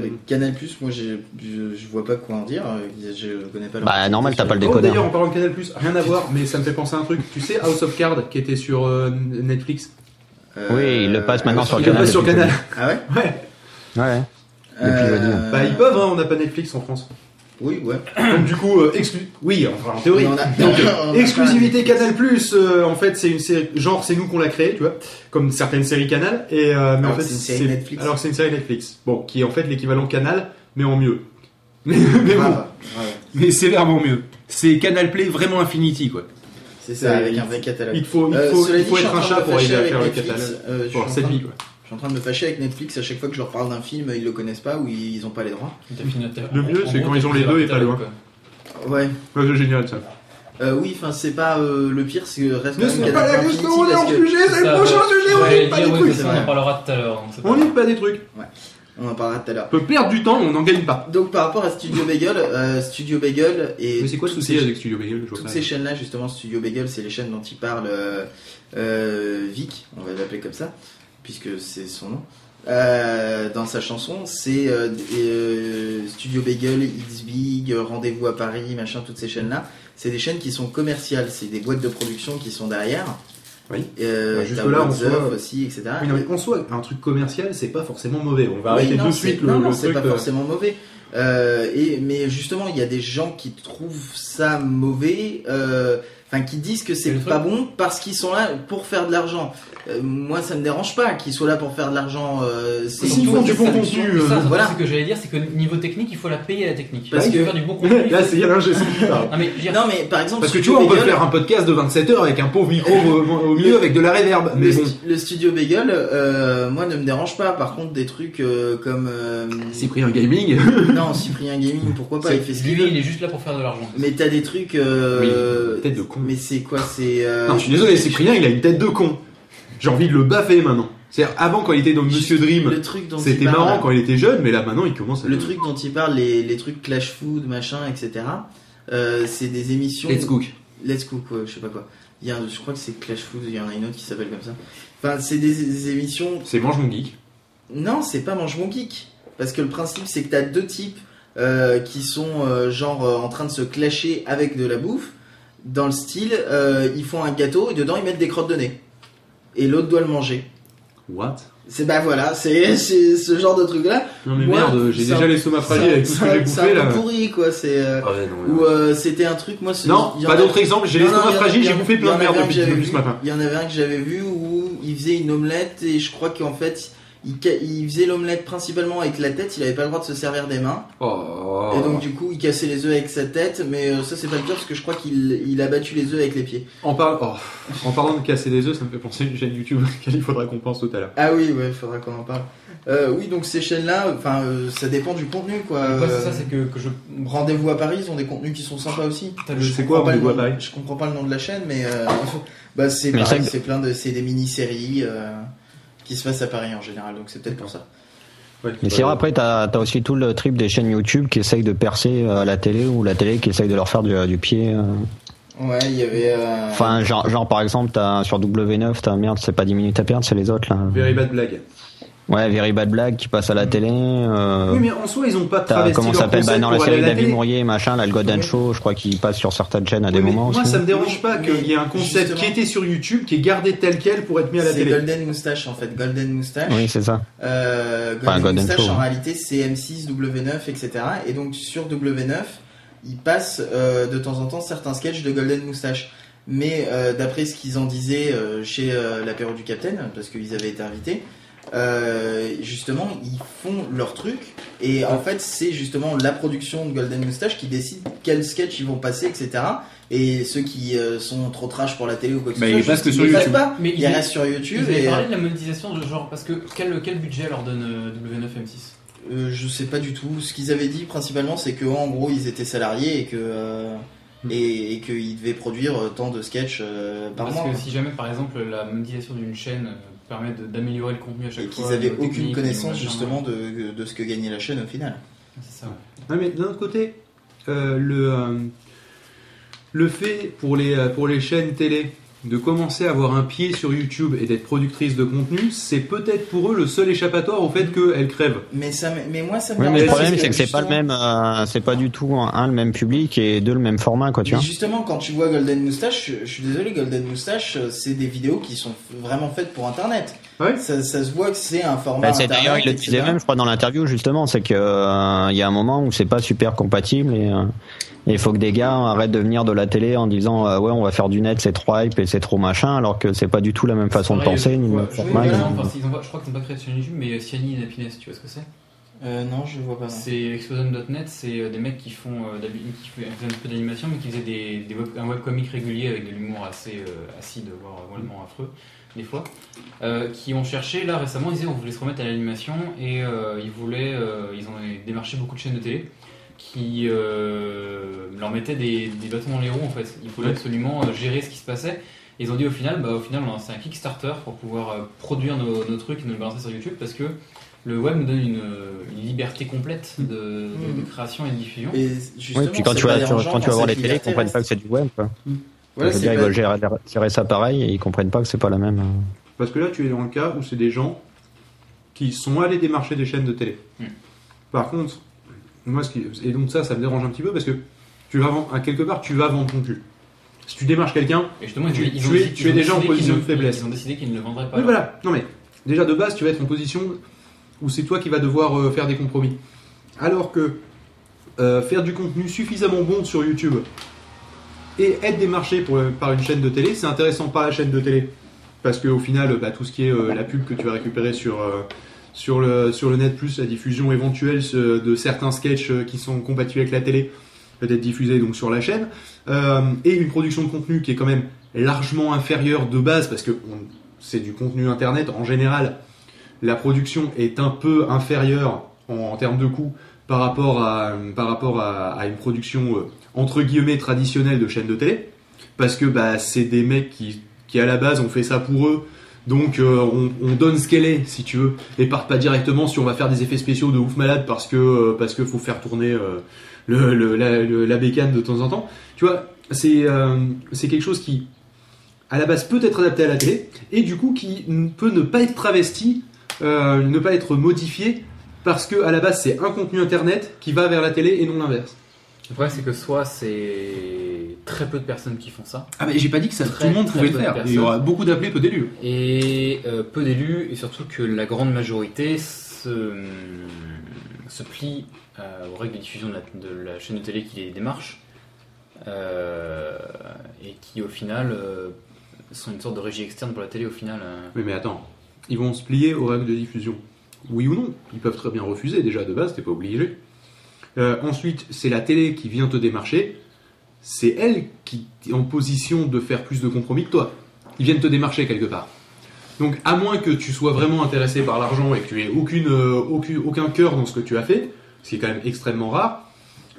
S3: Euh, Canal+, moi je, je vois pas quoi en dire, euh, je connais pas leur
S5: Bah, normal, t'as pas le
S2: Oh,
S5: décodeur.
S2: d'ailleurs, en parlant de Canal+, rien à voir, mais ça me fait penser à un truc. Tu sais, House of Cards, qui était sur euh, Netflix?
S3: Euh,
S5: Oui, il le passe maintenant sur
S2: Il le
S5: Canal.
S2: passe sur Canal.
S3: Ah ouais?
S2: Ouais.
S5: Ouais.
S3: Euh,
S5: jeudi.
S2: Bah, ils peuvent, hein, on n'a pas Netflix en France.
S3: Oui, ouais.
S2: Donc, du coup, euh, exclu... Oui, enfin, en théorie.
S3: A-
S2: Donc, euh, exclusivité Canal+, euh, en fait, c'est une série... Genre, c'est nous qu'on l'a créé, tu vois, comme certaines séries Canal, et... mais
S3: Alors
S2: en fait,
S3: c'est une série Netflix.
S2: Alors, c'est une série Netflix. Bon, qui est en fait l'équivalent Canal, mais en mieux. Mais, mais bon, mais sévèrement mieux. C'est Canal Play vraiment Infinity, quoi.
S3: C'est ça, avec un vrai catalogue.
S2: Il faut, il faut, il faut être un chat pour arriver à faire le
S3: Netflix.
S2: catalogue.
S3: Je, suis
S2: Pour cette vie, quoi.
S3: Je suis en train de me fâcher avec Netflix à chaque fois que je leur parle d'un film, ils le connaissent pas ou ils ont pas les droits.
S2: Le mieux, c'est quand ils ont les deux et pas loin.
S4: catalogue, quoi.
S3: Ouais.
S2: Ouais, c'est génial, ça.
S3: Euh, oui, enfin c'est pas euh, le pire, c'est que reste même
S2: c'est pas la question, on est en sujet, c'est le prochain sujet, on n'est pas des trucs.
S4: on en parlera tout à l'heure. pas
S2: On n'est pas des trucs.
S3: on en parlera tout à l'heure.
S2: On peut perdre du temps, on n'en gagne pas.
S3: Donc par rapport à Studio Bagel, euh, Studio Bagel et
S2: Mais c'est quoi le souci avec Studio Bagel je vois
S3: Toutes
S2: pas.
S3: ces chaînes-là, justement, Studio Bagel, c'est les chaînes dont il parle euh, euh, Vic, on va l'appeler comme ça, puisque c'est son nom. Euh, dans sa chanson, c'est euh, euh, Studio Bagel, It's Big, Rendez-vous à Paris, machin, toutes ces chaînes-là. C'est des chaînes qui sont commerciales, c'est des boîtes de production qui sont derrière.
S2: Oui.
S3: Euh,
S2: Bah, juste
S3: t'as
S2: là, en
S3: What's
S2: soi-
S3: Up aussi, etc.
S2: Oui, non, mais en soi, un truc commercial, c'est pas forcément mauvais. On va
S3: Oui,
S2: arrêter
S3: non,
S2: de
S3: c'est-
S2: suite le,
S3: non, non,
S2: le
S3: c'est
S2: truc.
S3: pas forcément mauvais. Euh, et, mais justement, il y a des gens qui trouvent ça mauvais, euh, enfin qui disent que c'est pas
S4: truc-
S3: bon parce qu'ils sont là pour faire de l'argent. Euh, moi, ça me dérange pas qu'ils soient là pour faire de l'argent. Euh, c'est
S2: du bon contenu, euh,
S4: ça,
S3: voilà.
S4: ce que j'allais dire, c'est que niveau technique, il faut la payer la technique.
S3: Parce que-
S4: faire du bon contenu.
S2: Là, c'est l'ingé son qui parle.
S4: Non mais dire,
S3: Non, mais par exemple,
S2: Parce que tu vois, on peut faire un podcast de 27 heures avec un pauvre micro au, milieu avec de la réverb. Mais
S3: le,
S2: bon.
S3: stu- le studio Bagel, euh, moi, ne me dérange pas. Par contre, des trucs euh, comme euh,
S2: Cyprien Gaming.
S3: non, Cyprien Gaming, pourquoi pas Il fait ce qu'il veut.
S4: il est juste là pour faire de l'argent.
S3: Mais t'as des trucs.
S2: tête de con.
S3: Mais c'est quoi C'est. euh,
S2: Non, je suis désolé, Cyprien, il a une tête de con. J'ai envie de le baffer maintenant. C'est-à-dire, avant, quand il était dans Monsieur Dream,
S3: Le truc dont
S2: c'était
S3: parle,
S2: marrant quand il était jeune, mais là, maintenant, il commence à.
S3: Le truc dont il parle, les, les trucs Clash Food, machin, etc. euh, c'est des émissions.
S2: Let's Cook.
S3: Let's Cook, ouais, je sais pas quoi. Il y a, un- je crois que c'est Clash Food, il y en a une autre qui s'appelle comme ça. Enfin, c'est des, des émissions.
S2: C'est Mange mon geek.
S3: Non, c'est pas Mange mon geek. Parce que le principe, c'est que t'as deux types euh, qui sont euh, genre euh, en train de se clasher avec de la bouffe. Dans le style, euh, ils font un gâteau et dedans ils mettent des crottes de nez. Et l'autre doit le manger.
S2: What?
S3: C'est bah voilà, c'est c'est ce genre de truc là.
S2: Non, mais
S3: Moi,
S2: merde, j'ai
S3: c'est
S2: déjà
S3: un-
S2: les fragiles avec tout ce que j'ai
S3: C'est
S2: bouffé
S3: un
S2: là.
S3: peu pourri quoi, c'est. euh,
S2: Ah ouais,
S3: Ou euh, c'était un truc, moi. c'est-
S2: Non,
S3: il y
S2: pas d'autres exemples, j'ai
S3: Non,
S2: les
S3: non,
S2: stomacs
S3: il y en a-
S2: fragiles,
S3: il y
S2: j'ai bouffé plein de merde
S3: avait un
S2: depuis
S3: que j'avais
S2: depuis
S3: vu-
S2: ce matin.
S3: Il y en avait un que j'avais vu où il faisait une omelette et je crois qu'en fait il, faisait l'omelette principalement avec la tête, il avait pas le droit de se servir des mains.
S2: Oh.
S3: Et donc du coup il cassait les œufs avec sa tête, mais euh, ça c'est pas le pire parce que je crois qu'il il a battu les œufs avec les pieds.
S2: En, par- oh, en parlant de casser des œufs, ça me fait penser à une chaîne YouTube qu'il faudra qu'on pense tout à l'heure.
S3: Ah oui, ouais, il faudra qu'on en parle. Euh, oui, donc ces chaînes-là, enfin, euh, ça dépend du contenu quoi.
S4: C'est ça, c'est que, que je.
S3: Rendez-vous à Paris, ils ont des contenus qui sont sympas aussi.
S4: Le-
S3: Je
S2: C'est quoi, Rendez-vous à
S3: nom-
S2: Paris?
S3: Je comprends pas le nom de la chaîne, mais euh, bah c'est c'est plein de, c'est des mini-séries euh, qui se passent à Paris en général, donc c'est peut-être pour ça.
S2: Ouais,
S5: Mais c'est vrai, après, t'as as aussi tout le trip des chaînes YouTube qui essayent de percer euh, à la télé ou la télé qui essaye de leur faire du, du pied. euh.
S3: Ouais, il y avait. euh,
S5: Enfin, genre, genre, par exemple, t'as sur W9, t'as merde, c'est pas 10 minutes à perdre, c'est les autres là.
S2: Very bad blague.
S5: Ouais, Very Bad Blague qui passe à la télé. euh,
S2: Oui, mais en soi, ils ont pas travesti
S5: comment s'appelle bah, dans la série David. Mourier machin là le Golden
S3: Ouais.
S5: Show je crois qu'il passe sur certaines chaînes à des
S2: Oui,
S5: moments
S2: moi,
S5: aussi
S2: ça me dérange pas qu'il y ait un concept
S3: justement-
S2: qui était sur YouTube qui est gardé tel quel pour être mis à la
S3: c'est
S2: télé.
S3: Golden Moustache en fait, Golden Moustache.
S5: oui c'est ça
S3: Euh, Golden
S5: Enfin, Golden
S3: Moustache
S5: Show,
S3: en
S5: ouais.
S3: réalité c'est M6, W9, etc. Et donc sur W9, ils passent euh, de temps en temps certains sketchs de Golden Moustache. mais euh, d'après ce qu'ils en disaient euh, chez euh, l'apéro du Capitaine, parce qu'ils avaient été invités, euh, justement, ils font leur truc, et en fait, c'est justement la production de Golden Moustache qui décide quel sketch ils vont passer, etc. Et ceux qui euh, sont trop trash pour la télé ou quoi que ce
S2: ils
S3: soit,
S2: passent
S3: juste,
S2: que sur
S3: ils
S2: YouTube.
S3: passent pas.
S4: Mais
S3: Ils
S4: ils-
S3: restent sur YouTube.
S4: Ils
S3: et,
S4: parlé de la monétisation, de genre, parce que quel, quel budget leur donne euh, W9M6
S3: Euh, je sais pas du tout. Ce qu'ils avaient dit principalement, c'est que en gros, ils étaient salariés et que euh, et, et qu'ils devaient produire euh, tant de sketchs euh, par
S4: Parce
S3: mois.
S4: que si jamais, par exemple, la monétisation d'une chaîne euh, permet d'améliorer le contenu à chaque
S3: Et
S4: fois,
S3: qu'ils avaient
S4: niveau
S3: aucune connaissance justement de, de ce que gagnait la chaîne au final.
S4: C'est ça. ouais.
S2: Ouais, mais d'un autre côté, euh, le, euh, le fait pour les, euh, pour les chaînes télé de commencer à avoir un pied sur YouTube et d'être productrice de contenu, c'est peut-être pour eux le seul échappatoire au fait qu'elles crèvent.
S3: Mais ça, mais moi ça me
S5: Oui, mais le problème, c'est que c'est pas le même, euh, c'est pas du tout un le même public et deux le même format, quoi, tu
S3: Mais
S5: vois.
S3: justement, quand tu vois Golden Moustache, je, je suis désolé, Golden Moustache, euh, c'est des vidéos qui sont vraiment faites pour Internet.
S2: Ouais.
S3: Ça, ça se voit que c'est un format
S5: c'est
S3: Internet.
S5: d'ailleurs, il le
S3: etc.
S5: disait même, je crois, dans l'interview, justement, c'est que euh, y a un moment où c'est pas super compatible et euh, il faut que des gars arrêtent de venir de la télé en disant euh, ouais, on va faire du net, c'est trop hype et c'est trop machin, alors que c'est pas du tout la même façon de penser
S4: je
S5: ni
S4: vois-
S5: même format.
S4: Je crois qu'ils n'ont pas créé de chaîne YouTube, mais Cyanide et Happiness, tu vois ce que c'est?
S3: Euh, non, je vois pas.
S4: C'est Explosion.net, c'est euh, des mecs qui font euh, qui un peu d'animation, mais qui faisaient des, des web, un webcomic régulier avec de l'humour assez euh, acide, voire vraiment affreux, des fois. euh, qui ont cherché, là récemment, ils disaient on voulait se remettre à l'animation et euh, ils voulaient, euh, ils ont démarché beaucoup de chaînes de télé qui euh, leur mettaient des, des bâtons dans les roues en fait. Ils voulaient
S2: Ouais.
S4: absolument euh, gérer ce qui se passait. Et ils ont dit au final, bah, au final, on a lancé un Kickstarter pour pouvoir euh, produire nos, nos trucs et nous le balancer sur YouTube parce que le web nous donne une, une liberté complète de, de- de création et de diffusion.
S3: Et
S5: Oui, puis quand tu vas, tu-
S3: dérangeant
S5: quand tu vas voir les télés, ils comprennent pas que c'est du web, quoi.
S3: Voilà,
S5: je veux dire, ils veulent gérer, tirer ça pareil et ils comprennent pas que c'est pas la même. euh.
S2: Parce que là, tu es dans le cas où c'est des gens qui sont allés démarcher des chaînes de télé.
S4: Mm.
S2: Par contre, moi, ce qui... et donc ça, ça me dérange un petit peu parce que tu vas vendre, à quelque part, tu vas vendre ton cul. Si tu démarches quelqu'un,
S4: Et justement, ils,
S2: Tu-
S4: ils
S2: tu
S4: ont,
S2: es- tu déjà en position de faiblesse.
S4: Ils ont décidé qu'ils ne le vendraient pas.
S2: Oui, voilà. Non, mais déjà de base, tu vas être en position où c'est toi qui vas devoir euh, faire des compromis. Alors que euh, faire du contenu suffisamment bon sur YouTube et être démarché par une chaîne de télé, c'est intéressant par la chaîne de télé. Parce qu'au final, bah, tout ce qui est euh, la pub que tu vas récupérer sur, euh, sur, le, sur le net, plus la diffusion éventuelle de certains sketchs euh, qui sont compatibles avec la télé, peut-être diffusés donc sur la chaîne, et une production de contenu qui est quand même largement inférieure de base, parce que c'est du contenu internet. En général, la production est un peu inférieure en, termes de coût par rapport à, par rapport à, une production entre guillemets traditionnelle de chaîne de télé, parce que bah, c'est des mecs qui, qui à la base ont fait ça pour eux, donc euh, on, on donne ce qu'elle est, si tu veux, et partent pas directement sur on va faire des effets spéciaux de ouf malade parce que euh, parce que faut faire tourner euh, le, la, bécane de temps en temps. Tu vois, c'est c'est quelque chose qui à la base peut être adapté à la télé et du coup qui peut ne pas être travesti, ne pas être modifié parce que à la base c'est un contenu internet qui va vers la télé et non l'inverse.
S4: Le problème, c'est que soit c'est très peu de personnes qui font ça,
S2: Ah mais j'ai pas dit que ça,
S4: Très, tout le monde pouvait le faire.
S2: Il y aura beaucoup d'appelés, peu d'élus.
S4: et euh, peu d'élus, et surtout que la grande majorité se, se plie euh, aux règles de diffusion de la, de la chaîne de télé qui les démarche, euh, et qui au final sont une sorte de régie externe pour la télé au final. euh.
S2: Oui mais attends, ils vont se plier aux règles de diffusion. Oui ou non Ils peuvent très bien refuser, déjà de base, t'es pas obligé. Euh, ensuite, c'est la télé qui vient te démarcher. C'est elle qui est en position de faire plus de compromis que toi. Ils viennent te démarcher quelque part. Donc, à moins que tu sois vraiment intéressé par l'argent et que tu aies euh, aucun cœur dans ce que tu as fait, ce qui est quand même extrêmement rare,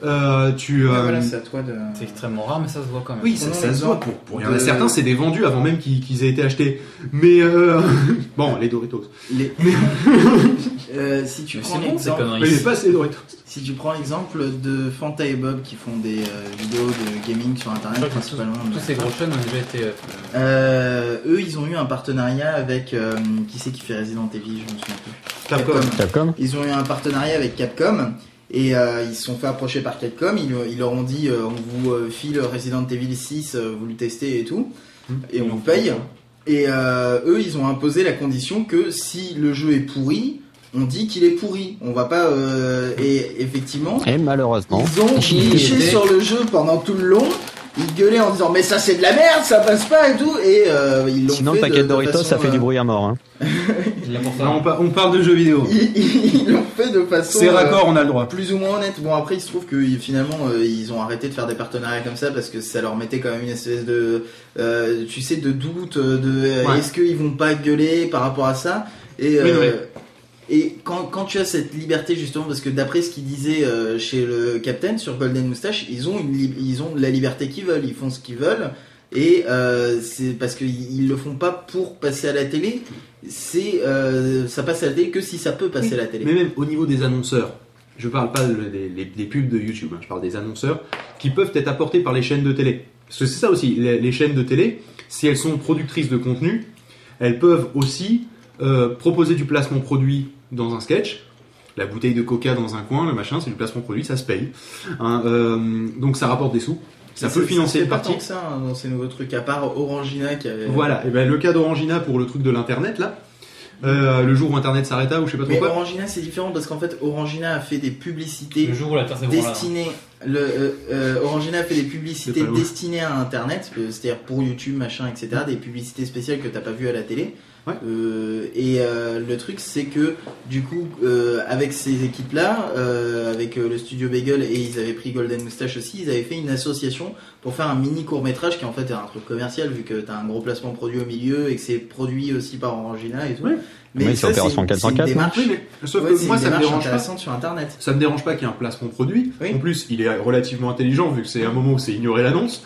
S2: euh, tu. Euh,
S3: voilà, c'est à toi de.
S4: C'est extrêmement rare, mais ça se voit quand même.
S2: oui, ça, se voit. Pour, pour- il y en a certains, c'est des vendus avant même qu'ils aient été achetés. Mais euh, bon, les Doritos.
S3: Les- Euh, si tu
S4: Mais
S3: prends
S4: c'est bon, ces
S3: l'exemple.
S2: Mais
S3: si tu prends l'exemple de Fanta et Bob qui font des euh, vidéos de gaming sur internet principalement.
S4: tous ces gros chaînes ont déjà été.
S3: eux, ils ont eu un partenariat avec euh, qui c'est qui fait Resident Evil, je me souviens plus.
S2: Capcom.
S5: Capcom
S3: Ils ont eu un partenariat avec Capcom et euh, ils se sont fait approcher par Capcom. Ils, ils leur ont dit euh, on vous euh, file Resident Evil 6, euh, vous le testez et tout, et on vous paye. Et euh, eux, ils ont imposé la condition que si le jeu est pourri, on dit qu'il est pourri. On va pas. euh, et effectivement,
S5: Et malheureusement,
S3: ils ont niché sur le jeu pendant tout le long. Ils gueulaient en disant mais ça c'est de la merde, ça passe pas et tout, et euh, ils l'ont
S5: Sinon,
S3: fait
S5: le paquet
S3: de,
S5: de
S3: de
S5: Doritos,
S3: façon,
S5: ça fait du
S3: euh,
S5: bruit à mort. Hein.
S7: On, par- on parle de jeux vidéo.
S3: Ils ils l'ont fait de façon
S7: C'est
S3: euh,
S7: raccord, on a le droit.
S3: plus ou moins honnête. Bon après il se trouve que finalement euh, ils ont arrêté de faire des partenariats comme ça parce que ça leur mettait quand même une espèce de euh, tu sais de doute euh, de euh,
S7: Ouais.
S3: est-ce qu'ils vont pas gueuler par rapport à ça? Et
S7: Oui,
S3: euh,
S7: oui.
S3: Et quand, quand tu as cette liberté justement parce que d'après ce qu'ils disaient euh, chez le Captain sur Golden Moustache ils ont ils ont la liberté qu'ils veulent ils font ce qu'ils veulent. Et euh, c'est parce qu'ils ils le font pas pour passer à la télé. C'est euh, ça passe à la télé que si ça peut passer à la télé.
S2: Mais même au niveau des annonceurs, je parle pas des, pubs de YouTube, hein, je parle des annonceurs qui peuvent être apportés par les chaînes de télé. Parce que c'est ça aussi, les chaînes de télé, si elles sont productrices de contenu, elles peuvent aussi euh, proposer du placement produit dans un sketch. La bouteille de coca dans un coin, le machin, c'est du placement produit, ça se paye. Hein, euh, donc ça rapporte des sous. Ça peut financer
S3: c'est
S2: une
S3: pas
S2: partie.
S3: tant que ça hein, dans ces nouveaux trucs à part Orangina qui avait
S2: Voilà, et ben le cas d'Orangina pour le truc de l'internet là, euh, le jour où internet s'arrêta ou je sais pas trop
S3: mais
S2: quoi.
S3: Orangina c'est différent parce qu'en fait Orangina a fait des publicités
S4: Le jour où la Terre s'ébranla.
S3: destinées le euh, euh, Orangina a fait des publicités
S2: pas
S3: destinées à internet c'est-à-dire pour YouTube machin etc des publicités spéciales que t'as pas vu à la télé
S2: Ouais.
S3: Euh, et euh, le truc c'est que du coup euh, avec ces équipes là avec euh, le studio Bagel et ils avaient pris Golden Moustache aussi ils avaient fait une association pour faire un mini court métrage qui en fait est un truc commercial vu que t'as un gros placement produit au milieu et que c'est produit aussi par Orangina et tout
S2: Ouais.
S3: mais
S5: Oui, c'est
S3: ça,
S5: Opération
S3: une- c'est une
S5: 404, non
S3: démarche
S2: Oui, mais sauf
S3: ouais,
S2: que moi
S3: une
S2: ça me dérange pas.
S3: sur internet
S2: Ça me dérange pas qu'il y ait un placement produit.
S3: Oui.
S2: En plus, il est relativement intelligent vu que c'est un moment où c'est ignorer l'annonce.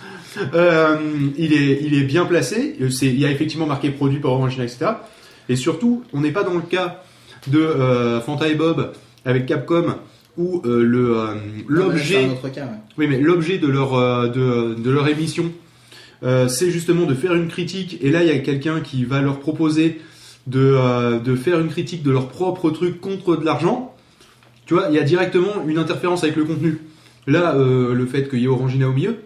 S2: Euh, il, est, il est bien placé. Euh, c'est- Il y a effectivement marqué produit par Orangina, etc. Et surtout, on n'est pas dans le cas de euh, Fanta et Bob avec Capcom où euh, le euh,
S3: c'est
S2: l'objet
S3: cas ouais.
S2: oui, mais l'objet de leur, de, de leur émission, c'est justement de faire une critique. Et là, il y a quelqu'un qui va leur proposer de, de faire une critique de leur propre truc contre de l'argent. Tu vois, il y a directement une interférence avec le contenu. Là, le fait qu'il y ait Orangina au milieu,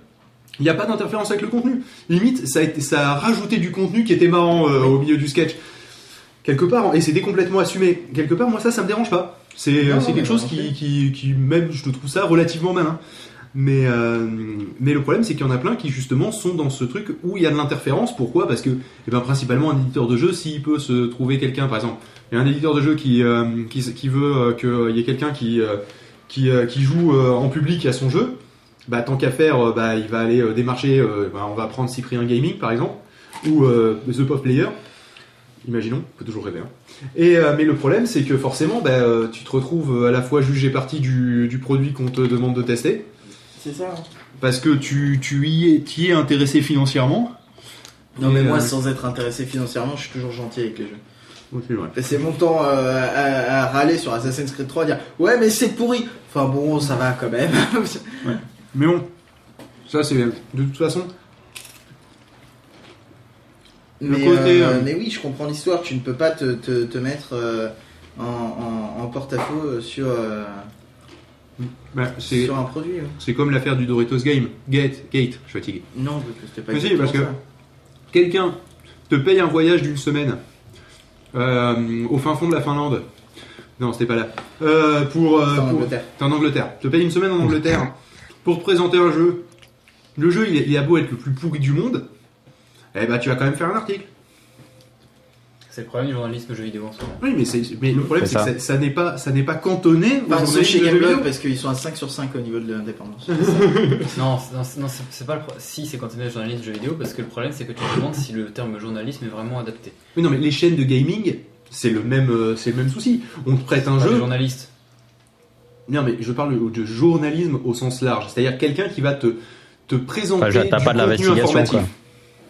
S2: il n'y a pas d'interférence avec le contenu. Limite, ça a, été, ça a rajouté du contenu qui était marrant euh, au milieu du sketch. Quelque part, et c'était complètement assumé. Quelque part, moi, ça, ça me dérange pas. C'est quelque chose qui,
S3: plus.
S2: qui, qui, même, je trouve ça relativement malin. Mais, euh, mais le problème, c'est qu'il y en a plein qui, justement, sont dans ce truc où il y a de l'interférence. Pourquoi? Parce que, eh ben, principalement, un éditeur de jeu, s'il peut se trouver quelqu'un, par exemple, il y a un éditeur de jeu qui, euh, qui, qui veut euh, qu'il y ait quelqu'un qui, qui, qui joue en public à son jeu, bah, tant qu'à faire, euh, bah, il va aller euh, démarcher, euh, bah, on va prendre Cyprien Gaming, par exemple, ou The Pop Player. Imaginons, on peut toujours rêver. hein. Et, mais le problème, c'est que forcément, bah, tu te retrouves à la fois jugé partie du, du produit qu'on te demande de tester,
S3: c'est ça hein.
S7: Parce que tu, tu y es, t'y es intéressé financièrement.
S3: Non mais moi
S7: euh,
S3: sans être intéressé financièrement, je suis toujours gentil avec les jeux.
S2: C'est
S3: mon temps euh, à, à râler sur Assassin's Creed 3, à dire ouais mais c'est pourri. Enfin bon ça va quand même.
S2: Mais bon, ça c'est de toute façon. Le
S3: mais,
S2: côté,
S3: euh,
S2: euh,
S3: mais oui je comprends l'histoire. Tu ne peux pas te, te, te mettre euh, en, en, en porte-à-faux sur euh,
S2: bah, c'est
S3: sur un produit. hein.
S2: c'est comme l'affaire du Doritos Game. Gate, Gate, je suis fatigué.
S3: Non parce que c'était pas
S2: Mais si, parce que-. Quelqu'un te paye un voyage d'une semaine au fin fond de la Finlande. Non, c'était pas là. Pour,
S3: en
S2: pour-
S3: Angleterre.
S2: T'es en Angleterre. Te paye une semaine en Angleterre pour te présenter un jeu. Le jeu, il, a beau être le plus pourri du monde. Eh bah, tu vas quand même faire un article.
S4: C'est le problème du journalisme jeu vidéo en ce moment.
S2: Oui, mais, c'est- mais le problème,
S5: C'est
S2: que
S5: ça.
S2: n'est pas, ça n'est pas cantonné au
S3: Enfin,
S2: journalisme
S3: chez
S2: de jeux
S3: Gameblog
S2: vidéo.
S3: parce qu'ils sont à 5 sur 5 au niveau de l'indépendance.
S4: Non, non, c'est- pas le Si, c'est quand on est journaliste jeu vidéo, parce que le problème, c'est que tu te demandes si le terme journalisme est vraiment adapté.
S2: Oui, non, mais les chaînes de gaming, c'est le même, euh, c'est le même souci. On te prête un
S4: Pas
S2: jeu.
S4: les journalistes.
S2: Non, mais je parle de journalisme au sens large. C'est-à-dire quelqu'un qui va te, te présenter.
S5: Enfin, t'as
S2: du
S5: pas de
S2: contenu
S5: l'investigation,
S2: informatif.
S5: quoi.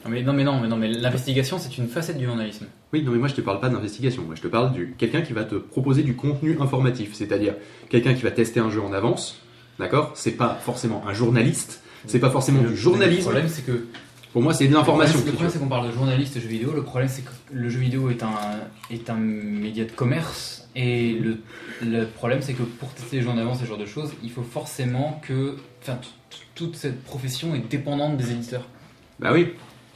S4: Non, mais non, mais non, mais non, mais l'investigation, c'est une facette du journalisme.
S2: Oui, non, mais moi je te parle pas d'investigation. Moi je te parle de quelqu'un qui va te proposer du contenu informatif. C'est-à-dire quelqu'un qui va tester un jeu en avance. D'accord? C'est pas forcément un journaliste. C'est pas forcément
S4: Le-
S2: du
S4: Le
S2: journalisme.
S4: problème, c'est que
S2: Pour moi, c'est de l'information.
S4: Le problème, c'est qu'on parle de journaliste jeu vidéo. Le problème, c'est que le jeu vidéo est un, est un média de commerce. Et le, le problème, c'est que pour tester les jeux en avance, ce genre de choses, il faut forcément que. Enfin, toute cette profession est dépendante des éditeurs.
S2: Bah oui.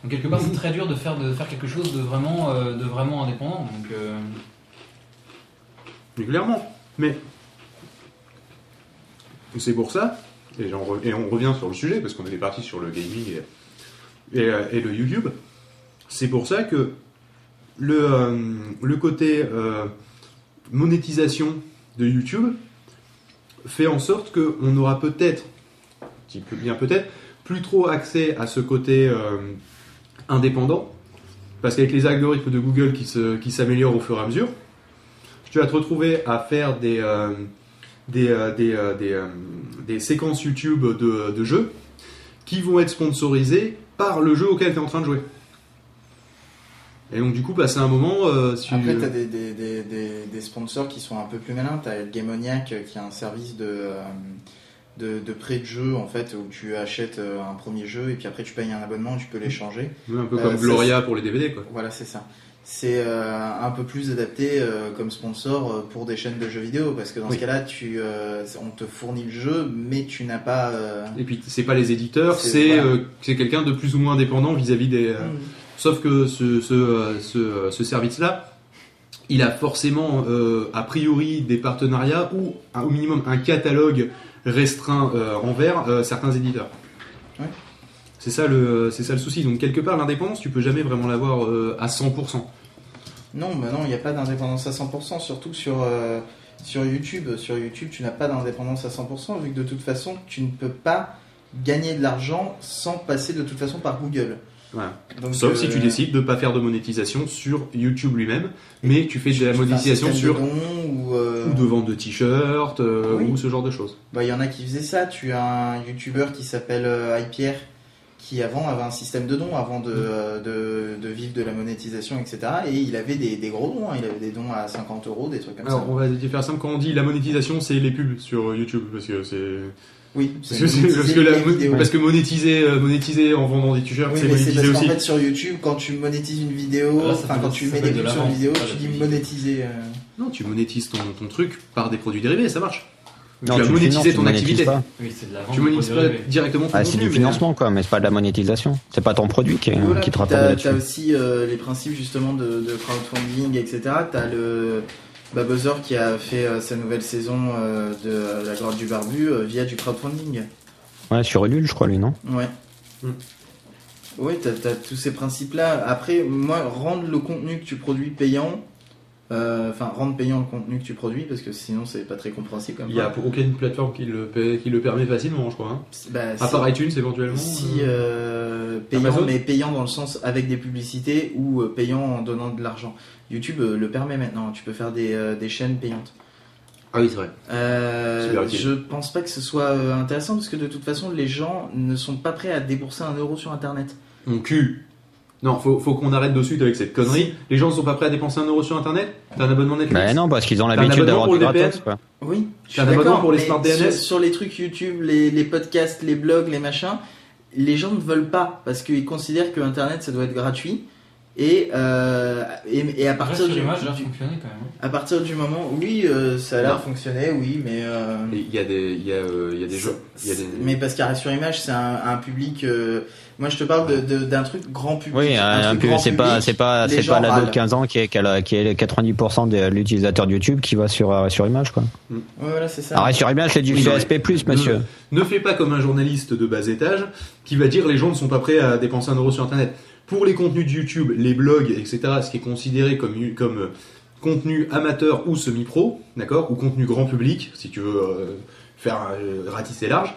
S4: Donc, quelque part, c'est très dur de faire, de faire quelque chose de vraiment, euh, de vraiment indépendant. Donc, euh,
S2: Mais clairement. Mais c'est pour ça et, on revient sur le sujet parce qu'on était parti sur le gaming et, et, euh, et le YouTube. C'est pour ça que le, euh, le côté euh, monétisation de YouTube fait en sorte qu'on aura peut-être, bien peut-être, plus trop accès à ce côté indépendant, parce qu'avec les algorithmes de Google qui se- qui s'améliorent au fur et à mesure, tu vas te retrouver à faire des, des, des, des séquences YouTube de, de jeux qui vont être sponsorisées par le jeu auquel tu es en train de jouer. Et donc du coup, passer un moment, euh, si-
S3: Après, tu as des, des, des, des, des sponsors qui sont un peu plus malins. Tu as Gamoniac euh, qui a un service de, euh, de, de prêt de jeu en fait, où tu achètes euh, un premier jeu et puis après tu payes un abonnement, tu peux l'échanger.
S2: un peu
S3: Euh,
S2: comme
S3: ça,
S2: Gloria pour les DVD quoi.
S3: Voilà, c'est ça. C'est euh, un peu plus adapté euh, comme sponsor euh, pour des chaînes de jeux vidéo parce que dans
S2: Oui.
S3: ce cas-là, tu, on te fournit le jeu, mais tu n'as pas.
S2: Et puis c'est pas les éditeurs,
S3: C'est- voilà.
S2: quelqu'un de plus ou moins indépendant vis-à-vis des.
S3: Mm.
S2: Sauf que ce, ce, ce, ce service-là, il a forcément a priori des partenariats ou un- au minimum un catalogue restreint envers certains éditeurs.
S3: Ouais.
S2: C'est ça le c'est ça le souci. Donc quelque part l'indépendance, tu peux jamais vraiment l'avoir euh, à 100%.
S3: Non, bah non, il n'y a pas d'indépendance à 100%, surtout sur, euh, sur YouTube. Sur YouTube, tu n'as pas d'indépendance à 100%, vu que de toute façon, tu ne peux pas gagner de l'argent sans passer de toute façon par Google.
S2: Voilà.
S3: Donc,
S2: Sauf
S3: euh,
S2: si tu décides de pas faire de monétisation sur YouTube lui-même, mais tu fais de la monétisation
S3: de
S2: sur
S3: dons ou, euh,
S2: ou de vente de t-shirts euh,
S3: Oui.
S2: ou ce genre de choses.
S3: Bah, il y en a qui faisaient ça. Tu as un YouTuber qui s'appelle iPierre qui avant avait un système de dons avant de, euh, de, de vivre de la monétisation, etc. Et il avait des, des gros dons. hein. Il avait des dons à 50 euros, des trucs comme
S2: Alors
S3: ça.
S2: on va faire simple quand on dit la monétisation, c'est les pubs sur YouTube parce que c'est
S3: Oui,
S2: Parce que, c'est- parce que, la- parce que monétiser, euh, monétiser en vendant des t-shirts,
S3: Oui,
S2: c'est monétiser
S3: parce
S2: aussi.
S3: fait sur YouTube, quand tu monétises une vidéo,
S4: Ah,
S3: enfin quand tu mets des
S4: de
S3: pubs sur une vidéo, tu dis monétiser. euh.
S2: Non, tu monétises ton, ton truc par des produits dérivés, ça marche.
S5: Non,
S2: tu as
S5: tu tu
S2: ton
S5: monétises
S2: activité.
S5: pas.
S4: Oui, c'est de la vente.
S2: Tu monétises pas directement ton
S5: Ah, c'est du
S2: mais-
S5: financement, quoi, mais c'est pas de la monétisation. C'est pas ton produit qui, est-
S3: Voilà,
S5: qui te rapporte
S3: t'as,
S5: là-dessus.
S3: t'as aussi euh, les principes justement de, de crowdfunding, etc. T'as le bah, Buzzer qui a fait euh, sa nouvelle saison euh, de La Grotte du Barbu euh, via du crowdfunding.
S5: Ouais, sur Ulule, je crois, lui, non?
S3: Ouais.
S2: Mm.
S3: Oui, t'as, t'as tous ces principes-là. Après, moi, rendre le contenu que tu produis payant, euh, enfin, rendre payant le contenu que tu produis, parce que sinon, c'est pas très compréhensible comme
S2: Il n'y a aucune plateforme qui le, paie- qui le permet facilement, je crois. hein.
S3: Bah,
S2: À
S3: si-
S2: part iTunes éventuellement.
S3: Si
S2: euh,
S3: euh, payant,
S2: Amazon
S3: mais payant dans le sens avec des publicités ou payant en donnant de l'argent. YouTube le permet maintenant. Tu peux faire des, des chaînes payantes.
S2: Ah oui, c'est vrai.
S3: Euh, je pense pas que ce soit intéressant parce que de toute façon, les gens ne sont pas prêts à débourser un euro sur Internet.
S2: Mon cul. Non, faut, faut qu'on arrête de suite avec cette connerie. Les gens ne sont pas prêts à dépenser un euro sur internet? T'as un abonnement Netflix?
S5: Bah non, parce qu'ils ont l'habitude d'avoir du gratos, quoi.
S3: Oui, je
S2: T'as
S3: suis
S2: un abonnement pour les smart DNS
S3: sur, sur les trucs YouTube, les, les podcasts, les blogs, les machins, les gens ne veulent pas parce qu'ils considèrent que Internet ça doit être gratuit. Et, euh, et, et à partir du,
S4: l'image, ça a
S3: du-
S4: fonctionné quand même. hein.
S3: à partir du moment, oui, euh, ça a l'air fonctionner, oui, mais euh,
S2: Il y a des, il y a, euh, il y a des jeux. Il y a des...
S3: mais parce qu'arrêt sur image, c'est un, un public. euh, moi, je te parle de- de- d'un truc grand public.
S5: Oui, un,
S3: grand
S5: c'est pas,
S3: public,
S5: c'est pas, c'est pas l'ado de
S3: râlent.
S5: 15 ans qui est, qui a- qui est 90% de l'utilisateur de YouTube qui va sur, euh, sur image, quoi.
S3: Ouais, voilà, c'est ça.
S5: Arrête sur image, c'est du CSP+, monsieur.
S2: Ne, ne fais pas comme un journaliste de bas étage qui va dire les gens ne sont pas prêts à dépenser un euro sur internet. Pour les contenus de YouTube, les blogs, etc., ce qui est considéré comme, comme euh, contenu amateur ou semi-pro, d'accord, ou contenu grand public, si tu veux euh, faire euh, ratisser large,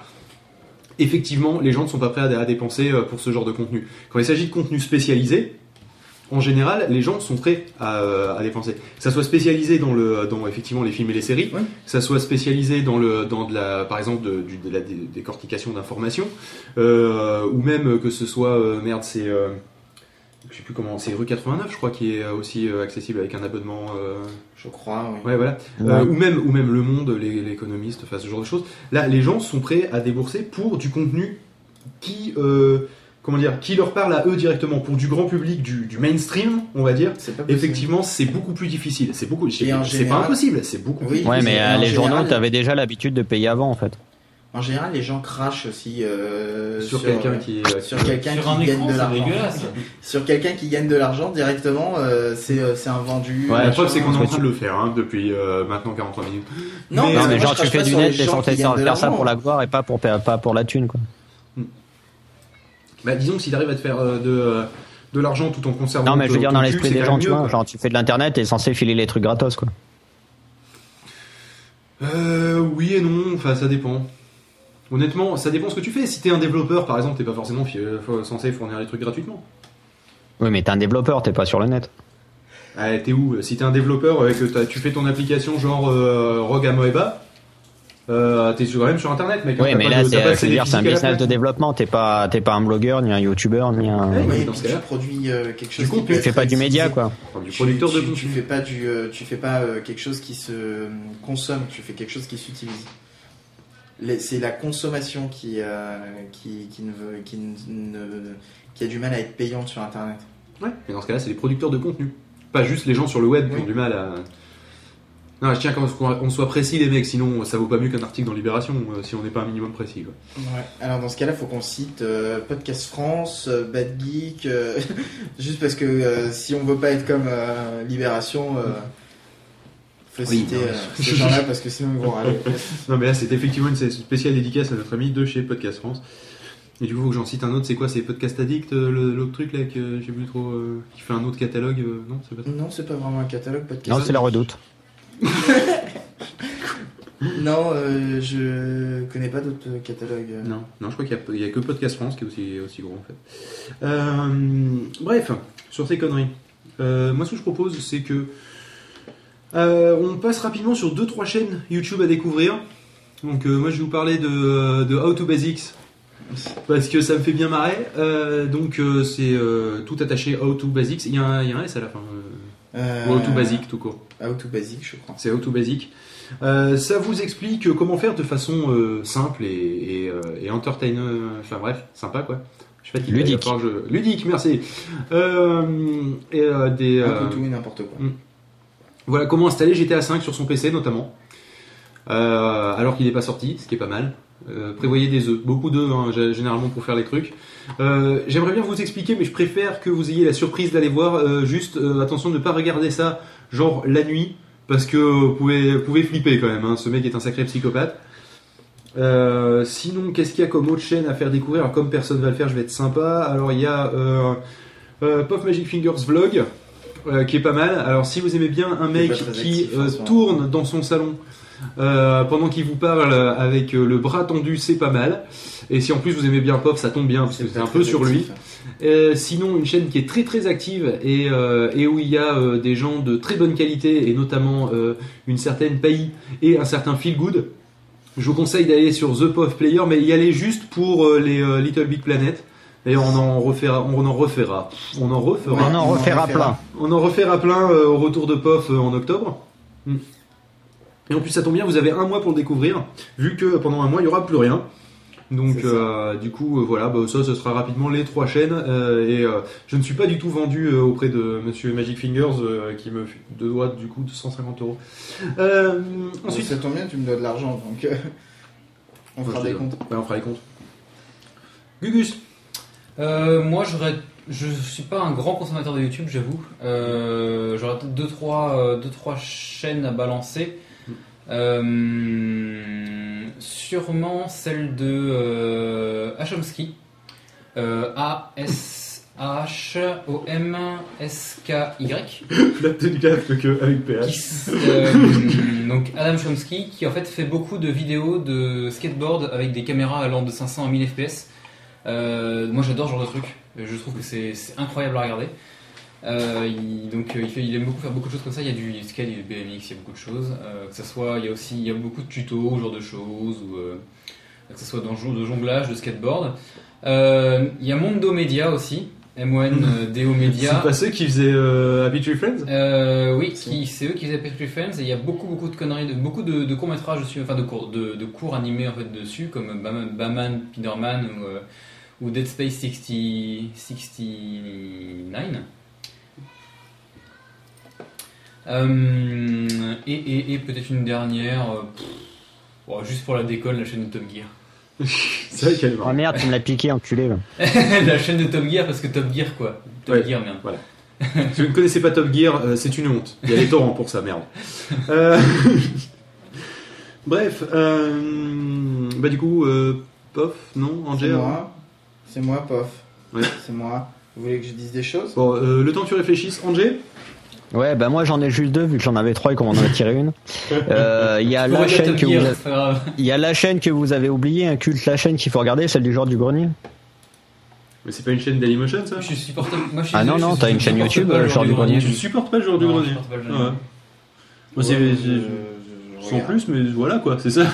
S2: effectivement, les gens ne sont pas prêts à, à dépenser euh, pour ce genre de contenu. Quand il s'agit de contenu spécialisé, en général, les gens sont prêts à, à dépenser. Que ça soit spécialisé dans, le, dans effectivement les films et les séries, que ça soit spécialisé dans, le, dans de la, par exemple de, de la dé- décortication d'informations, ou même que ce soit, merde, c'est, je sais plus comment, c'est rue 89, je crois, qui est aussi euh, accessible avec un abonnement. euh,
S3: Je crois, oui.
S2: Ouais, voilà.
S5: Ouais.
S2: Euh, ou même, ou même le monde, les- l'économiste, enfin ce genre de choses. Là, les gens sont prêts à débourser pour du contenu qui, euh, comment dire, qui leur parle à eux directement, pour du grand public, du, du mainstream, on va dire. Effectivement, c'est beaucoup plus difficile. C'est beaucoup. C'est pas impossible. C'est beaucoup.
S3: Oui.
S2: plus
S5: Ouais,
S2: difficile.
S5: mais euh, les
S3: général-
S5: journaux, t'avais déjà l'habitude de payer avant, en fait.
S3: En général, les gens crachent aussi euh,
S2: Sur quelqu'un qui. euh,
S3: sur quelqu'un
S4: Sur
S3: qui
S4: un
S3: gagne
S4: écran,
S3: de l'argent. Sur quelqu'un qui gagne de l'argent directement, euh, c'est c'est un vendu.
S2: La
S3: machin.
S2: preuve, c'est qu'on est en train de le faire hein, depuis euh, maintenant 43 minutes.
S3: Non,
S2: Mais-
S5: Non, genre, tu fais du net, t'es censé faire ça pour la gloire et pas pour, pas pour la thune, quoi.
S2: Bah, disons que s'il arrive à te faire euh, de, de l'argent tout en conservant.
S5: Non, mais je veux dire, dans l'esprit des gens, tu vois,
S2: quoi.
S5: genre, tu fais de l'internet, t'es censé filer les trucs gratos, quoi.
S2: Euh, oui et non, enfin ça dépend. Honnêtement, ça dépend ce que tu fais. Si t'es un développeur, par exemple, t'es pas forcément euh, censé fournir les trucs gratuitement.
S5: Oui, mais t'es un développeur, t'es pas sur le net.
S2: Ah, t'es où Si t'es un développeur et que tu fais ton application genre euh, Rogue Amoeba, euh, t'es quand même sur internet, mec. hein,
S5: Oui, mais là,
S2: de-
S5: c'est, un business de développement. T'es pas, t'es pas un blogueur, ni un youtubeur, ni un.
S2: Ouais,
S3: Oui,
S2: dans ce
S3: tu
S2: cas-là.
S3: produis euh, quelque chose
S2: Du
S3: peut
S5: Tu fais pas du média, quoi.
S2: Enfin, du
S3: Tu-
S2: producteur de
S3: tu,
S2: contenu.
S3: tu fais pas du, euh, tu fais pas euh, quelque chose qui se euh, consomme, tu fais quelque chose qui s'utilise. C'est la consommation qui, euh, qui, qui ne veut, qui ne, qui a du mal à être payante sur Internet.
S2: Ouais, mais dans ce cas-là, c'est les producteurs de contenu. Pas juste les gens sur le web qui
S3: Oui.
S2: ont du mal à. Non, je tiens qu'on qu'on soit précis, les mecs, sinon ça vaut pas mieux qu'un article dans Libération euh, si on n'est pas un minimum précis. Quoi.
S3: Ouais. Alors dans ce cas-là, faut qu'on cite euh, Podcast France, euh, Bad Geek, euh, juste parce que euh, si on veut pas être comme euh, Libération, euh, faut
S2: Oui,
S3: citer
S2: non,
S3: euh,
S2: mais-
S3: ces gens-là parce que sinon ils vont râler.
S2: Non, mais là, c'est effectivement une spéciale dédicace à notre ami de chez Podcast France. Et du coup, faut que j'en cite un autre, c'est quoi C'est Podcast Addict, euh, l'autre truc là que j'ai plus trop. euh, qui fait un autre catalogue euh, Non, c'est pas.
S3: Non, c'est pas vraiment un catalogue podcast.
S5: Non, c'est la redoute.
S3: Non, euh, je connais pas d'autres catalogues. euh.
S2: Non, non, je crois qu'il y a- a que Podcast France qui est aussi, aussi gros en fait. Euh, bref, sur ces conneries. Euh, moi, ce que je propose, c'est que. Euh, on passe rapidement sur 2-3 chaînes YouTube à découvrir. Donc, euh, moi, je vais vous parler de, de How to Basics. Parce que ça me fait bien marrer. Euh, donc, euh, c'est euh, tout attaché How to Basics. Il y, a un, il y a un S à la fin. euh,
S3: Euh,
S2: ou How to Basic, tout court.
S3: How to Basic, je crois.
S2: C'est How to Basic. Euh, ça vous explique comment faire de façon euh, simple et, et, euh, et entertainer, enfin bref, sympa quoi. Je suis fatigué,
S5: Ludique.
S2: je- Ludique, merci. Euh, et euh, des,
S3: Un
S2: euh,
S3: peu tout et n'importe quoi.
S2: Voilà comment installer GTA 5 sur son PC notamment. Euh, alors qu'il n'est pas sorti, ce qui est pas mal. Euh, prévoyez des œufs, beaucoup d'œufs hein, généralement pour faire les trucs. Euh, J'aimerais bien vous expliquer, mais je préfère que vous ayez la surprise d'aller voir. Juste attention de ne pas regarder ça genre la nuit, parce que vous pouvez, flipper quand même. hein. Ce mec est un sacré psychopathe. Sinon, qu'est-ce qu'il y a comme autre chaîne à faire découvrir? Alors, Comme personne va le faire, je vais être sympa. Alors il y a Puff Magic Fingers Vlog. Euh, qui est pas mal. Alors si vous aimez bien un mec qui
S3: actif
S2: euh, tourne dans son salon euh, pendant qu'il vous parle avec le bras tendu, c'est pas mal. Et si en plus vous aimez bien Pop, ça tombe bien parce que c'est un peu sur lui. Euh, sinon, une chaîne qui est très très active et, euh, et où il y a des gens de très bonne qualité et notamment une certaine Pailly et un certain Feel Good. Je vous conseille d'aller sur The Puff Player, mais y aller juste pour les Little Big Planet. D'ailleurs, on en refera, on en refera, on en refera.
S5: On en
S3: on en
S5: refera plein.
S2: On en refera plein euh, au retour de POF euh, en octobre. Mm. Et en plus, ça tombe bien, vous avez un mois pour le découvrir, vu que pendant un mois, il n'y aura plus rien. Donc, euh, du coup, euh, voilà, bah, ça, ce sera rapidement les trois chaînes. euh, et euh, je ne suis pas du tout vendu euh, auprès de Monsieur Magic Fingers, euh, qui me fait deux doigts, du coup, de 150 euros.
S3: Ensuite, ça tombe bien, tu me dois de l'argent, donc euh, on fera
S2: Ouais,
S3: des comptes.
S2: Ouais, on fera les comptes. Gugus
S4: Euh, moi, j'aurais, je suis pas un grand consommateur de YouTube, j'avoue. Euh, j'aurais peut-être deux trois, euh, deux trois chaînes à balancer. Euh, sûrement celle de. Euh, A S H O M S K Y.
S2: La tenue que avec PH.
S4: donc Adam Chomsky qui en fait fait beaucoup de vidéos de skateboard avec des caméras allant de 500 à 1000 fps. Euh, moi j'adore ce genre de truc. Je trouve que c'est c'est incroyable à regarder. Euh, il, donc euh, il, fait, il aime beaucoup faire beaucoup de choses comme ça. Il y a du skate, il y a du BMX, il y a beaucoup de choses. Euh, que ça soit, il y a aussi il y a beaucoup de tutos, ce genre de choses, ou que ce soit dans de jonglage, de skateboard. Il y a Mondo Media aussi, M-O-N-D-O
S2: C'est
S4: Media.
S2: pas ceux qui faisaient Happy Friends?
S4: Oui, c'est eux qui faisaient Petri Friends et il y a beaucoup beaucoup de conneries, de, beaucoup de, de courts métrages dessus, enfin de cours, de, de cours animés en fait dessus, comme Batman, Spider-Man ou, ou Dead Space 60, 69. Euh, et et, et peut-être une dernière, euh, pff, bon, juste pour la déconne, la chaîne de Top Gear.
S2: C'est vrai qu'elle est
S5: Oh merde, tu me l'as piqué, enculé. là.
S4: la chaîne de Top Gear parce que Top Gear quoi. Top
S2: Ouais.
S4: Gear, merde.
S2: Si vous ne connaissez pas Top Gear, euh, c'est une honte. Il y a les torrents pour ça, merde. Euh, Bref, euh, bah du coup, euh, Pof, non,
S3: moi. C'est moi, Pof.
S2: Ouais.
S3: C'est moi. Vous voulez que je dise des choses?
S2: Bon, euh, le temps que tu réfléchisses, Angers.
S5: Ouais, bah moi j'en ai juste deux vu que j'en avais trois et qu'on m'en a tiré une. Euh, Il y a la chaîne que vous avez-
S4: c'est pas grave.
S5: il y a la chaîne que vous avez oubliée, un culte la chaîne qu'il faut regarder, celle du joueur du grenier.
S2: Mais c'est pas une chaîne Dailymotion, ça?
S4: Je supporte. Moi, je suis
S5: Ah non, non,
S4: je-
S5: t'as
S4: je
S5: une chaîne YouTube,
S4: pas
S5: euh,
S4: le
S5: genre du grenier.
S2: Je supporte pas le joueur du grenier. Moi, c'est- sans plus, mais voilà quoi, c'est ça.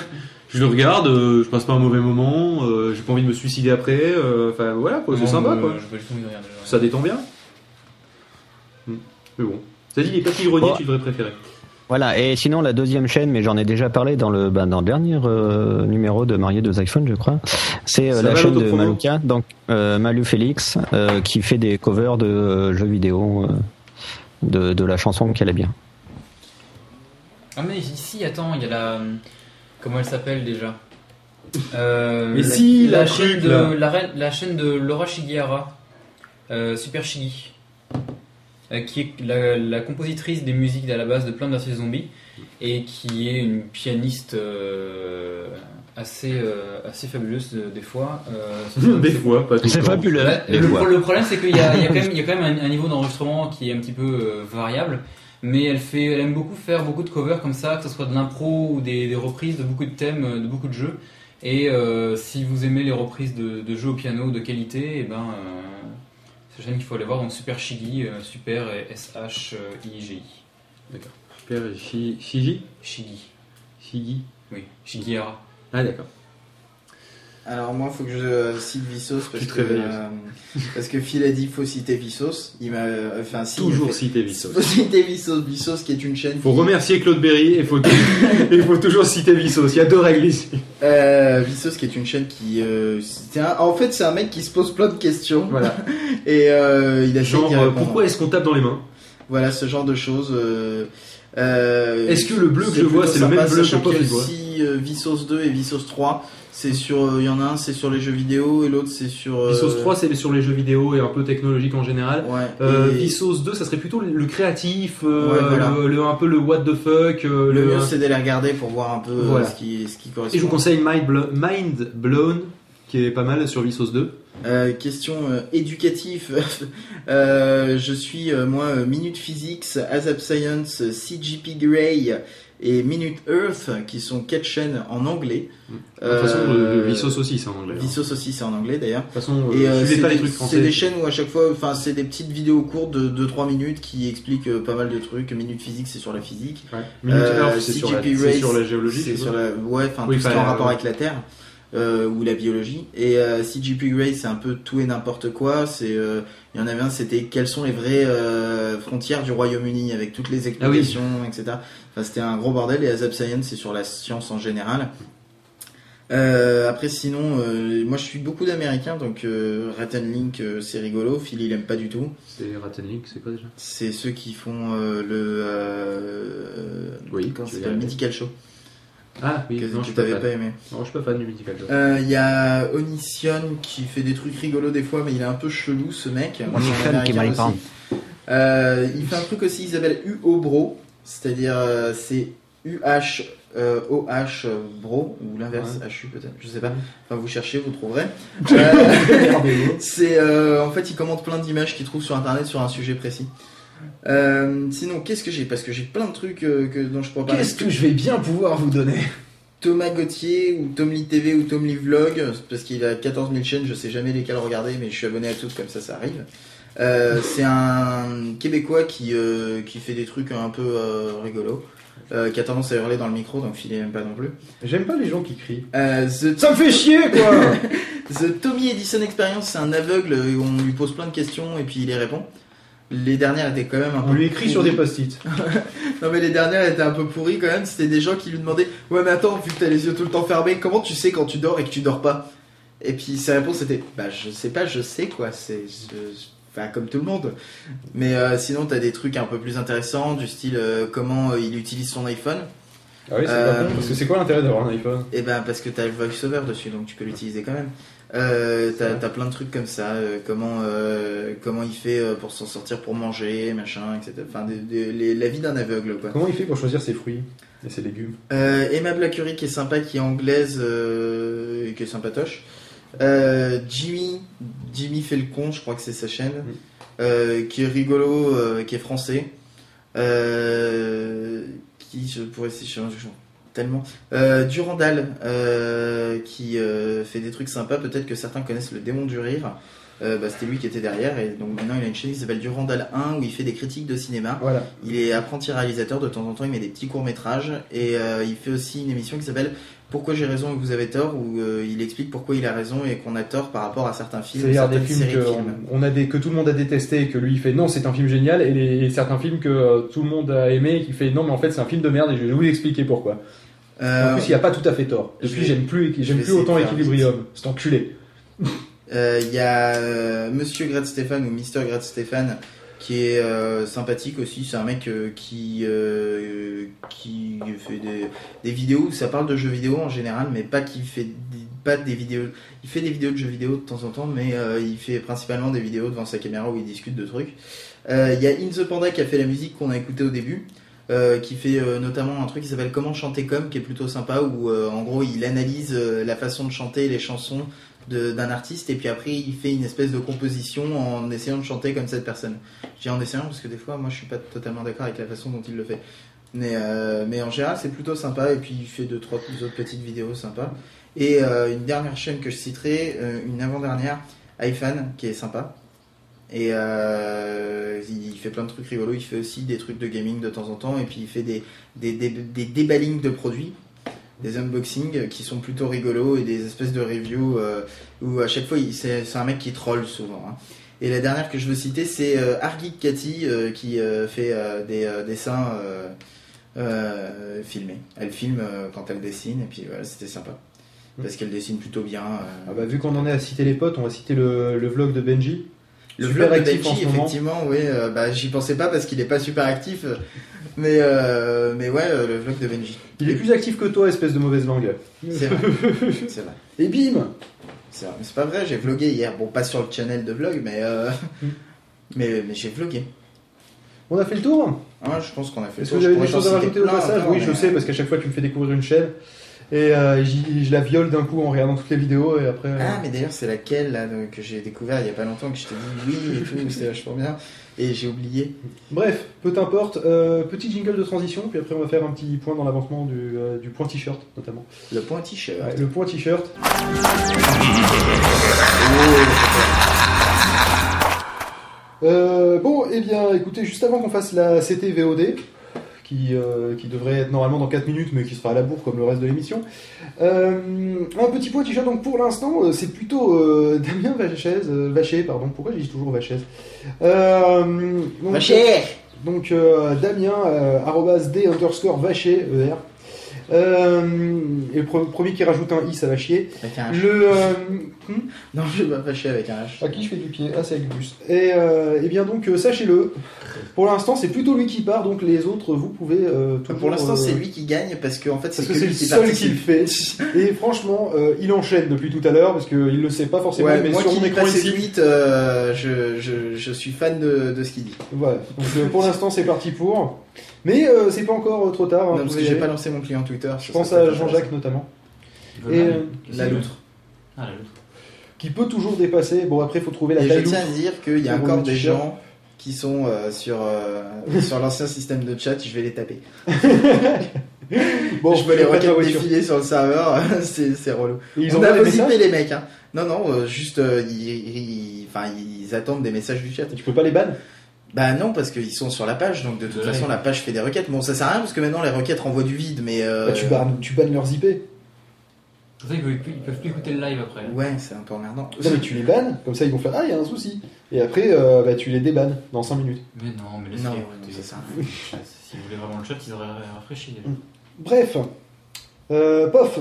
S2: Je le regarde, euh, je passe pas un mauvais moment, euh, j'ai pas envie de me suicider après, euh, enfin voilà quoi, c'est sympa quoi.
S4: Je vais le tout regarder.
S2: Ça détend bien. Hmm. Mais bon. Ça dit les papilles greniers,
S5: Bon.
S2: tu devrais préférer.
S5: Voilà, et sinon la deuxième chaîne, mais j'en ai déjà parlé dans le, bah, dans le dernier euh, numéro de Marié deux iPhones, je crois. C'est euh, la chaîne de Maluka, donc euh, Malu Félix, euh, qui fait des covers de euh, jeux vidéo euh, de, de la chanson qu'elle aime bien.
S4: Ah mais ici, attends, il y a la... Comment elle s'appelle déjà Euh,
S2: Mais
S4: la,
S2: si,
S4: la,
S2: la
S4: chaîne
S2: truc,
S4: de, la, reine- la chaîne de Laura Shigihara, euh, Super Shigi, euh, qui est la, la compositrice des musiques à la base de Plants vs Zombies et qui est une pianiste euh, assez, euh, assez fabuleuse des fois. Euh,
S2: Des fois, pas tout
S5: C'est fabuleux.
S4: Le, problème, c'est qu'il y a, y quand même, il y a quand même un, un niveau d'enregistrement qui est un petit peu euh, variable. Mais elle, fait, elle aime beaucoup faire beaucoup de covers comme ça, que ce soit de l'impro ou des, des reprises de beaucoup de thèmes, euh, de beaucoup de jeux. Et euh, si vous aimez les reprises de, de jeux au piano de qualité, et ben, euh, c'est une chaîne qu'il faut aller voir. Donc Super Shigi, euh, Super et S-H-I-G-I.
S2: Super Shi- Shiji
S4: Shigi,
S2: Shigi
S4: oui, Shigihara.
S2: Ah d'accord.
S3: Alors moi, il faut que je euh, cite parce que
S2: réveilles
S3: euh, parce que Phil a dit faut citer Vsauce. Il m'a euh, fait un signe.
S2: Toujours
S3: fait,
S2: citer Vsauce.
S3: Faut citer Vsauce. Vsauce qui est une chaîne.
S2: Faut
S3: qui-
S2: remercier Claude Berry et faut, il faut toujours citer Vsauce. Il y a deux règles ici.
S3: Euh, Vsauce qui est une chaîne qui. un- en fait, c'est un mec qui se pose plein de questions.
S2: Voilà.
S3: Et il a
S2: Genre, pourquoi est-ce qu'on tape dans les mains?
S3: Voilà ce genre de choses.
S2: Est-ce que le bleu que je vois, c'est le même bleu que
S3: qu'il
S2: voit
S3: aussi euh, Vsauce 2 et Vsauce 3. C'est sur, euh, il y en a un, c'est sur les jeux vidéo et l'autre c'est sur. euh,
S2: Vsauce 3, c'est sur les jeux vidéo et un peu technologique en général.
S3: Ouais.
S2: Euh,
S3: et
S2: Vsauce 2, ça serait plutôt le, créatif, euh,
S3: Ouais, voilà.
S2: le, le- un peu le what the fuck. euh,
S3: le
S2: le-
S3: mieux c'est de les regarder pour voir un peu euh,
S2: Voilà.
S3: ce qui, ce qui correspond.
S2: Et je vous conseille Mind, Blo- Mind Blown, qui est pas mal sur Vsauce 2.
S3: Euh, question euh, éducative. Euh, je suis euh, moi euh, Minute Physics, ASAP Science, euh, CGP Grey et Minute Earth qui sont quatre chaînes en anglais.
S2: De toute façon,
S3: Euh,
S2: le aussi, c'est en anglais. hein. De
S3: Vsauce aussi c'est en anglais d'ailleurs.
S2: toute façon,
S3: Et
S2: euh,
S3: c'est
S2: pas les
S3: des,
S2: trucs
S3: c'est
S2: français.
S3: des chaînes où à chaque fois, enfin c'est des petites vidéos courtes de 2-3 minutes qui expliquent euh, pas mal de trucs. Minute Physics c'est sur la physique.
S2: Ouais. Minute
S3: Euh,
S2: Earth, c'est sur, la- c'est sur géologie.
S3: C'est sur la, ouais, enfin
S2: Oui,
S3: tout ce qui est en rapport
S2: euh,
S3: avec la Terre euh, ou la biologie. Et euh, CGP Grey, c'est un peu tout et n'importe quoi. C'est, euh, il y en avait un, c'était quelles sont les vraies frontières du Royaume-Uni avec toutes les explications, etc. Enfin, c'était un gros bordel. Et Azap Science, c'est sur la science en général. Euh, après, sinon, euh, moi je suis beaucoup d'américains, donc euh, Rat and Link, euh, c'est rigolo. Phil, il aime pas du tout.
S2: C'est Ratten Link, c'est quoi déjà?
S3: C'est ceux qui font euh, le. Euh,
S2: Oui, veux
S3: s'appelle?
S2: dire.
S3: Mythical Show.
S2: Ah oui,
S3: que
S2: non, je
S3: que
S2: suis
S3: t'avais
S2: fan.
S3: pas aimé.
S2: Non, je suis pas fan du Mythical Show.
S3: Euh, Il y a Onision qui fait des trucs rigolos des fois, mais il est un peu chelou ce mec. C'est
S5: qui m'aille
S3: aussi.
S5: pas.
S3: Euh, il fait un truc aussi, il s'appelle UO Bro, c'est-à-dire euh, c'est UH euh, OH euh, Bro, ou l'inverse, HU peut-être, je sais pas. Enfin, vous cherchez, vous trouverez. Euh, c'est euh, en fait, il commente plein d'images qu'il trouve sur internet sur un sujet précis. Sinon, qu'est-ce que j'ai? Parce que j'ai plein de trucs que, dont je pourrais parler.
S7: Qu'est-ce que je vais bien pouvoir vous donner?
S3: Thomas Gauthier ou Tom Lee TV ou Tom Lee Vlog, parce qu'il a 14 000 chaînes, je sais jamais lesquelles regarder, mais je suis abonné à toutes comme ça, ça arrive. Euh, c'est un Québécois qui, euh, qui fait des trucs un peu euh, rigolos, qui a tendance à hurler dans le micro, donc filez même pas non plus.
S7: J'aime pas les gens qui crient.
S3: The,
S7: Ça me fait chier quoi
S3: The Tommy Edison Experience, c'est un aveugle, où on lui pose plein de questions et puis il y répond. Les dernières étaient quand même un peu.
S7: On lui écrit sur des post-it.
S3: Non mais les dernières étaient un peu pourries quand même. C'était des gens qui lui demandaient Ouais mais attends, vu que t'as les yeux tout le temps fermés, comment tu sais quand tu dors et que tu dors pas? Et puis sa réponse c'était Bah je sais pas, je sais quoi. C'est je- enfin comme tout le monde. Mais euh, sinon t'as des trucs un peu plus intéressants du style euh, comment euh, il utilise son iPhone.
S2: Ah oui, c'est
S3: Euh,
S2: pas con, parce que c'est quoi l'intérêt d'avoir un iPhone?
S3: Et ben parce que t'as le voiceover dessus, donc tu peux l'utiliser quand même. Euh, t'as, t'as plein de trucs comme ça, euh, comment euh, comment il fait euh, pour s'en sortir pour manger, machin, etc. Enfin, les- la vie d'un aveugle quoi.
S2: Comment il fait pour choisir ses fruits et ses légumes?
S3: Euh, Emma Blackery qui est sympa, qui est anglaise euh, et qui est sympatoche. Euh, Jimmy, Jimmy fait le con, je crois que c'est sa chaîne, euh, qui est rigolo, euh, qui est français. Qui je pourrais je- tellement. Durandal qui fait des trucs sympas. Peut-être que certains connaissent le démon du rire. Euh, bah, c'était lui qui était derrière et donc maintenant il a une chaîne qui s'appelle Durandal 1 où il fait des critiques de cinéma.
S2: Voilà.
S3: Il est apprenti réalisateur, de temps en temps il met des petits courts métrages et euh, il fait aussi une émission qui s'appelle Pourquoi j'ai raison et vous avez tort où euh, il explique pourquoi il a raison et qu'on a tort par rapport à certains films,
S2: C'est-à-dire des films, que,
S3: films.
S2: On, a des, que tout le monde a détesté et que lui il fait non, c'est un film génial, et, les, et certains films que tout le monde a aimé et qui fait non, mais en fait c'est un film de merde et je vais vous expliquer pourquoi. En plus, il a pas tout à fait tort. Depuis, j'aime plus, j'aime plus autant Equilibrium. C'est enculé.
S3: Euh, Il y a euh, Monsieur Grad Stéphane ou Mister Grad Stéphane qui est euh, sympathique aussi. C'est un mec euh, qui euh, qui fait des, vidéos où ça parle de jeux vidéo en général, mais pas qui fait des- pas des vidéos. Il fait des vidéos de jeux vidéo de temps en temps, mais euh, il fait principalement des vidéos devant sa caméra où il discute de trucs. Euh, Il y a In Panda qui a fait la musique qu'on a écouté au début. euh, qui fait euh, notamment un truc qui s'appelle Comment chanter comme, qui est plutôt sympa, où euh, en gros il analyse euh, la façon de chanter les chansons d'un artiste et puis après il fait une espèce de composition en essayant de chanter comme cette personne. Dis en essayant parce que des fois moi je suis pas totalement d'accord avec la façon dont il le fait. Mais, euh, mais en général c'est plutôt sympa et puis il fait deux trois autres petites vidéos sympas. Et euh, une dernière chaîne que je citerai, euh, une avant-dernière, iFan qui est sympa. Et il fait plein de trucs rigolos, il fait aussi des trucs de gaming de temps en temps et puis il fait des, des, des, des déballings de produits des unboxings qui sont plutôt rigolos et des espèces de reviews euh, où à chaque fois c'est un mec qui troll souvent. hein. Et la dernière que je veux citer c'est euh, Argit Cathy euh, qui euh, fait des dessins filmés. Elle filme quand elle dessine et puis voilà c'était sympa parce qu'elle dessine plutôt bien.
S2: Ah bah, vu qu'on en est à citer les potes, on va citer le vlog de Benji.
S3: Le
S2: Super
S3: vlog de
S2: actif en
S3: Benji,
S2: moment.
S3: effectivement, oui, euh, bah, j'y pensais pas parce qu'il est pas super actif, euh, mais, euh, mais ouais, euh, le vlog de Benji.
S2: Il est plus actif que toi, espèce de mauvaise langue.
S3: C'est vrai, c'est vrai.
S2: Et bim
S3: C'est vrai. Mais c'est pas vrai, j'ai vlogué hier. Bon, pas sur le channel de vlog, mais, euh, mais, mais j'ai vlogué.
S2: On a fait le tour?
S3: Ah, je pense qu'on a fait
S2: Est-ce
S3: le
S2: que
S3: tour.
S2: vous avez
S3: Je
S2: des choses à rajouter au passage? Oui, je sais, parce qu'à chaque fois tu me fais découvrir une chaîne. Et euh, je la viole d'un coup en regardant toutes les vidéos et après. euh,
S3: Ah, mais d'ailleurs, c'est laquelle là, que j'ai découvert il y a pas longtemps, que je t'ai dit oui et tout, c'était vachement bien. Et j'ai oublié.
S2: Bref, peu importe. Euh, petit jingle de transition, puis après on va faire un petit point dans l'avancement du, du point t-shirt notamment.
S3: Le point t-shirt.
S2: Ouais, le point t-shirt. Euh, bon, eh bien, écoutez, juste avant qu'on fasse la CT VOD, qui, euh, qui devrait être normalement dans 4 minutes, mais qui sera à la bourre comme le reste de l'émission, euh, un petit point t-shirt. Donc pour l'instant, euh, c'est plutôt euh, Damien Vachez, Vacher, pardon. Pourquoi je dis toujours Vachez donc,
S3: Vacher
S2: donc Damien, arrobas D underscore Vacher, ER. Euh, et le pre- premier qui rajoute un i, ça va chier.
S3: Avec un H.
S2: Le, euh, hmm
S3: Non, je vais pas fâcher avec un H.
S2: à qui je fais du pied? Ah, c'est avec Gus. Et, euh, eh bien donc, sachez-le, pour l'instant, c'est plutôt lui qui part, donc les autres, vous pouvez toujours,
S3: Pour l'instant, c'est lui qui gagne parce fait, c'est
S2: que
S3: que
S2: c'est
S3: lui
S2: le
S3: qui
S2: seul qui le fait. Et franchement, il enchaîne depuis tout à l'heure, parce qu'il le sait pas forcément,
S3: Ouais,
S2: mais
S3: moi
S2: sur
S3: qui
S2: mon écran ici.
S3: je, je, je suis fan de, de ce qu'il dit.
S2: Voilà. Donc pour l'instant, c'est parti pour. Mais euh, c'est pas encore euh, trop tard. hein,
S3: Non, parce que j'ai pas lancé mon client Twitter.
S2: Je pense à Jean-Jacques notamment. Et, euh,
S3: La loutre.
S4: Ah, la loutre.
S2: qui peut toujours dépasser. Bon, après, il faut trouver la
S3: Et je
S2: taille
S3: tiens
S2: loutre.
S3: à dire qu'il y a encore des gens qui sont euh, sur, euh, sur l'ancien système de chat, je vais les taper.
S2: Bon,
S3: je peux les requêtes défiler sur le serveur, c'est c'est relou.
S2: Et ils
S3: On
S2: envoient
S3: a
S2: messages
S3: les mecs. Hein. Non, non, euh, juste euh, ils, ils- enfin, ils attendent des messages du chat.
S2: Tu peux pas les ban
S3: Bah non, parce qu'ils sont sur la page, donc de toute
S4: Ouais.
S3: façon la page fait des requêtes. Bon, ça sert à rien parce que maintenant les requêtes renvoient du vide, mais. euh,
S2: Bah, tu, bannes, tu bannes leurs IP.
S4: C'est vrai qu'ils peuvent, ils peuvent plus écouter le live après.
S3: Ouais, c'est un peu emmerdant.
S2: Non, mais tu les bannes, comme ça ils vont faire Ah, il y a un souci. Et après, euh, bah, tu les débannes dans 5 minutes.
S4: Mais non, mais laissez
S3: Non,
S4: écouter.
S3: non, ça sert à rien.
S4: Si vous voulez vraiment le chat, ils auraient rafraîchi.
S2: Bref, euh, Pof,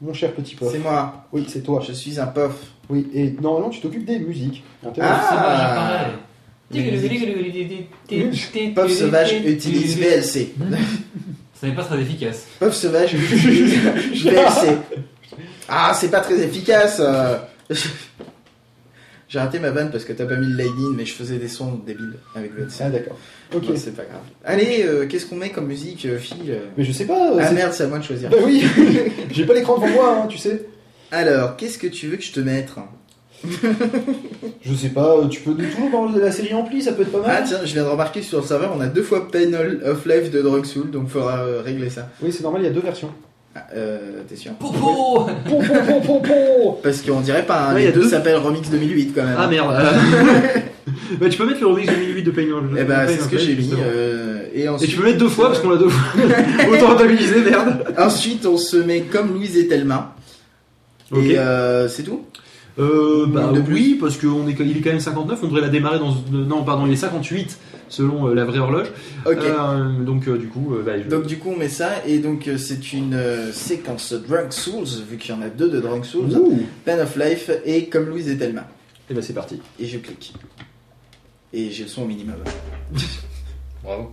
S2: mon cher petit Pof.
S3: C'est moi,
S2: Oui, c'est toi.
S3: je suis un pof.
S2: Oui, et normalement tu t'occupes des musiques.
S3: Ah.
S4: C'est moi,
S3: Pof sauvage utilise VLC.
S11: Ça n'est pas très efficace.
S3: Peuple sauvage, VLC. Ah, c'est pas très efficace. J'ai raté ma vanne parce que t'as pas mis le lightning, mais je faisais des sons débiles avec VLC.
S4: Ah, d'accord. Ok.
S3: C'est pas grave. Allez, qu'est-ce qu'on met comme musique, euh, Phil
S4: Mais je sais pas.
S3: Ah merde, c'est à moi de choisir.
S4: Bah oui, j'ai pas l'écran devant moi, hein, tu sais.
S3: Alors, qu'est-ce que tu veux que je te mette
S4: Je sais pas, euh, tu peux toujours dans la série ampli, ça peut être pas
S3: Ah
S4: mal.
S3: tiens, je viens de remarquer sur le serveur, on a deux fois Pain of Life de Drug Soul, donc faudra euh, régler ça.
S4: Oui, c'est normal, il y a deux versions.
S3: Ah, euh, t'es sûr?
S11: Popo
S4: Pom, pom, pom, pom, pom.
S3: Parce qu'on dirait pas, hein,
S2: Ouais, y a
S3: les deux
S2: deux.
S3: s'appellent Remix 2008 quand même.
S2: Ah merde. bah, tu peux mettre le remix 2008 de Pain
S3: Eh bah, c'est ce que j'ai mis. euh, et,
S2: tu peux mettre deux fois parce qu'on l'a deux fois. Autant rentabiliser, merde.
S3: ensuite, on se met comme Louise et Thelma. Et euh, c'est tout?
S2: Euh, bah oui, parce qu'il est, il est quand même 59, on devrait la démarrer dans... Non, pardon, il est 58 selon euh, la vraie horloge. Euh, donc euh, du coup, bah, je-
S3: Donc du coup on met ça et donc c'est une séquence Drunk Souls vu qu'il y en a deux de Drunk Souls,
S2: Ouh.
S3: Pen of Life et comme Louise et Thelma.
S2: Et bah c'est parti.
S3: Et je clique. Et j'ai le son au minimum.
S11: Bravo.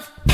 S12: Me